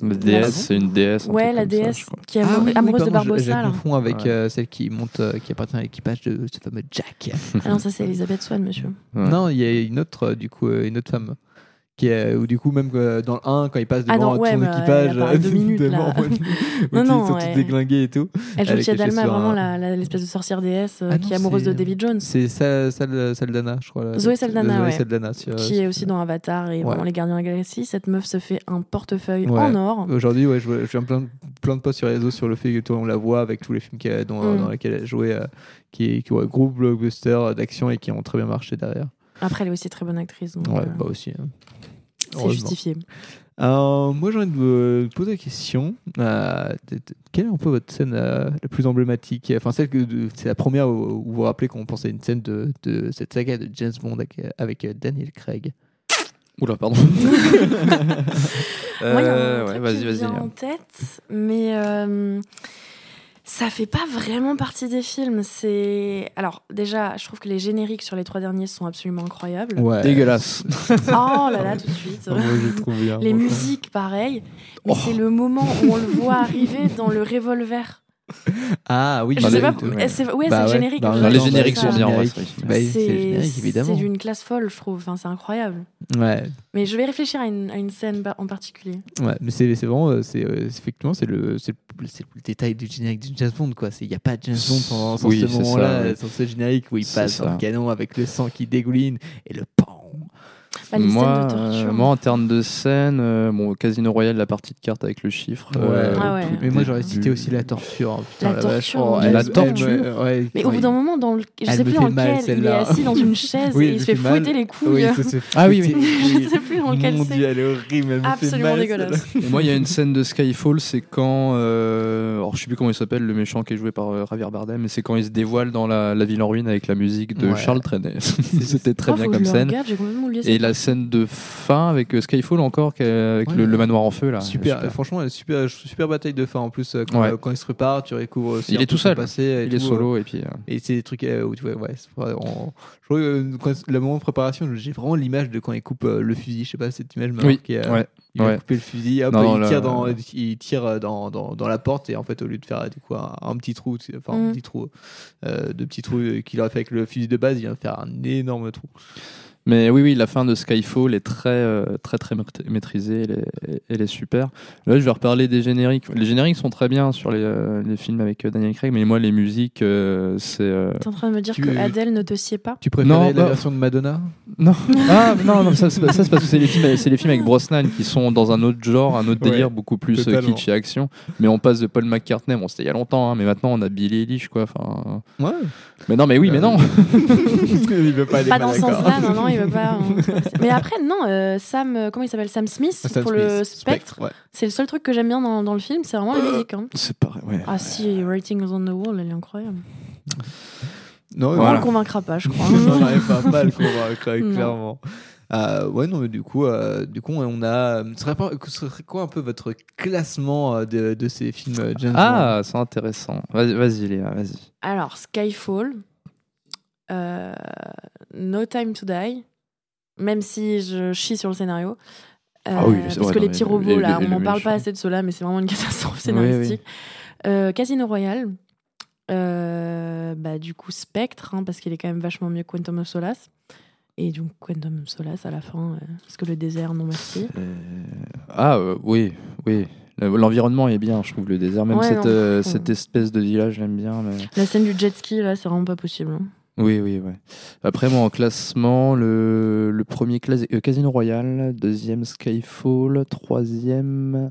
La déesse, c'est une déesse. un ouais, truc la comme ça, déesse crois. qui est Ah amoureuse, oui, oui, amoureuse de pardon, je- Je, Barbossa. là. confonds avec Ouais. euh, celle qui monte, euh, qui appartient à l'équipage de ce fameux Jack. Ah non, ça c'est Elisabeth Swan, monsieur. Ouais. Non, il y a une autre, euh, du coup, euh, une autre femme. Qui est, ou du coup, même euh, dans le 1, quand il passe Ah devant non, ouais, son équipage, elle apparaît deux minutes, devant- où Non, ils non, sont ouais. tous déglingués et tout. Elle joue Tia Dalma, vraiment un- l'espèce de sorcière déesse euh, Ah qui non, est amoureuse de David Jones. C'est Sa- Sal- Saldana, je crois. là. Zoé Saldana, Zoé ouais. Saldana sur- qui est aussi dans Avatar et vraiment Les Gardiens de la Galaxie. Cette meuf se fait un portefeuille en or. Aujourd'hui, ouais, je, vois- je viens plein, de- plein de posts sur les réseaux sur le fait que toi, on la voit avec tous les films dans, Mm. dans lesquels elle joué, euh, qui est qui, ouais, gros blockbuster euh, d'action et qui ont très bien marché derrière. Après, elle est aussi très bonne actrice. donc, Ouais, euh, bah aussi. hein. C'est justifié. Euh, moi, j'ai envie de vous poser la question. euh, quelle est un peu votre scène euh, la plus emblématique? Enfin, celle que c'est la première où, où vous vous rappelez qu'on pensait à une scène de, de cette saga de James Bond avec, avec, euh, Daniel Craig. Oula, pardon. Moi, il y a Euh, un ouais, truc vas-y, qui me vas-y. vient en tête, mais euh, ça fait pas vraiment partie des films. C'est alors déjà, je trouve que les génériques sur les trois derniers sont absolument incroyables. Ouais. Dégueulasse. Oh là là, tout de suite. Moi, je trouve bien. Les musiques, pareil. Mais Oh. c'est le moment où on le voit arriver dans le revolver. Ah oui, Je sais pas. il- eh, c'est- ouais, Bah c'est le générique. bah, les génériques sont bien, ouais, générique. c'est vrai. C'est le C'est générique, évidemment. c'est d'une classe folle, je trouve. Enfin, c'est incroyable. Ouais. Mais je vais réfléchir à une, à une scène en particulier. Ouais, mais c'est c'est vraiment, euh, c'est euh, c'est- effectivement, c'est le, c'est le, détail du générique de James Bond, quoi. Il n'y a pas de James Bond Oui, ce moment-là, sans ce générique où il passe dans le canon avec le sang qui dégouline et le. Bah, moi, euh, moi, en termes de scène, euh, bon, Casino Royale, la partie de cartes avec le chiffre. euh, Ah ouais. Mais moi, j'aurais cité aussi la torture. hein, putain, La torture, Oh. La elle torture. ouais, Mais au bout d'un moment, dans le... je Elle sais plus mal, lequel, il est assis dans une chaise Oui, et il se fait fait mal. fouetter les couilles. Oui, ça, c'est Ah oui, oui. je sais plus dans lequel Mon c'est. Dieu, elle est horrible. Elle me fait Absolument mal, dégueulasse. Et moi, il y a une scène de Skyfall, c'est quand. Euh, alors, je sais plus comment il s'appelle, le méchant qui est joué par euh, Javier Bardem, mais c'est quand il se dévoile dans la, la ville en ruine avec la musique de Ouais. Charles Trenet. C'était très Oh, bien comme scène. regarde, Et la scène de fin avec euh, Skyfall encore, avec Ouais. le, le manoir en feu là. Super, franchement, super, super bataille de fin en plus. Quand, Ouais. euh, quand il se prépare, tu découvres aussi. Il est tout seul. passé Il est solo euh, et puis. euh, Et c'est des trucs euh, où tu vois, ouais, on- je trouve que quand- le moment de préparation, j'ai vraiment l'image de quand il coupe euh, le fusil. Je sais pas, cette image m'a Oui, marqué. euh, ouais, Il va ouais. couper le fusil, hop, Non, il, là- tire dans, il tire euh, dans, dans, dans la porte et en fait, au lieu de faire du coup, un, un petit trou, enfin un Mm. petit trou, euh, de petits trous euh, qu'il aurait fait avec le fusil de base, il vient de faire un énorme trou. Mais oui, oui, la fin de Skyfall est très, euh, très, très maîtr- maîtrisée. Elle est, elle est super. Là, je vais reparler des génériques. Les génériques sont très bien sur les, euh, les films avec euh, Daniel Craig, mais moi, les musiques, euh, c'est. euh, T'es en train de me dire Tu- que Adèle ne te sied pas? Tu préférais Non, la bah- version de Madonna? Non, ah, non, non, ça, c'est pas- ça, c'est parce que c'est les films, c'est les films avec Brosnan qui sont dans un autre genre, un autre Ouais, délire, beaucoup plus totalement. kitsch et action. Mais on passe de Paul McCartney, bon, c'était il y a longtemps, hein, mais maintenant on a Billy Eilish, quoi. Enfin, Ouais. mais non, mais oui, mais non. il veut pas aller Pas dans ce sens-là, non, non, il veut pas. hein. Mais après, non, euh, Sam, euh, comment il s'appelle? Sam Smith Sam pour le Smith, spectre. ouais. C'est le seul truc que j'aime bien dans, dans le film, c'est vraiment la musique. hein. C'est pareil, ouais. Ah si, Writings on the Wall, elle est incroyable. Non, On Voilà. le convaincra pas, je crois. on n'arrive pas mal à le convaincre, Non. clairement. Euh, ouais, non, mais du coup, euh, du coup, on a. Ce serait, pas- ce serait quoi un peu votre classement euh, de, de ces films euh, James Bond? Ah, c'est intéressant. Vas-y, vas-y, Léa, vas-y. Alors, Skyfall, euh, No Time to Die, même si je chie sur le scénario. Euh, Ah oui, parce que non, les petits robots, là, on n'en parle pas assez de cela, mais c'est vraiment une catastrophe Oui, oui. scénaristique. Euh, Casino Royale, bah, du coup Spectre, hein, parce qu'il est quand même vachement mieux que Quantum of Solace. Et donc Quantum of Solace à la fin, parce que le désert, non merci. Ah, oui, oui. Le- L'environnement est bien, je trouve, le désert. Même Ouais, cette, non. euh, Ouais. cette espèce de village, j'aime bien. mais- La scène du jet ski, là, c'est vraiment pas possible. hein. Oui, oui, ouais. Après, moi, en classement, le, le premier clas- euh, Casino Royale, deuxième Skyfall, troisième.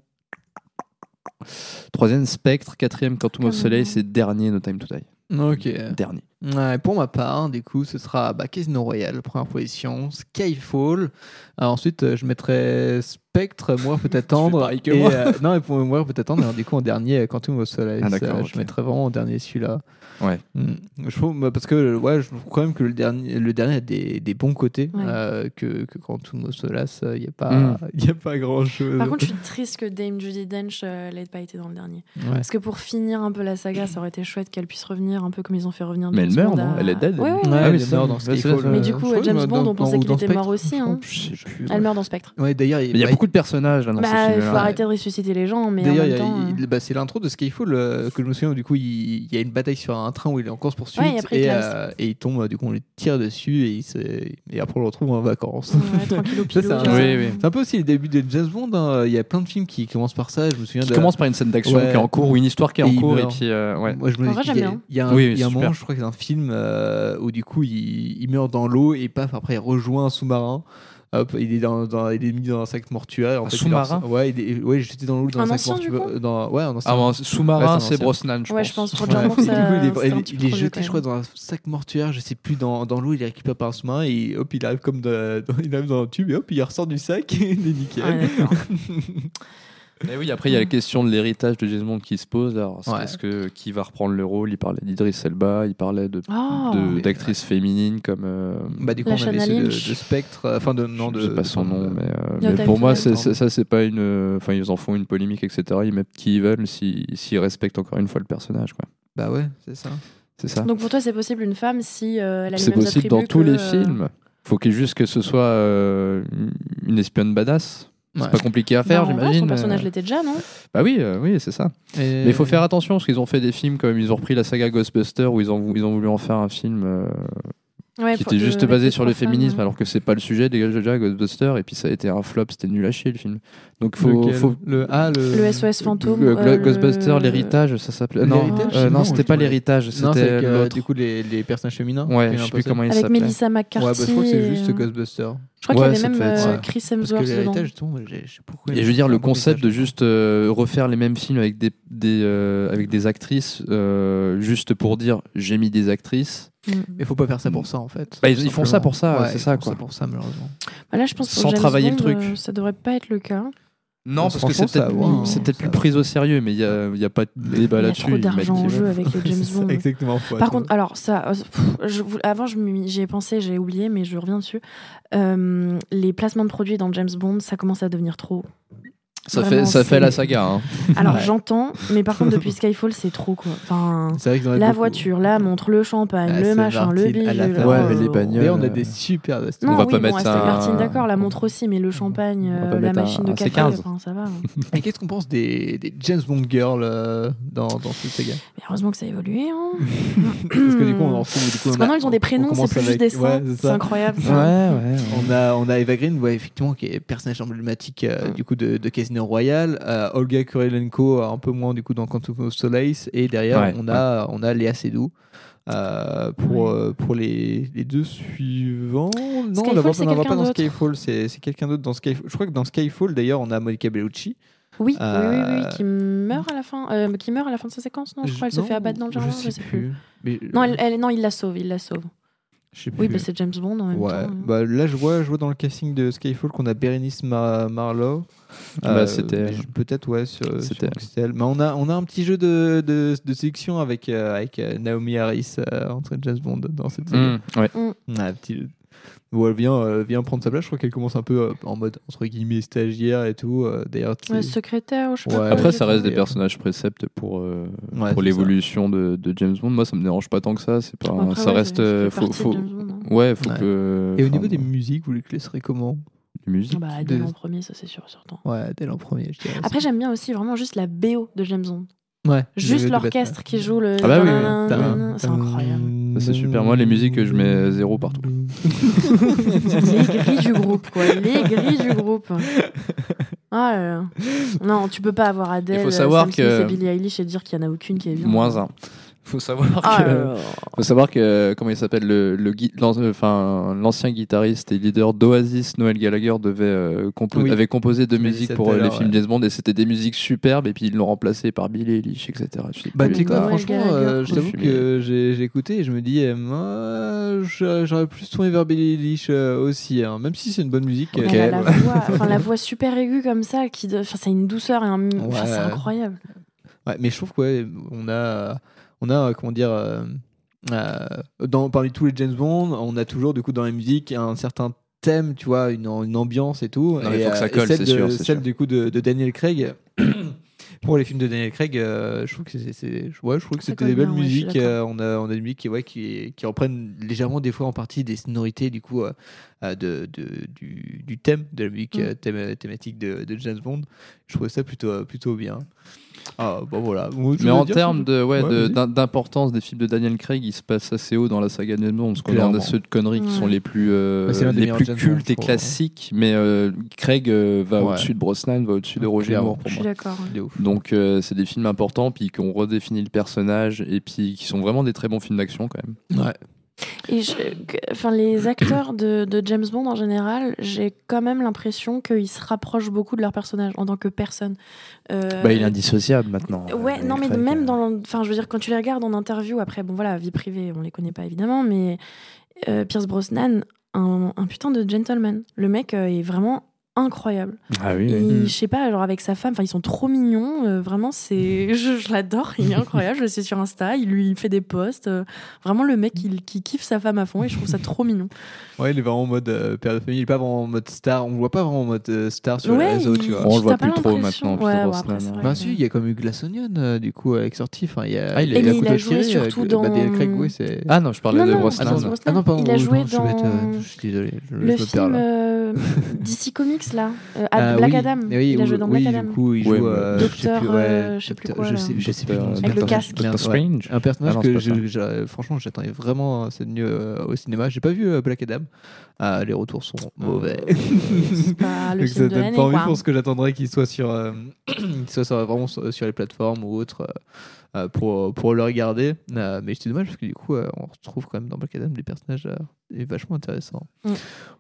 Troisième Spectre, quatrième Quantum of Soleil, c'est dernier No Time to Die. Ok. Dernier. Ouais, pour ma part, du coup, ce sera bah, Casino Royale, première position, Skyfall. Alors, ensuite, euh, je mettrai Spectre, Mourir peut attendre. pareil que et, moi. euh, non, et pour Mourir peut attendre, alors, du coup, en dernier, Quantum of Solace. Ah, euh. Je mettrai vraiment en dernier celui-là. Ouais. Mm. Je trouve, bah, parce que ouais, je trouve quand même que le dernier, le dernier a des, des bons côtés Ouais. euh, que, que Quantum of Solace, il n'y a, pas- Mm. y a pas grand chose. Par contre, je suis triste que Dame Judy Dench euh, elle ait pas été dans le dernier. Ouais. Parce que pour finir un peu la saga, ça aurait été chouette qu'elle puisse revenir un peu comme ils ont fait revenir Mais elle James meurt, Bond non? À- Elle est dead Ouais, ouais, Ouais, ouais. Ah oui, elle meurt dans ça. Mais euh, du coup, James Bond, dans- on pensait qu'il était Spectre, mort aussi. Hein. Elle meurt dans Spectre. Ouais, d'ailleurs, Il y a beaucoup de personnages là, dans ce Bah, il faut arrêter de ressusciter les gens, D'ailleurs, euh, bah, c'est l'intro de Skyfall euh, que je me souviens du coup il, il y a une bataille sur un train où il est en course poursuite Ouais, et et, euh, et il tombe, du coup on lui tire dessus et, il se- et après on le retrouve en vacances. Ouais, c'est un. Oui, oui. un peu aussi le début de James Bond. hein. Il y a plein de films qui commencent par ça. Je me souviens Qui de. commence par une scène d'action Ouais. qui est en cours ou une histoire qui est Et en cours et puis euh, ouais. Moi, je me vrai, il y a-. Il y a un, Oui, il y a un super. moment, je crois que c'est un film euh, où du coup il, il meurt dans l'eau et paf, après il rejoint un sous-marin. Hop, il est, dans, dans- il est mis dans un sac mortuaire. En Un fait, il sous-marin leur- Ouais, il est, ouais, j'étais dans l'eau dans Un un, sac mortuaire. Dans, ouais, un ancien. Ah, bon, Ouais, sous-marin, c'est un c'est. Brosnan, je Ouais, pense. je pense. Ouais. Roger Moore, ça- il est, il- est jeté, je crois, dans un sac mortuaire, je sais plus, dans, dans l'eau, il est récupéré par un sous-marin et hop, il arrive comme de- dans, il arrive dans un tube et hop, il ressort du sac et il est nickel. Mais oui, après il y a la question de l'héritage de James Bond qui se pose. Alors, Ouais. est-ce que qui va reprendre le rôle? Il parlait d'Idris Elba, il parlait de Oh. d'actrices féminines comme. euh, Bah, du coup, La on avait de, de. Spectre, euh, enfin de non je de. sais pas son nom, mais, euh, mais pour moi, Die. c'est- c'est- ça c'est pas une. Enfin, ils en font une polémique, etc. Ils mettent qui ils veulent si- s'ils respectent encore une fois le personnage, quoi. Bah ouais, c'est ça. C'est ça. Donc pour toi, c'est possible une femme si euh, elle a les C'est possible dans tous les films. Faut qu'il juste que ce soit euh, une espionne badass. C'est Ouais. pas compliqué à faire, bah, j'imagine. Son personnage euh. l'était déjà, non? Bah oui, euh, oui, c'est ça. Et- Mais il faut faire attention parce qu'ils ont fait des films comme ils ont repris la saga Ghostbusters où ils ont, ils ont voulu en faire un film euh, Ouais, qui était juste avec basé sur le féminisme alors que c'est pas le sujet déjà déjà Ghostbusters et puis ça a été un flop, c'était nul à chier le film. Donc faut, Lequel faut le ah le, Le SOS fantôme. le, euh, Ghostbusters, le- l'héritage, ça s'appelait. Non, euh, non, Non, c'était pas l'héritage, c'était avec, euh, du coup les, les personnages féminins. Ouais, je sais plus comment il Avec s'appelait. Melissa Ouais, bah, McCarthy. je crois que c'est juste euh, Ghostbusters. Je crois Ouais, qu'il y avait même euh. Chris Parce que Hemsworth dedans. l'héritage, justement, j'ai- je sais pourquoi. Et je veux dire, le concept de juste euh, refaire les mêmes films avec des, des, euh, avec des actrices, euh, juste pour dire j'ai mis des actrices. Mais faut pas faire ça pour ça en fait. Bah, ils- ils font ça pour ça, Ouais, c'est ils ça, font quoi. pour ça malheureusement. Bah là, je pense Sans James travailler le Bond, truc. euh, ça devrait pas être le cas. Non, parce que c'est peut-être ça hein, ça plus pris au sérieux, mais il n'y a, y a pas de débat Il y a là-dessus. trop d'argent en jeu avec les James ça, Bond. Exactement. Par attendre. contre, alors ça, euh, pff, je, avant j'y ai pensé, j'ai oublié, mais je reviens dessus. Euh, les placements de produits dans James Bond, ça commence à devenir trop. Ça, Vraiment, fait, ça fait la saga. hein. Alors Ouais. j'entends, mais par contre depuis Skyfall, c'est trop quoi. Enfin, la beaucoup. voiture, la montre, le champagne, Ah, le machin, le bidule. Ouais, oh mais les bagnoles. Et on a euh, des super astuces. Non, On va oui, pas bon, mettre un- Martin, d'accord, la montre aussi, mais le champagne, euh, la un- machine de un café, C15. enfin, ça va. hein. Et qu'est-ce qu'on pense des, des James Bond girls euh, dans, dans cette saga? Mais heureusement que ça a évolué. Hein. Parce que du coup, on en trouve. Du coup, Parce on que maintenant, ils ont des prénoms, c'est plus juste des seins. C'est ça. incroyable. Ouais, ça. ouais. On a, on a Eva Green, ouais, effectivement, qui est personnage emblématique euh, du coup de, de Casino Royale. Euh, Olga Kurylenko, un peu moins du coup dans Quantum of Solace. Et derrière, Ouais, on, a, on a Léa Seydoux. Euh, pour, euh, pour les, les deux suivants, non, Skyfall, on la voit- la pas dans. Skyfall, c'est c'est quelqu'un d'autre dans Skyfall. Je crois que dans Skyfall, d'ailleurs, on a Monica Bellucci. Oui, Euh, oui, oui, oui, qui meurt à la fin, euh, qui meurt à la fin de sa séquence, non Je crois qu'elle se fait abattre dans le jardin, je sais plus. Mais, Non, elle, elle- non, il la sauve, il la sauve. Sais Oui, plus. bah, c'est James Bond en même Ouais, temps. hein. bah, là je vois, je vois dans le casting de Skyfall qu'on a Berenice Ma- Marlowe. Bah, c'était elle. je- Peut-être, ouais, C'était elle. c'était. Mais on a, on a un petit jeu de, de, de sélection avec, euh, avec euh, Naomi Harris euh, entre James Bond dans cette série. Mmh, ouais. Mm. un petit jeu. Où elle vient, euh, vient prendre sa place. Je crois qu'elle commence un peu euh, en mode entre guillemets stagiaire et tout. euh, D'ailleurs, tu Ouais, secrétaire, je sais Ouais. pas. Après, ça reste des personnages préceptes pour, euh, Ouais, pour c'est l'évolution de, de James Bond. Moi, ça me dérange pas tant que ça. C'est pas, Après, ça ouais, reste. euh, faut, de faut- Bond, hein. ouais, faut Ouais. que. Et au enfin, niveau des musiques, vous les classerez comment? des musiques? Ah Bah, Adèle en premier, ça c'est sûr, certain. Ouais, dès l'an premier, je dirais. Après, j'aime bien aussi vraiment juste la BO de James Bond. Ouais, Juste l'orchestre qui joue le. Ah bah oui, c'est super. Moi, les musiques, je mets zéro partout. les gris du groupe, quoi. Les gris du groupe. Oh là là. Non, tu peux pas avoir Adele. Il faut savoir Sam que. Smith et Billie Eilish et dire qu'il y en a aucune qui est bien. Moins un. Faut savoir Ah que, faut savoir que comment il s'appelle le, le gui- l'an- enfin l'ancien guitariste et leader d'Oasis, Noel Gallagher devait euh, compo- Oui. avait composé musiques ça pour euh, les films ouais. James Bond et c'était des musiques superbes et puis ils l'ont remplacé par Billy Eilish, etc. Je Bah, tu sais quoi, franchement, euh, je t'avoue que j'ai j'ai écouté et je me dis, moi, j'a- j'aurais plus tourné vers Billie Eilish euh, aussi, hein, même si c'est une bonne musique. Elle a la voix, enfin, la voix super aiguë comme ça, qui, de- enfin, c'est une douceur et un, c'est incroyable. Ouais, mais je trouve que ouais, on a, on a euh, comment dire, euh, euh, dans, parmi tous les James Bond, on a toujours du coup dans la musique un certain thème, tu vois, une, une ambiance et tout. Non, et, faut que ça colle, celle c'est de- sûr, c'est Celle sûr. du coup de, de Daniel Craig. Pour les films de Daniel Craig, euh, je trouve que c'est, c'est- ouais, je trouve que Ça c'était des belles bien, musiques. euh, on a, on a des musiques qui, ouais, qui, qui reprennent légèrement des fois en partie des sonorités du coup euh, de, de- du, du thème de la musique Mm. thème- thématique de, de James Bond. Je trouvais ça plutôt, plutôt bien. Ah, bon voilà. Mais en termes de ouais, Ouais, de- d'importance des films de Daniel Craig, il se passe assez haut dans la saga James Bond parce qu'on a ceux de conneries qui sont les plus euh, des les plus James cultes et classiques. Mais euh, Craig euh, va Ouais. au-dessus de Brosnan, va au-dessus de Roger. Moore pour Je suis moi. d'accord. ouais. De ouf. Donc euh, c'est des films importants puis qui ont redéfini le personnage et puis qui sont vraiment des très bons films d'action quand même. Ouais. Et je- que- enfin, les acteurs de, de James Bond en général, j'ai quand même l'impression qu'ils se rapprochent beaucoup de leur personnage en tant que personne. Euh, Bah, il est indissociable maintenant. Ouais, Daniel non, mais même dans. l'en- Enfin, je veux dire, quand tu les regardes en interview, après, bon, voilà, vie privée, on les connaît pas évidemment, mais euh, Pierce Brosnan, un, un putain de gentleman. Le mec euh, est vraiment incroyable. Ah oui. oui. Il- Je sais pas, genre avec sa femme, enfin ils sont trop mignons, euh, vraiment c'est, je, je l'adore, il est incroyable, je le sais sur Insta, il lui fait des posts, euh, vraiment le mec il, qui kiffe sa femme à fond et je trouve ça trop mignon. Ouais, il est vraiment en mode euh, père de famille, il est pas vraiment en mode star, on le voit pas vraiment en mode euh, star sur les Ouais, réseaux, il- tu vois. On le voit plus trop maintenant. Ouais, après, vrai. Bah si, il y a comme eu Glass Onion euh, du coup avec sorti, enfin il y a Ah, il a il couteau a joué tiré, surtout dans- bah, Ah non, je parlais Non, de non, Brosnan. Ah non, pardon, il a je- joué suis dans je suis désolé, le film DC Comics là, euh, Ah, Black oui. Adam, oui, il a joué dans oui, Black Adam. Du coup, il joue euh, Docteur, je sais plus, euh, je sais plus quoi, je là. sais, je sais plus. Docteur- comment ça Avec le casque. Strange. Un personnage Ah c'est que franchement j'attendais vraiment cette nuit euh, au cinéma. J'ai pas vu euh, Black Adam. Ah, les retours sont mauvais. C'est pas le Donc film ça de pas envie quoi. pour ce que j'attendrais qu'il soit sur, euh, qu'il soit sur- vraiment sur, sur les plateformes ou autres euh, euh, pour, pour le regarder. Euh, mais c'est dommage parce que du coup, euh, on retrouve quand même dans Black Adam des personnages euh, et vachement intéressants. Mm.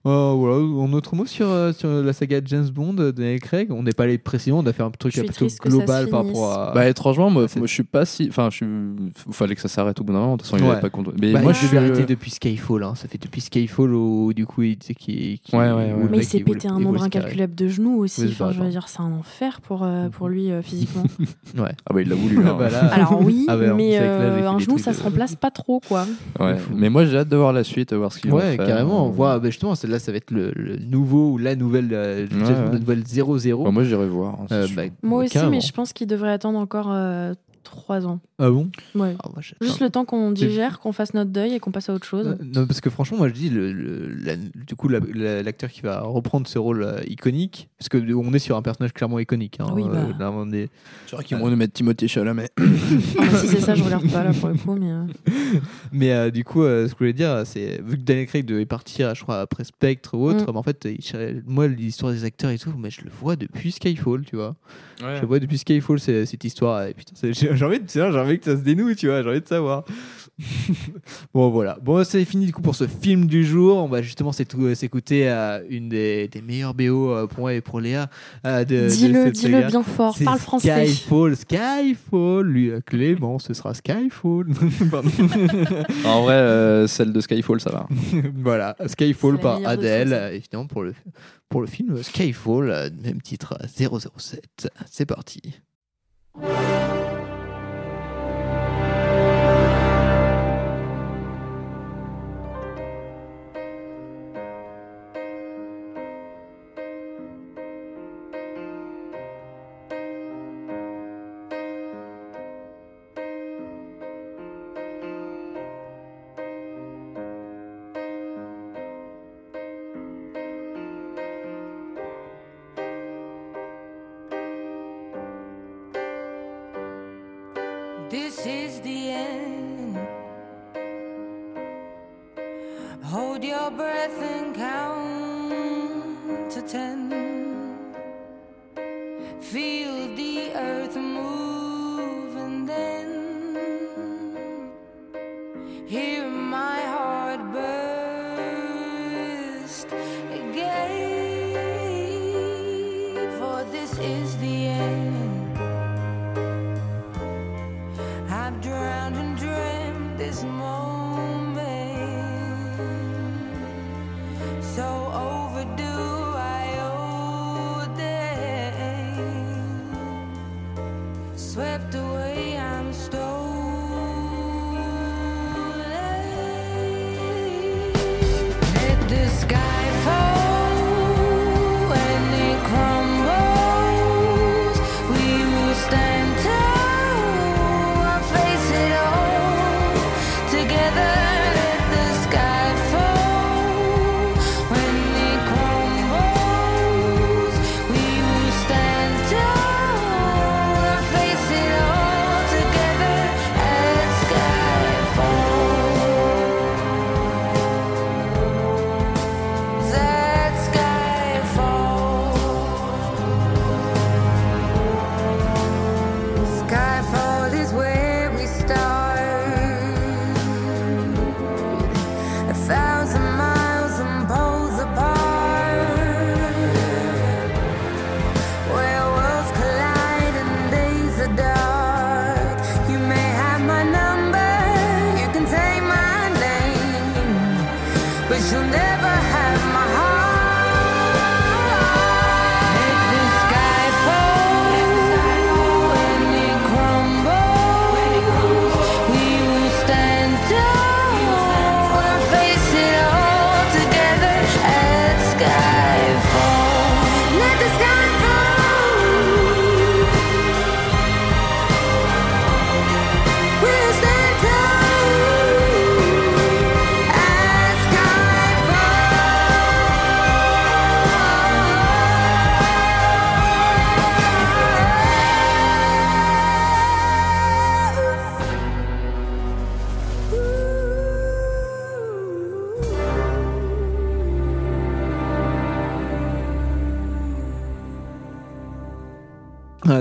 Euh, voilà, un autre mot sur, euh, sur la saga James Bond de Daniel Craig. On n'est pas allé précisément, on a fait un truc plutôt global par rapport à. Bah étrangement, moi, moi, je suis pas si. Enfin, je suis. Il fallait que ça s'arrête au bout d'un moment. De toute façon, il Ouais. avait pas compte. Mais Bah, moi, il je suis. arrêter depuis Skyfall. Hein. Ça fait depuis Skyfall où du coup il disait qu'il. qu'il- Ouais, ouais, Mais il s'est pété un il nombre incalculable de genoux aussi. Oui, Enfin, je veux dire, c'est un enfer pour, euh, pour lui euh, physiquement. Ouais. Ah bah il l'a voulu. hein. Bah là- Alors oui, Ah en mais il euh, un genou, ça se remplace pas trop, quoi. Ouais. Mais moi, j'ai hâte de voir la suite, de voir ce Ouais, carrément. On Euh, voit, bah, justement, celle-là, ça va être le, le nouveau ou la nouvelle, euh, Ouais, James Bond, ouais. la nouvelle 0-0. bah, moi, j'irai voir. hein, Euh, bah, Moi aussi, carrément. mais je pense qu'il devrait attendre encore euh, trois ans. Ah bon? Ouais. Ah, moi. Juste le temps qu'on digère, qu'on fasse notre deuil et qu'on passe à autre chose. Non, parce que franchement, moi je dis, le, le- la- du coup, la- la- l'acteur qui va reprendre ce rôle euh, iconique, parce que euh, on est sur un personnage clairement iconique. Hein, Oui, bah. euh, est- C'est vrai qu'ils vont nous mettre Timothée Chalamet. Ah, si c'est ça, je regarde pas là pour le coup, mais. euh, Mais euh, du coup, euh, ce que je voulais dire, c'est vu que Daniel Craig devait partir, je crois, après Spectre ou autre, Mm. bah, en fait, il moi, l'histoire des acteurs et tout, mais je le vois depuis Skyfall, tu vois. Je le vois depuis Skyfall, c'est- cette histoire. Et putain, c'est- j'ai envie, de, j'ai envie que ça se dénoue, tu vois, j'ai envie de savoir. bon, voilà. Bon, c'est fini du coup pour ce film du jour. On va justement s'étou- s'écouter à une des, des meilleures BO euh, pour moi et pour Léa. euh, de- Dis-le, dis-le bien fort, C'est parle français. Skyfall, Skyfall. Lui, euh, Clément, ce sera Skyfall. Pardon. En vrai, euh, celle de Skyfall, ça va. voilà, Skyfall par Adèle, euh, évidemment pour le, pour le film Skyfall, euh, même titre euh, 007. C'est parti.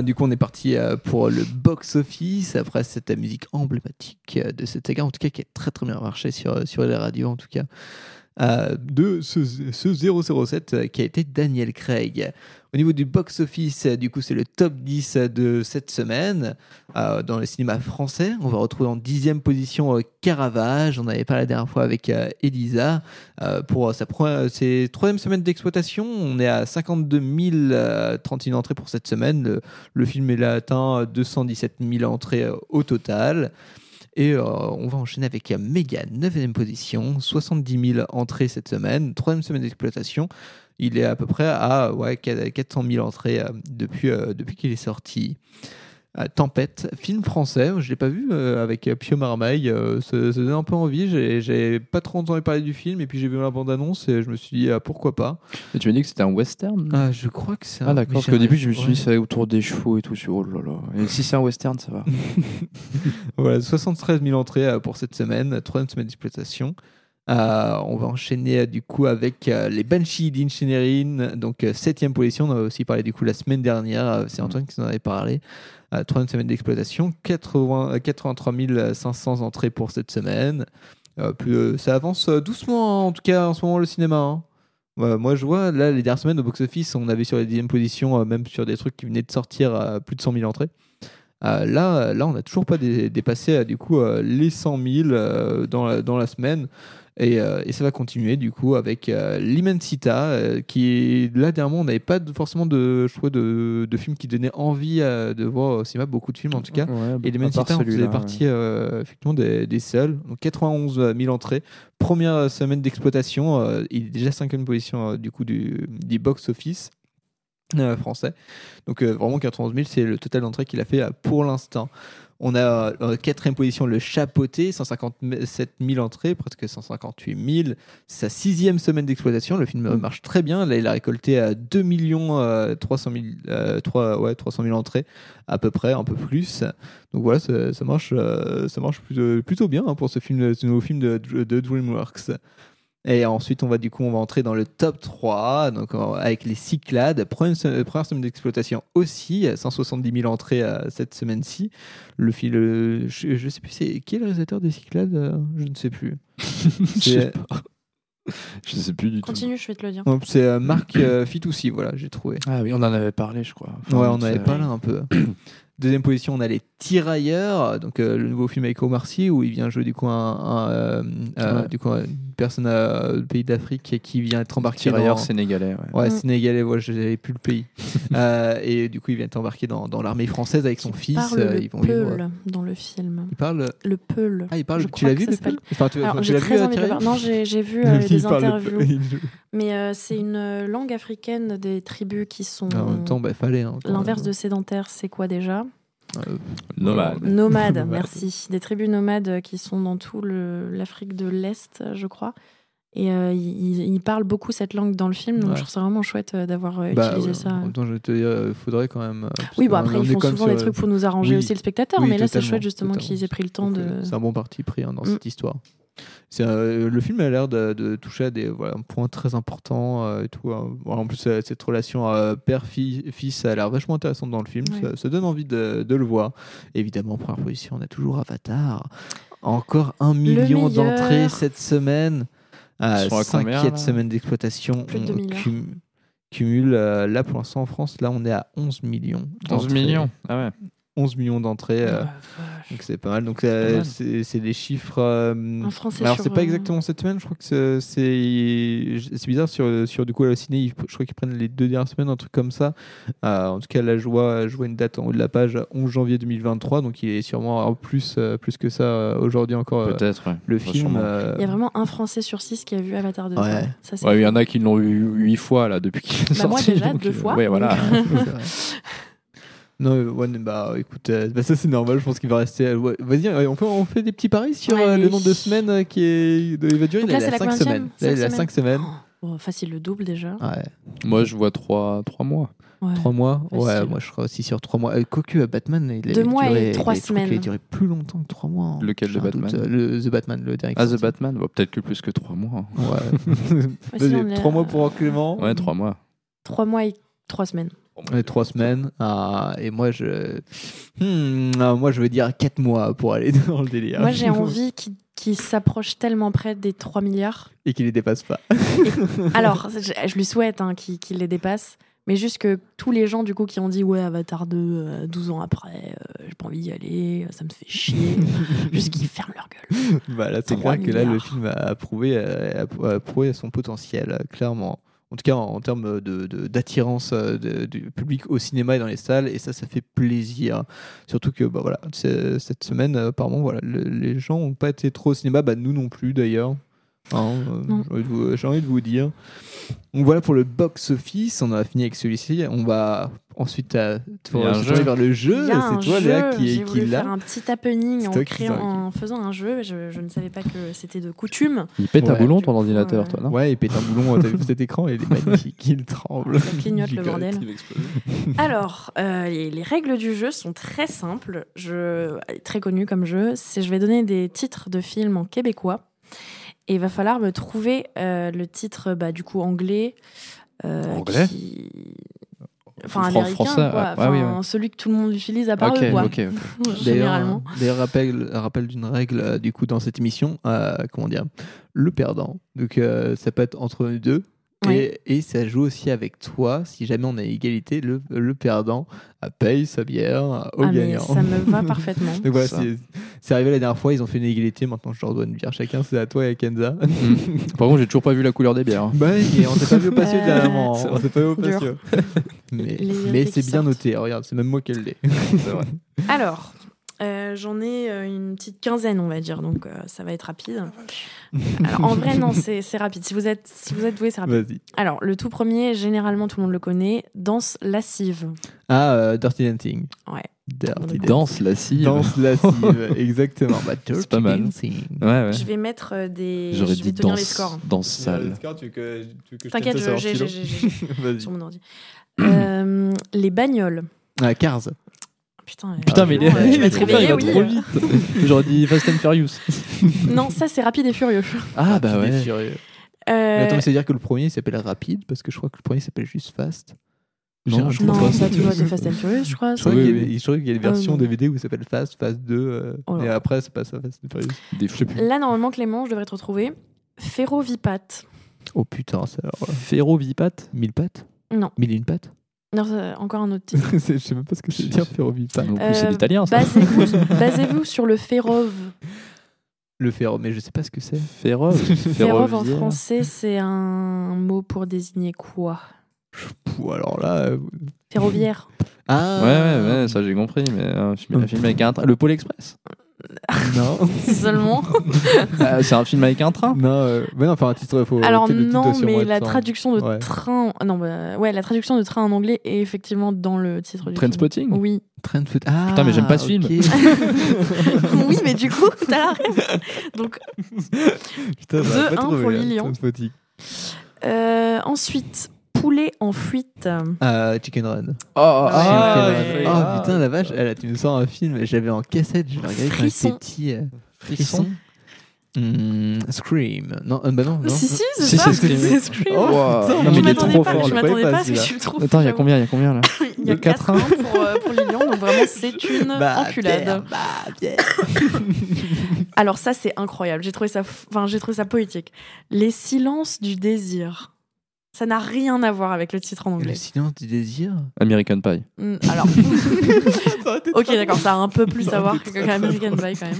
Du coup, on est parti euh, pour le box-office après cette musique emblématique euh, de cette saga, en tout cas qui a très très bien marché sur, euh, sur les radios, en tout cas, euh, de ce, ce 007 euh, qui a été Daniel Craig. Au niveau du box-office, euh, du coup, c'est le top 10 de cette semaine euh, dans le cinéma français. On va retrouver en dixième position euh, Caravage. On avait parlé la dernière fois avec euh, Elisa. Euh, pour sa ses troisième semaine d'exploitation, on est à 52 031 entrées pour cette semaine. Le, film il a atteint 217 000 entrées euh, au total. Et euh, on va enchaîner avec euh, Megan, 9e position, 70 000 entrées cette semaine, troisième semaine d'exploitation. Il est à peu près à ouais, 400 000 entrées euh, euh, depuis qu'il est sorti. Euh, Tempête, film français, je ne l'ai pas vu euh, avec euh, Pio Marmaille, euh, ça, ça donne un peu envie, j'ai- pas trop entendu parler du film et puis j'ai vu la bande-annonce et je me suis dit ah, pourquoi pas. Et tu m'as dit que c'était un western? Ah, je crois que c'est Ah un- d'accord, mais parce qu'au début je me suis dit c'est autour des chevaux et tout. Je suis, oh là là. Et si c'est un western, ça va. Voilà, 73 000 entrées pour cette semaine, troisième semaine d'exploitation. Euh, on va enchaîner euh, du coup avec euh, les Banshees d'Inisherin, donc septième position. On a aussi parlé du coup la semaine dernière. C'est Antoine qui en avait parlé. Troisième semaine d'exploitation, 80 euh, 83 500 entrées pour cette semaine. Plus, ça avance doucement hein, en tout cas en ce moment le cinéma. hein. Moi je vois là les dernières semaines au box-office, on avait sur les dixième position, euh, même sur des trucs qui venaient de sortir euh, plus de 100 000 entrées. Euh, là, là, on n'a toujours pas dé- dépassé du coup les 100 000 euh, dans, la, dans la semaine. Et, euh, et ça va continuer du coup avec euh, l'Immensita, euh, qui là dernièrement on n'avait pas de- forcément de, je trouve, de, de films qui donnaient envie de voir au cinéma, beaucoup de films en tout cas. Ouais, et l'Immensita faisait partie effectivement des, des seuls. Donc 91 000 entrées, première semaine d'exploitation, il est déjà cinquième position du coup du, du box-office euh, français. Donc euh, vraiment 91 000, c'est le total d'entrée qu'il a fait euh, pour l'instant. On a en quatrième position le Chapoté, 157 000 entrées, presque 158 000. C'est sa sixième semaine d'exploitation. Le film euh, marche très bien. Là, il a récolté à 2 millions euh, 300 000, euh, trois- ouais, 300 000 entrées à peu près, un peu plus. Donc voilà, ça, ça marche, euh, ça marche plutôt, plutôt bien hein, pour ce film, ce nouveau film de, de DreamWorks. Et ensuite, on va du coup, on va entrer dans le top 3, donc euh, avec les Cyclades, première, se- première semaine d'exploitation aussi, 170 000 entrées euh, cette semaine-ci. Le film, euh, je, je sais plus, c'est qui est le réalisateur des Cyclades euh, Je ne sais plus. Je sais pas. Je sais plus du tout. Continue, je vais te le dire. C'est euh, Marc euh, Fitoussi, voilà, j'ai trouvé. Ah oui, on en avait parlé, je crois. Enfin, ouais, on c'est- avait parlé un peu. Deuxième position, on a les Tirailleurs, donc euh, le nouveau film avec Omar Sy où il vient jouer du coup un, un, euh, euh, Ouais. du coup personne euh, du pays d'Afrique qui vient être embarqué dans... sénégalais, ouais. Ouais, Mm. sénégalais, ouais, je n'avais plus le pays. Euh, et du coup, il vient être embarqué dans, dans l'armée française avec son fils. parle euh, le ils vont vivre. peul dans le film. Il parle. Le peul. Ah, il parle. Je Tu l'as vu le peul? Enfin, tu, Alors, tu j'ai l'as très vu, euh, envie de le Thierry voir. Non, j'ai j'ai vu euh, des interviews. Mais euh, c'est une euh, langue africaine des tribus qui sont. En même temps, bah, fallait. hein, L'inverse de sédentaire, c'est quoi déjà? Nomade. Nomades, Nomade. merci. Des tribus nomades euh, qui sont dans tout le- l'Afrique de l'Est, euh, je crois. Et euh, ils, ils parlent beaucoup cette langue dans le film, donc Ouais. je trouve ça vraiment chouette euh, d'avoir euh, Bah, utilisé ouais, ça. Temps, je te dire, il faudrait quand même. euh, Oui, bon, on- après, ils font souvent des trucs pour nous arranger Oui. aussi le spectateur, Oui, mais là, c'est chouette justement qu'ils aient pris le temps de. C'est un bon parti pris hein, dans Mm. cette histoire. C'est, euh, le film a l'air de, de toucher à des voilà, un point très important euh, et tout. hein. Bon, en plus, euh, cette relation euh, père-fils a l'air vachement intéressante dans le film. Ouais. Ça, ça donne envie de, de le voir. Évidemment, en première position, on a toujours Avatar. Encore un million d'entrées cette semaine. Ah, cinquième semaine d'exploitation. On 2 milliards. cum- cumule, euh, là pour l'instant en France, là on est à 11 millions. 11 d'entrées. millions. Ah ouais. 11 millions d'entrées. euh, donc c'est pas mal. Donc euh, c'est c'est des chiffres. euh, Un Français alors c'est pas euh, exactement cette semaine. Je crois que c'est- bizarre sur sur du coup le ciné. ils- Je crois qu'ils prennent les deux dernières semaines, un truc comme ça. Euh, en tout cas, la joie joue une date en haut de la page 11 janvier 2023. Donc il est sûrement en plus plus que ça aujourd'hui encore. euh, Peut-être, ouais. Le film. euh, Il y a vraiment un Français sur six qui a vu Avatar 2. Ouais. Ça, il y en a qui l'ont eu huit fois là depuis qu'il est Bah, moi, sorti. déjà, donc, deux fois, Ouais, voilà. Non, ouais, bah écoute, euh, bah, ça c'est normal, je pense qu'il va rester. euh, ouais, Vas-y, euh, on, peut- on fait des petits paris sur Ouais, euh, le allez. nombre de semaines euh, qui est, de- il va durer. Donc il là, a c'est la 5 combienième semaines. Là, Cinq il a 5 semaines. Oh, facile, le double déjà. Ouais. Moi, je vois trois, trois mois. Ouais. 3 mois? Ouais, Facile. moi je serai aussi sur 3 mois. Euh, Quoique euh, Batman, il a Deux mois et duré, trois il a- semaines. a duré plus longtemps que 3 mois. hein. Lequel J'ai de un doute, Batman euh, le, The Batman, le dernier. Ah, The Batman? Bon, Peut-être que plus que trois mois. Ouais. sinon, on est 3 à- mois pour Clément. Ouais, trois mois. Trois mois et trois semaines. Ouais, trois semaines. Ah, et moi, je. Hmm, ah, moi, je veux dire 4 mois pour aller dans le délire. Moi, j'ai envie qu'il s'approche tellement près des 3 milliards. Et qu'il les dépasse pas. Alors, je, je lui souhaite hein, qu'il les dépasse. Mais juste que tous les gens du coup qui ont dit ouais Avatar 2 euh, 12 ans après euh, j'ai pas envie d'y aller ça me fait chier juste qu'ils ferment leur gueule Bah là, c'est 3 clair que là, le film a prouvé, euh, a, prouvé son potentiel, euh, clairement. En tout cas, en, termes d'attirance euh, de- du public au cinéma et dans les salles, et ça, ça fait plaisir. Surtout que, bah voilà, cette semaine, euh, apparemment, voilà, le- les gens n'ont pas été trop au cinéma, bah nous non plus d'ailleurs. Hein, euh, j'ai envie de vous- J'ai envie de vous dire. Donc voilà pour le box-office, on a fini avec celui-ci. On va ensuite euh, se jeu. tourner vers le jeu. Il y a un C'est toi, Léa, jeu, qui, j'ai qui voulu l'a. faire un petit happening en, qui créant, faisant un jeu je, je ne savais pas que c'était de coutume Il pète un boulon ton ordinateur, toi, non? Ouais, il pète un boulon. T'as vu cet écran? Il est magnifique. Il tremble. Ça clignote le bordel. Alors, euh, les, les règles du jeu sont très simples, je, très connues comme jeu. C'est je vais donner des titres de films en québécois et il va falloir me trouver euh, le titre bah, du coup anglais. euh, Anglais qui- Enfin, Fran- américain, français, quoi. ah, ah oui, ouais. celui que tout le monde utilise à part Ok, eux, quoi. ok, ok. D'ailleurs, Généralement. d'ailleurs, rappel, rappel d'une règle euh, du coup dans cette émission, euh, comment dire, le perdant. Donc euh, ça peut être entre nous deux. Ouais. Et, et ça joue aussi avec toi. Si jamais on a égalité, le, le perdant euh, paye sa bière euh, au Ah, mais gagnant. ça me va parfaitement. Donc voilà, Ça. c'est arrivé la dernière fois, ils ont fait une égalité. Maintenant, je leur dois une bière chacun. C'est à toi et à Kenza. Hmm. Par contre, j'ai toujours pas vu la couleur des bières. hein. Bah, et on s'est pas vu au patio dernièrement. On s'est pas vu au patio. Mais, c'est bien sortent. noté. Regarde, c'est même moi qui l'ai. C'est vrai. Alors, euh, j'en ai euh, une petite quinzaine, on va dire, donc euh, ça va être rapide. Alors, en vrai, non, c'est c'est rapide. Si vous êtes, si vous êtes doué, c'est rapide. Vas-y. Alors, le tout premier, généralement, tout le monde le connaît, danse lascive. Ah, euh, Dirty Dancing. Ouais. Dirty Danse lascive. Danse lascive, exactement. Bah, Dirty pas mal. Dancing. Ouais, ouais. Je vais mettre des. J'aurais je vais dit donner les danse, scores. danse sale. T'inquiète, je- j'ai j'ai- j'ai- j'ai Vas-y. sur mon ordi. Euh, les bagnoles. Ah, Cars. Putain, euh, Putain, mais il, vraiment, euh, tu vas te il va oui. trop vite. J'aurais dit Fast and Furious. Non, ça, c'est rapide et furieux. Ah, bah Rapide et ouais. furieux. Euh, Mais attends, mais c'est-à-dire que le premier il s'appelle Rapide parce que je crois que le premier s'appelle juste Fast. Non, J'ai- je non, crois pas. ça, tu vois, c'est Fast and Furious, je crois. Je ça. crois qu'il y, a- y une version non. DVD où ça s'appelle Fast, Fast 2. euh, Oh et après, c'est pas ça, Fast and Furious. Des Je sais plus. Là, normalement, Clément, je devrais te retrouver. Ferrovipat. Oh putain, ça alors. Ferrovipat Mille pattes? Non. Mille et une pattes? Non, encore un autre titre. Je sais même pas ce que c'est dire. Non plus, c'est Euh, l'italien, ça. Basez-vous basez-vous sur le Férov. Le ferro, mais je sais pas ce que c'est. Férov. Férov en Ferroviaire. français, c'est un mot pour désigner quoi? Alors là. euh, Ferroviaire. Ah Ouais, ouais, ouais, ça j'ai compris, mais un film, un film avec un train. Le Pôle Express Non. Seulement. Bah, C'est un film avec un train non, euh, mais non, enfin un titre, faut. Alors peut-être le titre non, mais la traduction de Ouais. train, non, bah, ouais, la traduction de train en anglais est effectivement dans le titre du film. Trainspotting Oui. Train de foot. Ah, Putain, mais j'aime pas ce film. oui, mais du coup, t'as la. Donc, Putain, j'aurais 2-1 pas trouvé, pour hein, Lilian. Trainspotting. euh, ensuite, poulet en fuite. Ah, Chicken Run. Oh, Chicken ah, Run. ouais. Oh, Ah. putain, la vache, elle, tu me sors un film, j'avais en cassette, je l'ai regardé quand Frisson. j'étais petit. euh, Frisson Hmm, Scream. Non, euh, bah non. non. Si, si, c'est Si, ça. c'est Scream. C'est Scream. Oh, Wow. putain, Non, je mais il est m'attendais trop pas, fort. je le m'attendais croyais pas pas, parce que je celui-là. suis trop. Attends, il y a combien Il y a combien là Il y a 4 1 pour, euh, pour Lilian, donc vraiment c'est une Bah, enculade. Pierre, bah, Pierre. Alors ça c'est incroyable, j'ai trouvé ça enfin j'ai trouvé ça poétique. Les silences du désir. Ça n'a rien à voir avec le titre en Le anglais. silence du désir. American Pie. Hmm, Alors OK, d'accord, ça a un peu plus à voir que American Pie quand même.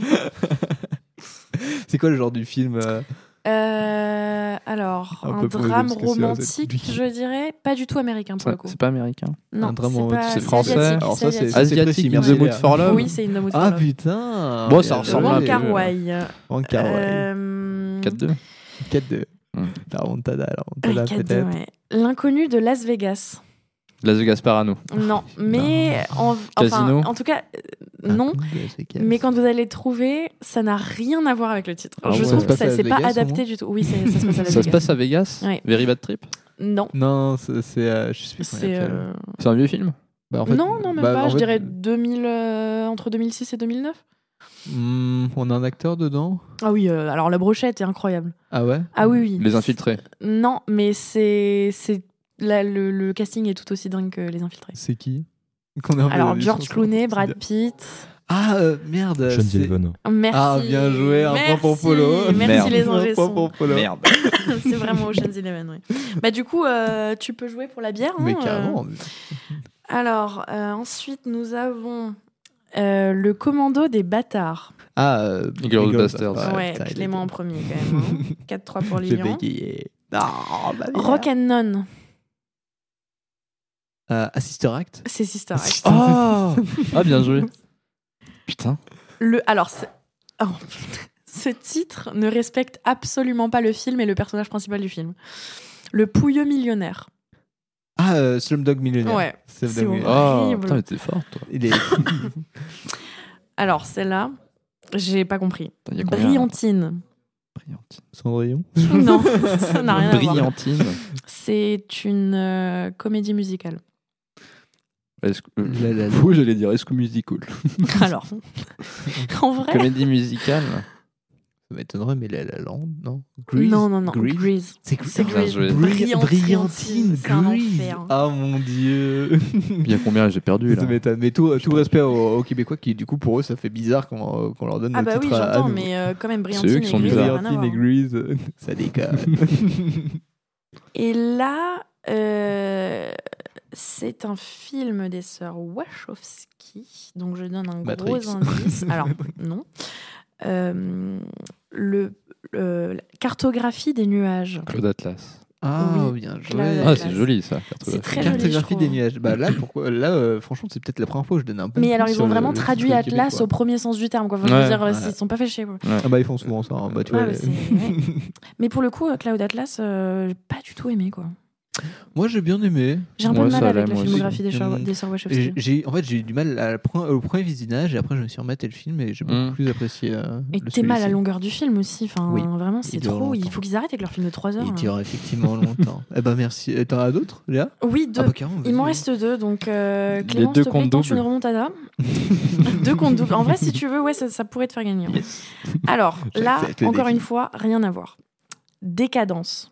C'est quoi le genre du film euh, Euh, alors, Un drame romantique, je dirais, pas du tout américain pour le coup. C'est pas américain. Non, un drame c'est romantique, c'est français. asiatique, Alors ça, c'est- asiatique. In the Mood for Love. Oui, c'est une Mood for Ah Love. putain Bon, ça ressemble Wong. Kar Wai. Wong Kar Wai. Euh, 4-2. 4-2. La remontada, la ouais, remontada 4-2, peut-être. ouais. L'inconnu de Las Vegas. Las Vegas Parano. Non, mais en, Casino. enfin, en tout cas, euh, non. Mais quand vous allez le trouver, ça n'a rien à voir avec le titre. Ah je ouais. trouve que ça c'est pas Vegas, adapté du tout. Oui, c'est- ça se passe à Las Ça se Vegas. passe à Vegas Ouais. Very Bad Trip Non, Non, c'est. c'est, euh, je sais plus comment il c'est appelle. euh, C'est un vieux film Bah, en fait- non, non même bah, pas. en Je dirais 2000 euh, entre 2006 et 2009. Hmm, on a un acteur dedans? Ah oui, euh, alors la brochette est incroyable. Ah ouais? Ah oui, oui. Les Infiltrés. Non, mais c'est c'est là, le, le casting est tout aussi dingue que les infiltrés. C'est qui? Qu'on un Alors George Clooney. Brad Pitt. Ah euh, merde Sean Eleven. Merci. Ah bien joué, un point pour. Polo. Merci Merde. les Un ingé point pour Polo. Merde. c'est vraiment Ocean's Eleven, oui. Bah du coup, euh, tu peux jouer pour la bière. Mais hein, euh. carrément. Alors euh, ensuite, nous avons euh, le commando des bâtards. Ah, euh, Inglourious Basterds. Ouais, putain, Clément en premier quand même. hein. 4-3 pour J'ai Lilian. bégayé. Ah, bah. Rock and Non, Euh, ah, Sister Act c'est Sister Act. Oh Ah, bien joué. Putain. Le, alors, c'est- oh, ce titre ne respecte absolument pas le film et le personnage principal du film. Le pouilleux millionnaire. Ah, euh, Slumdog Millionnaire. Ouais, Slumdog c'est Millionnaire. Oh, Horrible. putain, mais t'es fort, toi. Il est. Alors, celle-là, j'ai pas compris. Putain, y a combien, Brillantine. Brillantine. Cendrillon non, ça n'a rien à voir. Brillantine. C'est une euh, comédie musicale. Est-ce que- La, la, la. Fou, j'allais dire Est-ce que musical? Alors, en vrai, Comédie musicale? Ça m'étonnerait, mais La La Land, non? Non, non, non, Grease? Grease. C'est Grease. Brillant- Brillantine, Brillantine, Grease. Ah mon dieu. Il y a combien? J'ai perdu là. Ça m'étonne. Mais tout, tout respect aux, aux Québécois qui, du coup, pour eux, ça fait bizarre qu'on qu'on leur donne Ah le bah oui, titre à- à j'entends, nous. mais euh, quand même, eux Brillantine qui et sont Grease, bizarres. Brillantine. Grease, ça déconne. Et là, euh, c'est un film des sœurs Wachowski, donc je donne un Matrix. gros indice. Alors, non. Euh, le, le- la cartographie des nuages. Claude Atlas. Ah, Oui, bien joué. Ah, c'est joli ça. C'est cartographie. très joli, je Cartographie des nuages. Bah là, pourquoi Là, euh, franchement, c'est peut-être la première fois que je donne un peu. Mais alors, ils ont vraiment traduit Atlas au premier sens du terme. Quoi. Enfin, je veux Ouais. dire, euh, Ouais. ils sont pas fait chier. quoi. Ah bah ils font souvent ça. hein. Bah, tu Ouais, vois, bah, les- ouais. Mais pour le coup, Cloud Atlas, euh, pas du tout aimé. quoi. Moi j'ai bien aimé. J'ai un peu Ouais, de mal avec la filmographie des, sœurs- Hum, des sœurs J'ai- Wachowski. J'ai, en fait, j'ai eu du mal à au premier visionnage et après je me suis rematé le film et j'ai beaucoup Mm. plus apprécié. euh, Et t'es mal à longueur du film aussi. Enfin, Oui. Vraiment, c'est trop. Il faut qu'ils arrêtent avec leur film de 3 heures. Il là. dure effectivement longtemps. eh ben merci. Et T'en as d'autres, Léa? Oui, deux. Ah bah, carrément, Il m'en reste deux, donc euh, Clément, deux s'il te plaît, comptes tente une doubles. remontada. deux comptes doubles. En vrai, si tu veux, ouais, ça, ça pourrait te faire gagner. hein. Alors, là, encore une fois, rien à voir. Décadence.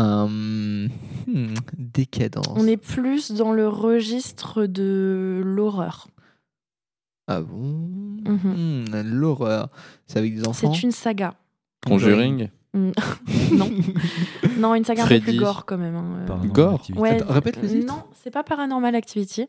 Hum, hmm, Décadence. On est plus dans le registre de l'horreur. Ah bon? Mhm. Hmm, L'horreur. C'est avec des enfants? C'est une saga. Conjuring? Mm. non. non, une saga un peu Freddy. plus gore quand même. hein, euh. Gore? Ouais, Attends, répète le titre. Non, c'est pas Paranormal Activity.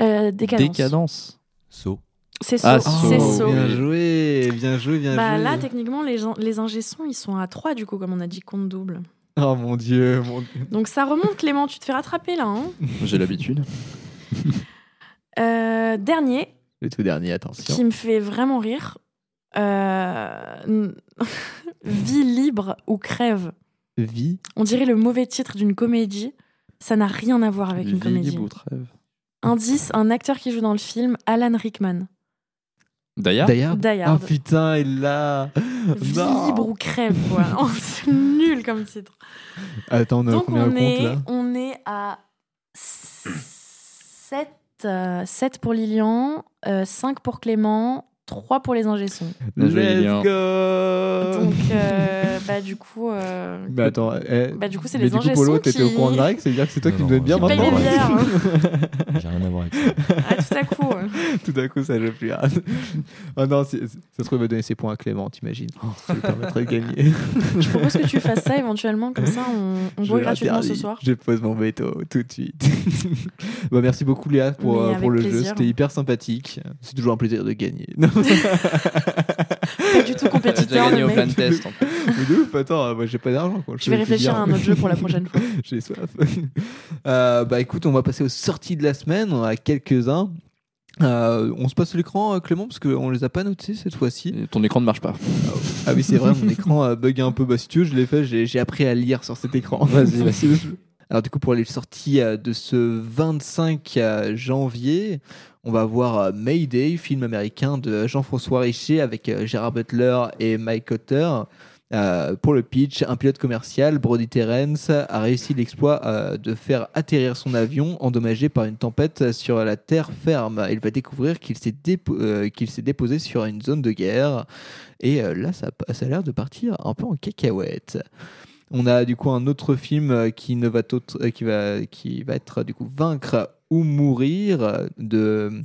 Euh, Décadence. Décadence. Saut. C'est Ah. C'est Oh, Saw. bien joué, bien joué, bien Bah joué. là, techniquement, les, gens- les ils sont à 3 du coup, comme on a dit, compte double. Oh mon dieu, mon dieu. Donc ça remonte, Clément, tu te fais rattraper là. hein. J'ai l'habitude. Euh, dernier, Le tout dernier, attention. qui me fait vraiment rire. Euh, Vie libre ou crève. Vie. On dirait le mauvais titre d'une comédie. Ça n'a rien à voir avec une Vie comédie. libre ou trêve. Indice, un acteur qui joue dans le film, Alan Rickman. D'ailleurs, D'ailleurs. Die Hard. Oh putain, il l'a. Libre ou crève, quoi. Oh, c'est nul comme titre. Attends, on a Donc combien on compte est, là on est à 7, 7 pour Lilian, 5 pour Clément, 3 pour les joué, Let's go Donc, euh, bah, du coup, euh, Mais attends, eh, bah, du coup c'est mais les du coup, ingé Polo, t'étais au qui- courant direct, c'est-à-dire que c'est toi Non, qui donnes bien maintenant ouais. hein. J'ai rien à voir avec ça. Ah, tout à coup. Tout à coup, ça joue plus. oh non, ça se trouve, il va donner ses points à Clément, t'imagines Ça lui permettrait de gagner. Je propose que tu fasses ça éventuellement, comme ça on, on boit gratuitement ce soir. Je pose mon veto tout de suite. bah, merci beaucoup Léa pour, euh, pour le jeu. C'était hyper sympathique. C'est toujours un plaisir de gagner. Non. Pas du tout compétiteur, gagné le au plan mec. test. en. Mais de ouf, attends, moi j'ai pas d'argent. Je vais réfléchir à un autre jeu pour la prochaine fois. J'ai soif. Euh, bah écoute, on va passer aux sorties de la semaine. On a quelques-uns. Euh, on se passe l'écran, euh, Clément, parce qu'on les a pas notés cette fois-ci. Ton écran ne marche pas. Ah oui, c'est vrai, mon écran bug un peu. Bah, si tu veux, je l'ai fait, j'ai j'ai appris à lire sur cet écran. Vas-y, vas-y. Alors, du coup, pour les sorties de ce 25 euh, janvier, on va voir euh, Mayday, film américain de Jean-François Richer avec euh, Gérard Butler et Mike Cotter. Euh, pour le pitch, un pilote commercial, Brody Terrence, a réussi l'exploit de faire atterrir son avion endommagé par une tempête sur la terre ferme. Il va découvrir qu'il s'est déposé sur une zone de guerre. Et là, ça, a l'air de partir un peu en cacahuète. On a du coup un autre film qui va qui va être du coup Vaincre ou mourir de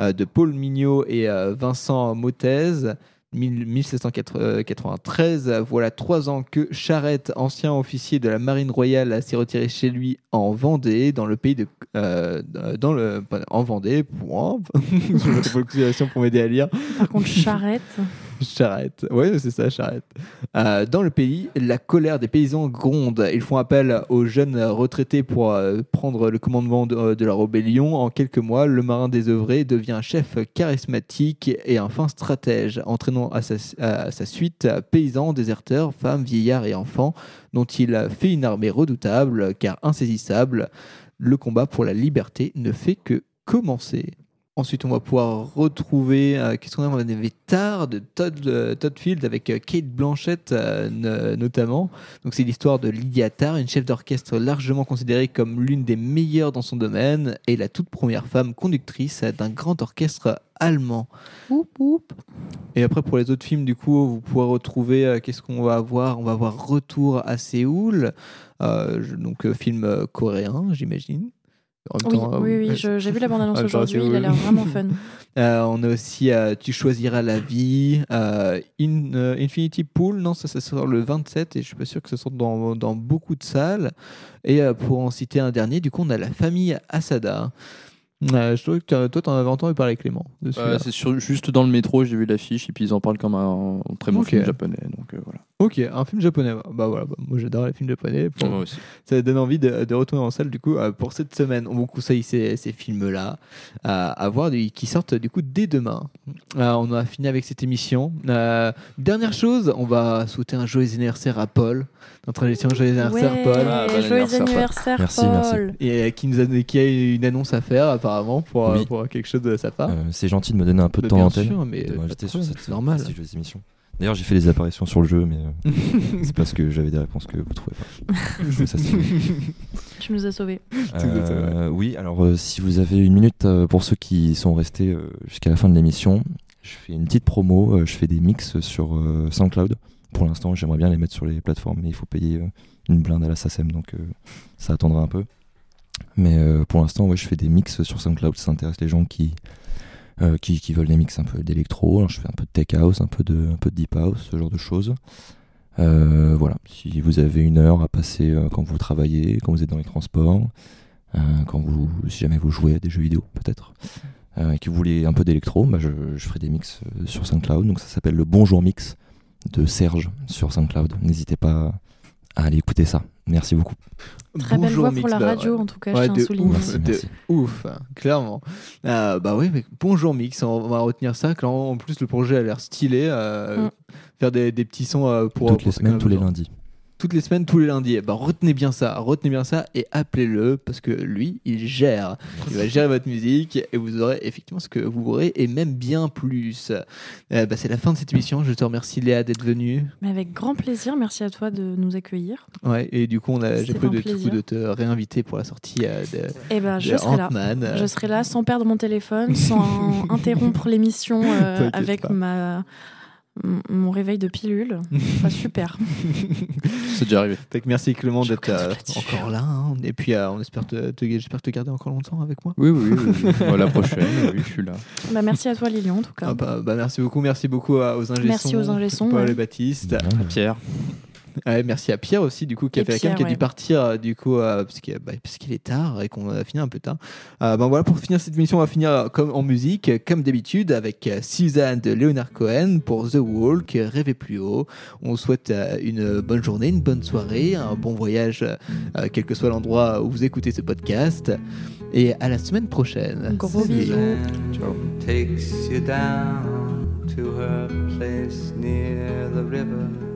euh, de Paul Mignot et euh, Vincent Mottez. 1793, voilà trois ans que Charette, ancien officier de la marine royale, s'est retiré chez lui en Vendée, dans le pays de, euh, dans le, en Vendée. Point. Je pour m'aider à lire. Par contre, charrette. Charrette, ouais, c'est ça, charrette. Euh, dans le pays, la colère des paysans gronde. Ils font appel aux jeunes retraités pour euh, prendre le commandement de, de la rébellion. En quelques mois, le marin désœuvré devient chef charismatique et un fin stratège, entraînant à sa suite paysans, déserteurs, femmes, vieillards et enfants, dont il fait une armée redoutable car insaisissable. Le combat pour la liberté ne fait que commencer. Ensuite, on va pouvoir retrouver, euh, qu'est-ce qu'on a? On avait Tard de Todd, euh, Todd Field avec euh, Kate Blanchett euh, no- notamment. Donc, c'est l'histoire de Lydia Tarr, une chef d'orchestre largement considérée comme l'une des meilleures dans son domaine et la toute première femme conductrice d'un grand orchestre allemand. Et après, pour les autres films, du coup, vous pourrez retrouver, euh, qu'est-ce qu'on va avoir? On va avoir Retour à Séoul, euh, donc euh, film coréen, j'imagine. Oui, temps, oui, j'ai vu la bande-annonce temps, aujourd'hui, il a l'air vraiment fun. Euh, on a aussi euh, Tu choisiras la vie, euh, In- Infinity Pool, non, ça, ça sort le 27 et je suis pas sûr que ça sorte dans, dans beaucoup de salles. Et pour en citer un dernier, du coup, on a la famille Asada. Euh, je trouve que toi, tu en avais entendu parler, Clément. de Euh, celui-là. c'est sur- juste dans le métro, j'ai vu l'affiche et puis ils en parlent comme un, un très bon Ok. film japonais. Donc euh, voilà. Ok, un film japonais. Bah voilà, bah, moi j'adore les films japonais. Pour- Moi aussi. Ça donne envie de, de retourner en salle du coup euh, pour cette semaine. On vous conseille ces, ces films-là à, à voir du- qui sortent du coup dès demain. Euh, on a fini avec cette émission. Euh, dernière chose, on va souhaiter un joyeux anniversaire à Paul. Notre émission joyeux anniversaire Ouais, Paul. Ah, bon joyeux anniversaire, Paul. Merci, Paul. merci. Et euh, qui nous a qui a une annonce à faire apparemment pour, euh, Oui. pour quelque chose de sa part. Euh, c'est gentil de me donner un peu de temps bien d'antenne. sûr, mais, de sur cette normal. émission. D'ailleurs, j'ai fait des apparitions sur le jeu, mais euh, c'est parce que j'avais des réponses que vous trouvez pas. Ça, Tu nous as sauvés. Euh, oui, alors euh, si vous avez une minute euh, pour ceux qui sont restés euh, jusqu'à la fin de l'émission, je fais une petite promo, euh, je fais des mix sur euh, SoundCloud. Pour l'instant, j'aimerais bien les mettre sur les plateformes, mais il faut payer euh, une blinde à la SACEM, donc euh, ça attendra un peu. Mais euh, pour l'instant, ouais, je fais des mix sur SoundCloud, ça intéresse les gens qui, euh, veulent des mix un peu d'électro. Je fais un peu de tech house, un peu de, deep house, ce genre de choses. Euh, voilà, si vous avez une heure à passer quand vous travaillez, quand vous êtes dans les transports, quand vous, si jamais vous jouez à des jeux vidéo peut-être, et que vous voulez un peu d'électro, bah, je, je ferai des mix sur SoundCloud. Donc ça s'appelle le Bonjour Mix de Serge sur SoundCloud. N'hésitez pas à aller écouter ça. Merci beaucoup. Très belle Bonjour, voix pour Mix, la radio, ouais. en tout cas, Ouais, je tiens à souligner. Ouf, Merci, de merci. ouf, hein, clairement. Euh, bah oui, mais bonjour Mix, on va retenir ça. Clairement, en plus, le projet a l'air stylé. euh, Mm. Faire des, des petits sons euh, pour. Toutes les semaines, tous les lundis. Toutes les semaines, tous les lundis. Eh ben, retenez bien ça, retenez bien ça et appelez-le parce que lui, il gère. Il va gérer votre musique et vous aurez effectivement ce que vous voudrez et même bien plus. Euh, bah, c'est la fin de cette émission. Je te remercie Léa d'être venue. Mais avec grand plaisir, merci à toi de nous accueillir. Ouais, et du coup, on a, j'ai un de, plaisir. de te réinviter pour la sortie euh, de, Eh ben, je de serai là. Je serai là sans perdre mon téléphone, sans interrompre l'émission euh, avec pas. ma mon réveil de pilule. Enfin, super. C'est déjà arrivé. Fait que merci Clément d'être euh, encore là. hein. Et puis, euh, on espère te, te- j'espère te garder encore longtemps avec moi. Oui, oui, oui. oui. Bon, la prochaine, oui, je suis là. Bah, merci à toi, Lilian, en tout cas. Ah bah, bah, merci beaucoup, merci beaucoup à- aux ingé Merci aux ingé sons, Paul ouais. et Baptiste. Pierre. Ouais, merci à Pierre aussi, du coup, qui a Et fait la cam, qui a dû partir, euh, du coup, euh, parce qu'il bah, parce qu'il est tard et qu'on a fini un peu tard. Euh, ben voilà, pour finir cette émission, on va finir comme en musique, comme d'habitude, avec Suzanne de Leonard Cohen pour The Walk, Rêvez plus haut. On vous souhaite une bonne journée, une bonne soirée, un bon voyage, euh, quel que soit l'endroit où vous écoutez ce podcast. Et à la semaine prochaine. Gros bisous. takes you down to her place near the river.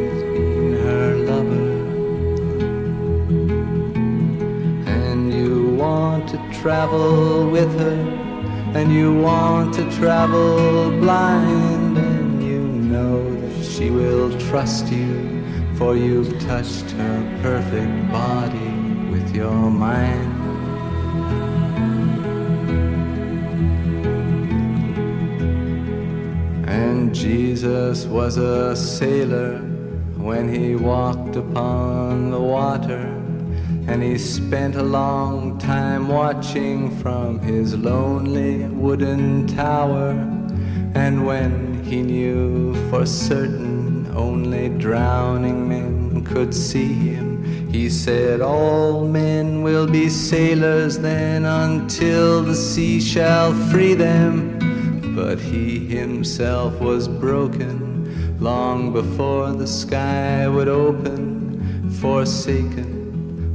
travel with her, and you want to travel blind, and you know that she will trust you, for you've touched her perfect body with your mind. And Jesus was a sailor when he walked upon the water. And he spent a long time watching from his lonely wooden tower. And when he knew for certain only drowning men could see him, he said, All men will be sailors then until the sea shall free them. But he himself was broken long before the sky would open, forsaken,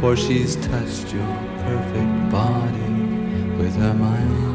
for she's touched your perfect body with her mind.